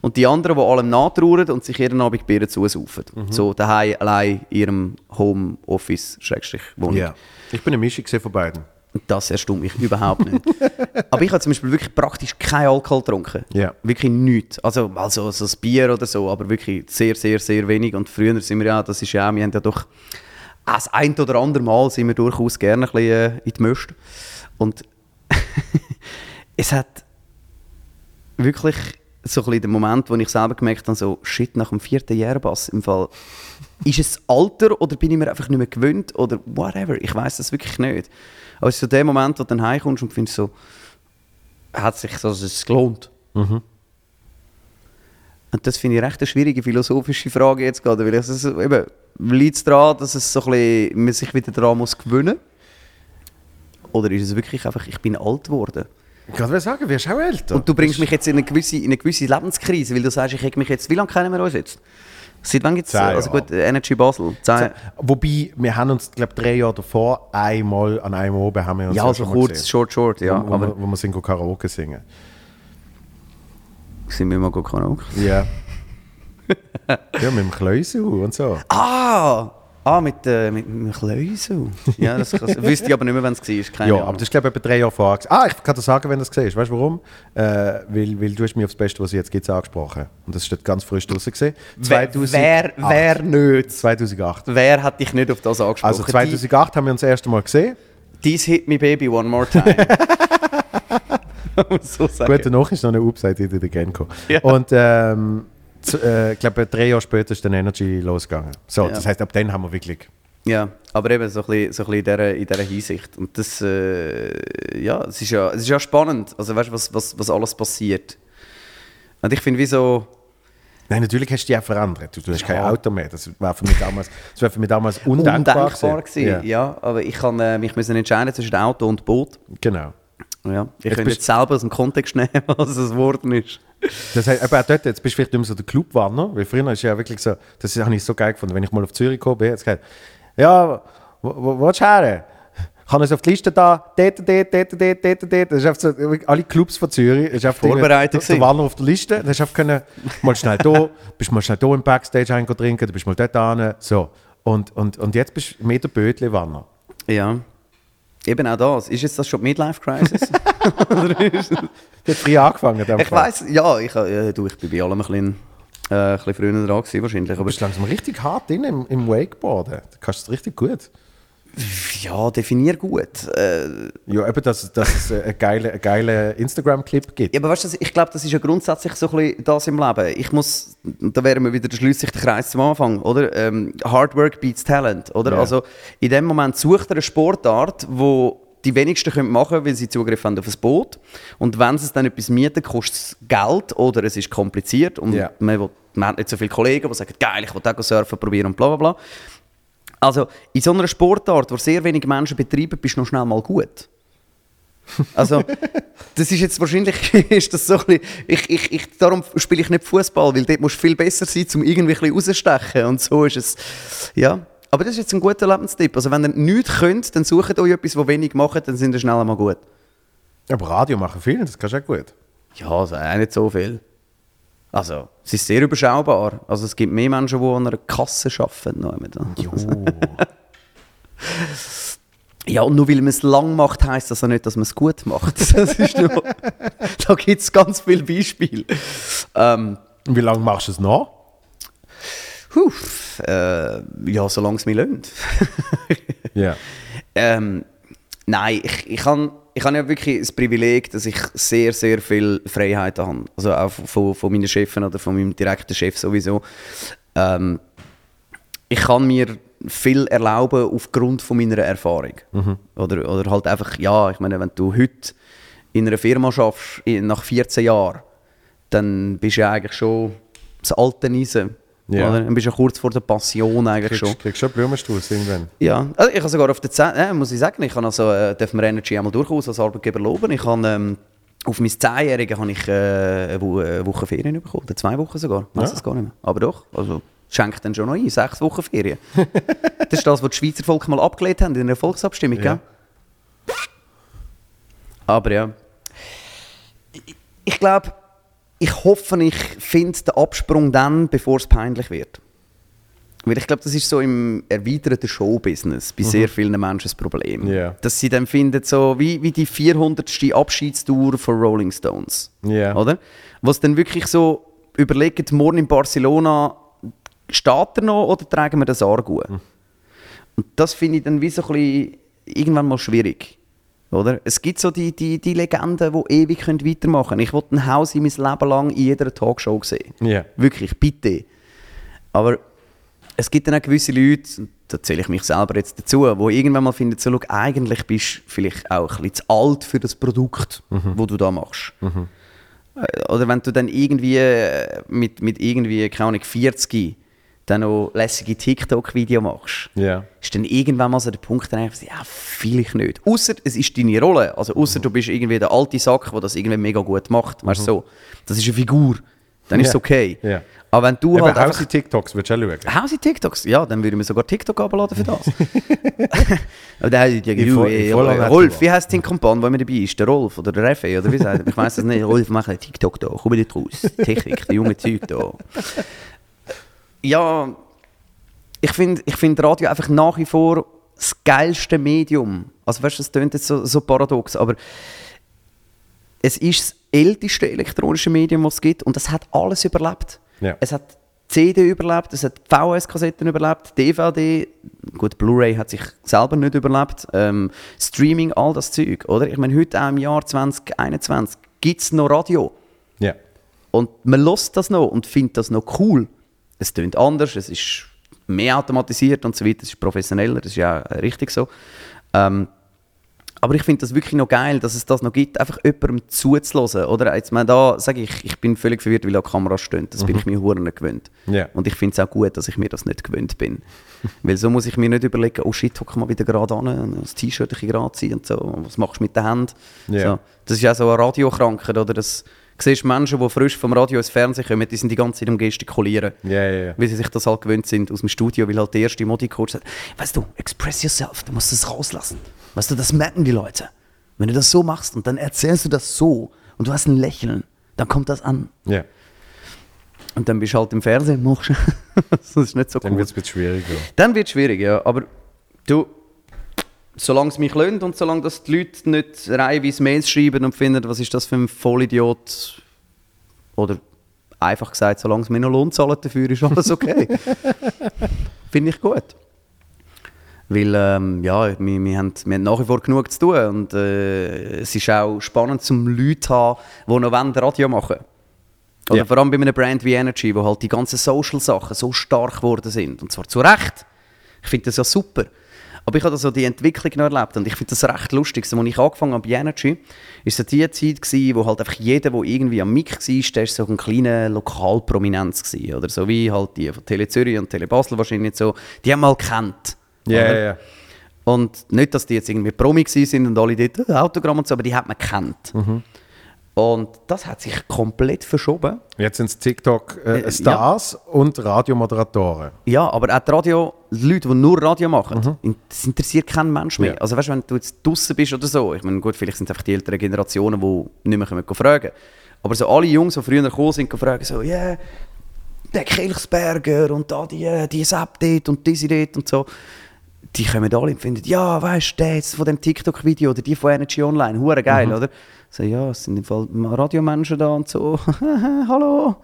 Und die anderen, die allem nachtrauern und sich jeden Abend Bier zusaufen. So daheim allein in ihrem Homeoffice, Schrägstrich, Wohnung. ja. Ich bin eine Mischung von beiden. Das erstaunt mich überhaupt nicht. (laughs) Aber ich habe zum Beispiel wirklich praktisch keinen Alkohol getrunken. Ja. Wirklich nichts. Also, also so ein Bier oder so, aber wirklich sehr, sehr, sehr wenig. Und früher sind wir ja, das ist ja wir haben ja doch das ein oder andere Mal sind wir durchaus gerne ein bisschen äh, in die Möst. Und (laughs) es hat wirklich so ein bisschen den Moment, wo ich selber gemerkt habe, so, shit, nach dem vierten Jährbass im Fall, ist es Alter oder bin ich mir einfach nicht mehr gewöhnt oder whatever, ich weiß das wirklich nicht. Aber es ist so der Moment, wo du dann heimkommst und findest so, hat sich ist gelohnt. Und das finde ich recht eine schwierige philosophische Frage jetzt gerade, weil es ist, eben, liegt es daran, dass es so ein bisschen, man sich wieder daran muss gewöhnen Oder ist es wirklich einfach, ich bin alt geworden? Ich kann sagen, wirst auch älter. Und du bringst mich jetzt in eine gewisse, in eine gewisse Lebenskrise, weil du sagst, ich hätte mich jetzt, wie lange kennen wir uns jetzt? Seit wann gibt es, also gut, Energy Basel? Zehn, Wobei, wir haben uns, glaube drei Jahre davor einmal an einem Oben haben wir uns ja, also kurz, gesehen. short, short, ja. wo, wo, wir, wo wir sind Karaoke singen. sind wir mal gut Karaoke? Ja. (laughs) ja, mit dem Kleusel und so. Ah! Ah, mit, äh, mit, mit dem Kleusel. Ja, das, (laughs) wüsste ich aber nicht mehr, wenn es war. Keine Ja, Ahnung. aber das ist glaube ich etwa drei Jahre vorher. gewesen. Ah, ich kann dir sagen, wenn du das siehst. Weißt du warum? Äh, weil, weil du hast mich aufs Beste, was es jetzt gibt, angesprochen. Und das ist dort ganz frisch draussen gesehen. wer, wer, wer nicht? 2008. Wer hat dich nicht auf das angesprochen? Also 2008 haben wir uns das erste Mal gesehen. Die, Dies hit me baby one more time. (laughs) (laughs) So sagen. Gut, danach ist noch eine Upside in der Genco. Ja. Und ähm, z- äh, ich glaube, drei Jahre später ist dann Energy losgegangen. So, Ja. das heißt, ab dann haben wir wirklich. Ja, aber eben so ein bisschen, so ein bisschen in, dieser, in dieser Hinsicht. Und das, äh, ja, es ist ja, es ist ja spannend, also weißt du, was, was, was alles passiert. Und ich finde, wie so, Nein, natürlich hast du dich auch verändert. Du, du hast kein Ja. Auto mehr. Das war für mich damals, das war für mich damals undenkbar. undenkbar gewesen. Ja. Ja. aber ich kann äh, mich müssen entscheiden zwischen Auto und Boot. Genau. Ja, ich Jetzt könnte jetzt selber aus dem Kontext (laughs) nehmen, was es geworden ist. Das heißt, aber auch dort, jetzt bist du vielleicht nicht mehr so der Clubwanner, weil früher ist ja wirklich so, das habe ich so geil gefunden, wenn ich mal auf Zürich gekommen bin, jetzt gesagt, ja, wo, wo, wo willst du her? Ich habe es auf die Liste da, dort, dort, dort, dort, dort, dort. Das ist so, alle Clubs von Zürich. Das ist Vorbereitet Der. Wanner auf der Liste. Dann hast du können, mal schnell da, (laughs) bist mal schnell da im Backstage ein trinken, dann bist mal dort hin. So. Und, und, und jetzt bist du mehr der Bödli-Wanner. Ja, eben auch das. Ist jetzt das schon die Midlife-Crisis? (laughs) Du hast früh angefangen. ich weiß, ja, ich, äh, du, ich bin bei allem ein bisschen, äh, ein bisschen früher dran gewesen, wahrscheinlich. Du Aber bist langsam richtig hart drin im, im Wakeboarden. Du kannst es richtig gut. ja, definier gut. Äh, Ja, eben, dass, dass es einen geilen, geilen Instagram-Clip gibt. Ja, aber weißt du, ich glaube, das ist ja grundsätzlich so ein bisschen das im Leben. Ich muss, da wären wir wieder, da schließt sich der Kreis zum Anfang, oder? Ähm, Hard Work beats Talent, oder? Ja. Also in dem Moment sucht er eine Sportart, wo die wenigsten können machen, weil sie Zugriff haben auf ein Boot. Und wenn sie es dann etwas mieten, kostet es Geld oder es ist kompliziert und Ja. man, will, man hat nicht so viele Kollegen, die sagen, geil, ich will auch surfen probieren und bla bla bla. Also in so einer Sportart, wo sehr wenige Menschen betreiben, bist du noch schnell mal gut. (laughs) Also, das ist jetzt wahrscheinlich, (laughs) ist das so ein bisschen, ich, ich, ich, darum spiele ich nicht Fußball, weil dort musst du viel besser sein, um irgendwie ein bisschen rauszustechen und so ist es, ja. Aber das ist jetzt ein guter Lebenstipp. Also wenn ihr nichts könnt, dann sucht euch etwas, das wenig macht, dann sind ihr schnell einmal gut. Aber Radio machen viele, das kannst du auch gut. Ja, also auch nicht so viel. Also, es ist sehr überschaubar. Also es gibt mehr Menschen, die an einer Kasse arbeiten. da. (laughs) Ja, und nur weil man es lang macht, heisst das ja nicht, dass man es gut macht. (laughs) Das ist nur, (laughs) da gibt es ganz viele Beispiele. Ähm, Und wie lange machst du es noch? Puh, äh, ja, solange es mich lohnt. (laughs) Ja. ähm, nein, ich, ich habe ich hab ja wirklich das Privileg, dass ich sehr, sehr viel Freiheit habe. Also auch von, von meinen Chefen oder von meinem direkten Chef sowieso. Ähm, ich kann mir viel erlauben aufgrund von meiner Erfahrung. Oder, oder halt einfach, ja, ich meine, wenn du heute in einer Firma schaffst, in- nach 14 Jahren, dann bist du ja eigentlich schon das alte Eisen. Ja. Oder? Dann bist du ja kurz vor der Passion eigentlich schon. Kriegst, kriegst schon Blumenstrauß irgendwann. Ja, also ich habe sogar auf der 10, äh, muss ich sagen, ich habe also, äh, darf mir Energy einmal durchaus als Arbeitgeber loben. Ich habe ähm, auf mein 10-Jährige habe ich äh, eine, eine Woche Ferien bekommen, oder zwei Wochen sogar, ich weiß Ja. es gar nicht mehr. Aber doch, also schenkt dann schon noch ein, sechs Wochen Ferien. (laughs) das ist das, was die Schweizer Volk mal abgelehnt haben in der Volksabstimmung, Ja. gell? Aber ja. Ich, ich glaube, ich hoffe, ich finde den Absprung dann, bevor es peinlich wird. Weil ich glaube, das ist so im erweiterten Showbusiness bei sehr vielen Menschen das Problem. Ja. Dass sie dann finden, so wie, wie die 400. Abschiedstour von Rolling Stones. Ja. Oder? Was dann wirklich so überlegt, morgen in Barcelona, steht er noch oder tragen wir das Argu? Und das finde ich dann wie so ein bisschen irgendwann mal schwierig. Oder? Es gibt so die, die, die Legenden, die ewig können weitermachen können. Ich wollte ein Haus in mein Leben lang in jeder Talkshow sehen. Ja. Wirklich, bitte. Aber es gibt dann auch gewisse Leute, da zähle ich mich selber jetzt dazu, die irgendwann mal finden, so, schau, eigentlich bist du vielleicht auch ein bisschen zu alt für das Produkt, das du da machst. Äh, Oder wenn du dann irgendwie äh, mit, mit irgendwie, keine Ahnung, 40 dann noch lässige TikTok-Video machst, Ja. ist dann irgendwann mal so der Punkt, dann einfach, ja, vielleicht nicht. Außer es ist deine Rolle. Also außer du bist irgendwie der alte Sack, der das irgendwie mega gut macht. Weißt du, so. Das ist eine Figur. Dann ist es okay. Ja. Aber wenn du Aber halt einfach... TikToks würdest du auch schauen. Hausi TikToks? Ja, dann würde ich mir sogar TikTok abladen für das. (laughs) Aber voll- in voller Natur. Rolf, wie heißt dein Kompan, der immer dabei ist? Der Rolf oder der Reffe oder wie sagt? Ich weiß es nicht. Rolf, mach TikTok da, komm nicht raus. Technik, die junge Zeug da. Ja, ich finde ich find Radio einfach nach wie vor das geilste Medium. Also weißt du, das klingt jetzt so, so paradox, aber es ist das älteste elektronische Medium, das es gibt und es hat alles überlebt. Ja. Es hat CD überlebt, es hat VHS-Kassetten überlebt, DVD, gut, Blu-ray hat sich selber nicht überlebt, ähm, Streaming, all das Zeug, oder? Ich meine, heute auch im Jahr 2021 gibt es noch Radio Ja. und man lässt das noch und findet das noch cool. Es tönt anders, es ist mehr automatisiert und so weiter, es ist professioneller, das ist ja auch richtig so. Ähm, aber ich finde das wirklich noch geil, dass es das noch gibt, einfach jemandem zuzulassen. Oder jetzt mal da sage ich, ich bin völlig verwirrt, weil da Kameras stehen. Das bin ich mir hure nicht gewöhnt. Ja. Und ich finde es auch gut, dass ich mir das nicht gewöhnt bin. (laughs) weil so muss ich mir nicht überlegen, oh shit, hock mal wieder gerade an, das T-Shirt ein gerade ziehen und so. Was machst du mit den Händen? Ja. So. Das ist ja so eine Radiokrankheit, oder? Das, siehst Menschen, die frisch vom Radio ins Fernsehen kommen, die sind die ganze Zeit am Gestikulieren. Ja, ja, ja. Weil sie sich das halt gewöhnt sind aus dem Studio, weil halt der erste Modi-Coach sagt, weißt du, express yourself, du musst das rauslassen. Weißt du, das merken die Leute. Wenn du das so machst und dann erzählst du das so und du hast ein Lächeln, dann kommt das an. ja. Und dann bist du halt im Fernsehen, machst (laughs) das ist nicht so Dann cool. wird es bisschen schwieriger. Dann wird es schwierig, ja. Aber du, solange es mich löhnt und solange dass die Leute nicht reihenweise Mails schreiben und finden, was ist das für ein Vollidiot, oder einfach gesagt, solange es mir noch Lohn zahlen dafür, ist alles okay. (laughs) Finde ich gut. Weil, ähm, ja, wir, wir, haben, wir haben nach wie vor genug zu tun und äh, es ist auch spannend, zum Leute zu haben, die noch wollen Radio machen Oder Ja. vor allem bei einer Brand wie Energy, wo halt die ganzen Social-Sachen so stark geworden sind. Und zwar zu Recht. Ich finde das ja super. Aber ich habe so die Entwicklung noch erlebt und ich finde das recht lustig. So, als ich angefangen habe bei Energy, war so die Zeit, gewesen, wo halt einfach jeder, der irgendwie am Mic war, der so ein kleiner Lokalprominenz. Gewesen, oder so wie halt die von Tele Zürich und Tele Basel wahrscheinlich so. Die haben mal gekannt. Ja, oder? ja, ja. Und nicht, dass die jetzt irgendwie Promi sind und alle dort äh, Autogramm und so, aber die hat man gekannt. Mhm. Und das hat sich komplett verschoben. Jetzt sind es TikTok-Stars Äh, und Radiomoderatoren. Ja, aber auch die Radio, die Leute, die nur Radio machen, in- das interessiert kein Mensch mehr. Ja. Also weißt du, wenn du jetzt draußen bist oder so, ich meine, gut, vielleicht sind es einfach die älteren Generationen, die nicht mehr kommen, fragen Aber so alle Jungs, die früher gekommen sind, fragen so, ja, yeah, der Kelchsberger und da die, äh, die Sepp dort und diese dort und so. Die kommen alle und finden, ja, weißt du, der jetzt von dem TikTok-Video oder die von Energy Online, hure geil, oder? So, ja, es sind im Fall Radiomenschen da und so. (laughs) Hallo.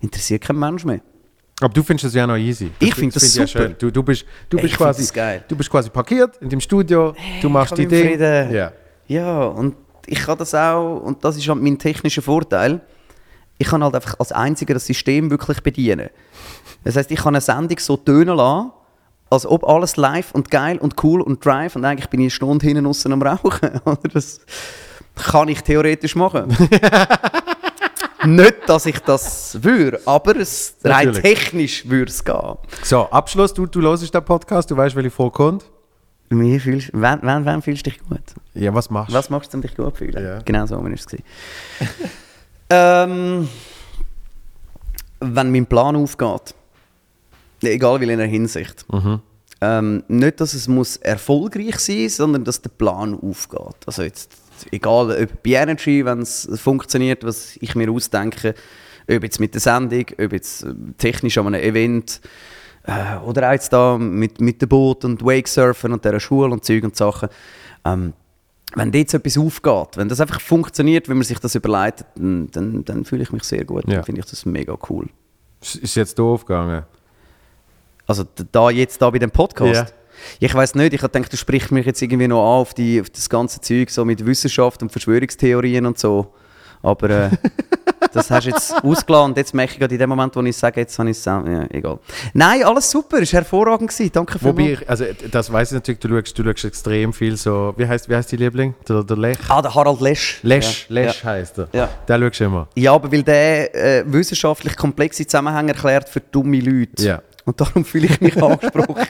Interessiert kein Mensch mehr. Aber du findest das ja noch easy. Ich find das find ich super. schön. Du, du bist, du bist ich quasi, das geil. du bist quasi parkiert in dem Studio. du machst die Dinge. Ja. Ja, und ich kann das auch, und das ist halt mein technischer Vorteil, ich kann halt einfach als einziger das System wirklich bedienen. Das heißt, ich kann eine Sendung so tönen lassen, als ob alles live und geil und cool und drive und eigentlich bin ich eine Stunde hinten außen am Rauchen. (laughs) Das kann ich theoretisch machen. (laughs) Nicht, dass ich das würde, aber es, rein Natürlich. technisch würde es gehen. So, Abschluss. Du, du hörst den Podcast, du weißt, welche vorkommt. Wie fühlst, wann, wann, wann fühlst du dich gut? Ja, was machst du? Was machst du, um dich gut zu fühlen? Ja. Genau so war es. (laughs) ähm, wenn mein Plan aufgeht, egal in welcher Hinsicht, ähm, nicht, dass es muss erfolgreich sein sondern dass der Plan aufgeht. Also jetzt, egal ob bei Energy, wenn es funktioniert, was ich mir ausdenke, ob jetzt mit der Sendung, ob jetzt äh, technisch an einem Event, äh, oder auch jetzt da mit, mit dem Boot und Wakesurfen und dieser Schule und Zeug und Sachen. Ähm, wenn dort so etwas aufgeht, wenn das einfach funktioniert, wenn man sich das überlegt, dann, dann, dann fühle ich mich sehr gut. Ja. Dann finde ich das mega cool. Ist ist jetzt doof gegangen? Also da jetzt da bei dem Podcast. Ja. Ich weiß nicht, ich habe gedacht, du sprichst mich jetzt irgendwie noch an auf, die, auf das ganze Zeug so mit Wissenschaft und Verschwörungstheorien und so. Aber äh, (laughs) das hast du jetzt ausgelassen und jetzt merke ich gerade in dem Moment, wo ich sage, jetzt habe ich es ja, egal. Nein, alles super, es war hervorragend. Gewesen. Danke für Wobei, ich, also das weiß ich natürlich, du schaust, du schaust extrem viel so, wie heißt, wie heißt die Liebling? Der, der Lech? Ah, der Harald Lesch. Lesch, ja. Lesch Ja. heißt er. Ja. Den schaust du immer. Ja, aber weil der äh, wissenschaftlich komplexe Zusammenhänge erklärt für dumme Leute. Ja. Und darum fühle ich mich angesprochen. (laughs)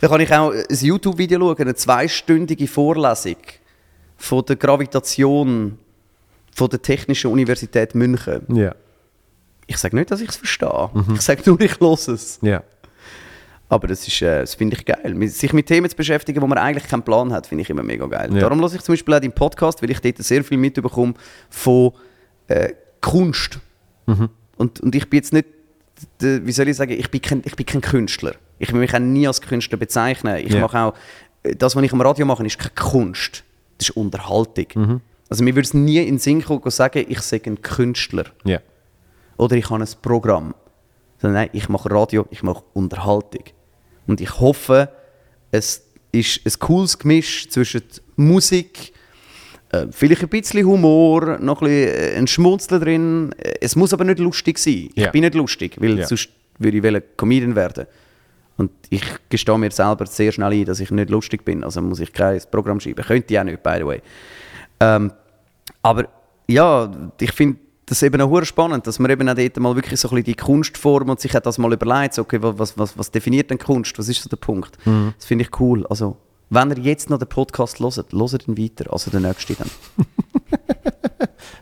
Dann kann ich auch ein YouTube-Video schauen, eine zweistündige Vorlesung von der Gravitation von der Technischen Universität München. Ja. Ich sage nicht, dass ich es verstehe. Ich sage nur, ich höre es. Ja. Aber das, ist, äh, das finde ich geil. Sich mit Themen zu beschäftigen, wo man eigentlich keinen Plan hat, finde ich immer mega geil. Ja. Darum höre ich zum Beispiel auch deinen Podcast, weil ich dort sehr viel mitbekomme von äh, Kunst. Und, und ich bin jetzt nicht, wie soll ich sagen, ich bin kein, ich bin kein Künstler. Ich will mich auch nie als Künstler bezeichnen. Ich Ja. mache auch, äh, das, was ich am Radio mache, ist keine Kunst. Das ist Unterhaltung. Also mir würde es nie in den Sinn kommen, sagen, ich sei ein Künstler Ja. oder ich habe ein Programm. Sondern nein, ich mache Radio, ich mache Unterhaltung. Und ich hoffe, es ist ein cooles Gemisch zwischen Musik, äh, vielleicht ein bisschen Humor, noch ein, bisschen äh, ein Schmunzeln drin. Äh, Es muss aber nicht lustig sein. Ich Ja. bin nicht lustig, weil Ja. sonst würde ich wollen Comedian werden. Und ich gestehe mir selber sehr schnell ein, dass ich nicht lustig bin. Also muss ich kein Programm schreiben. Könnte ich auch nicht, by the way. Ähm, aber ja, ich finde das eben auch spannend, dass man eben auch dort mal wirklich so ein bisschen die Kunstform und sich das mal überlegt, so, okay, was, was, was definiert denn Kunst, was ist so der Punkt? Das finde ich cool. Also, wenn ihr jetzt noch den Podcast hört, hört ihn weiter, also den nächsten dann. (laughs)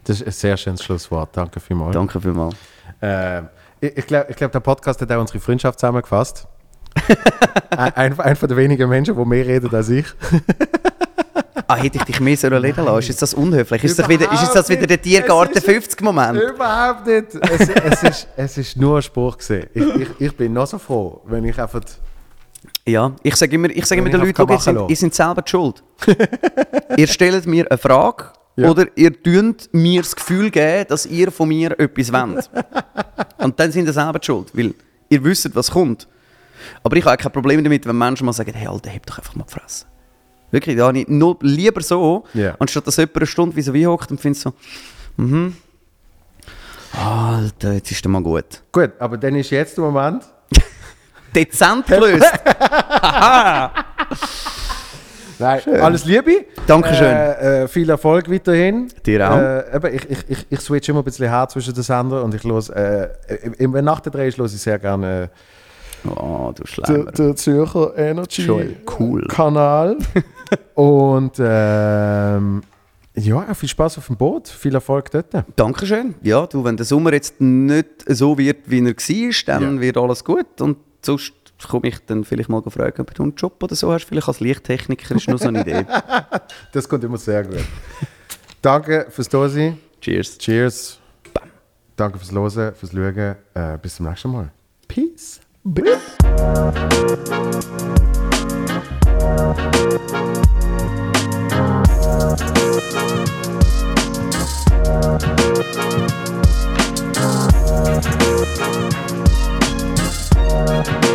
Das ist ein sehr schönes Schlusswort. Danke vielmals. Danke vielmals. Äh, ich ich glaube, glaub, der Podcast hat auch unsere Freundschaft zusammengefasst. (laughs) ein, ein, von den wenigen Menschen, die mehr reden als ich. Ah, hätte ich dich mehr sollen reden lassen? Ist das unhöflich? Ist das wieder, ist das wieder der Tiergarten nicht. Es ist- 50-Moment? Überhaupt nicht. Es, es, ist, es ist nur ein Spruch gewesen. Ich, ich, ich bin noch so froh, wenn ich einfach... Ja, ich sage immer, ich sage immer den Leuten, ihr, seid, ihr seid selber die schuld. (laughs) ihr stellt mir eine Frage Ja. oder ihr tut mir das Gefühl geben, dass ihr von mir etwas wollt. (laughs) Und dann sind ihr selber die schuld, weil ihr wisst, was kommt. Aber ich habe kein Problem damit, wenn Menschen mal sagen, hey Alter, heb doch einfach mal die Fresse. Wirklich, da habe ich nur lieber so, Ja. anstatt dass jemand eine Stunde wie so wie hockt und findet so, mhm, Alter, jetzt ist der mal gut. Gut, aber dann ist jetzt der Moment... Dezent (laughs) gelöst. Nein, alles Liebe. Dankeschön. Äh, äh, viel Erfolg weiterhin. Dir auch. Äh, eben, ich, ich, ich, ich switch immer ein bisschen her zwischen den Sendern und ich los, äh, im- wenn nach der Dreh ist, los ich sehr gerne Oh, du äh, Schleimer. der Zürcher Energy cool. Kanal. (laughs) und ähm, ja, viel Spaß auf dem Boot, viel Erfolg dort. Dankeschön. Ja, du, wenn der Sommer jetzt nicht so wird, wie er war, dann Ja. wird alles gut. Und sonst komme ich dann vielleicht mal fragen, ob du einen Job oder so hast. Vielleicht als Lichttechniker ist nur so eine Idee. (laughs) das kommt immer sehr gut. Danke fürs Dosi. Cheers. Cheers. Bam. Danke fürs Losen, fürs Schauen. Äh, bis zum nächsten Mal. Peace. Peace. Peace. Thank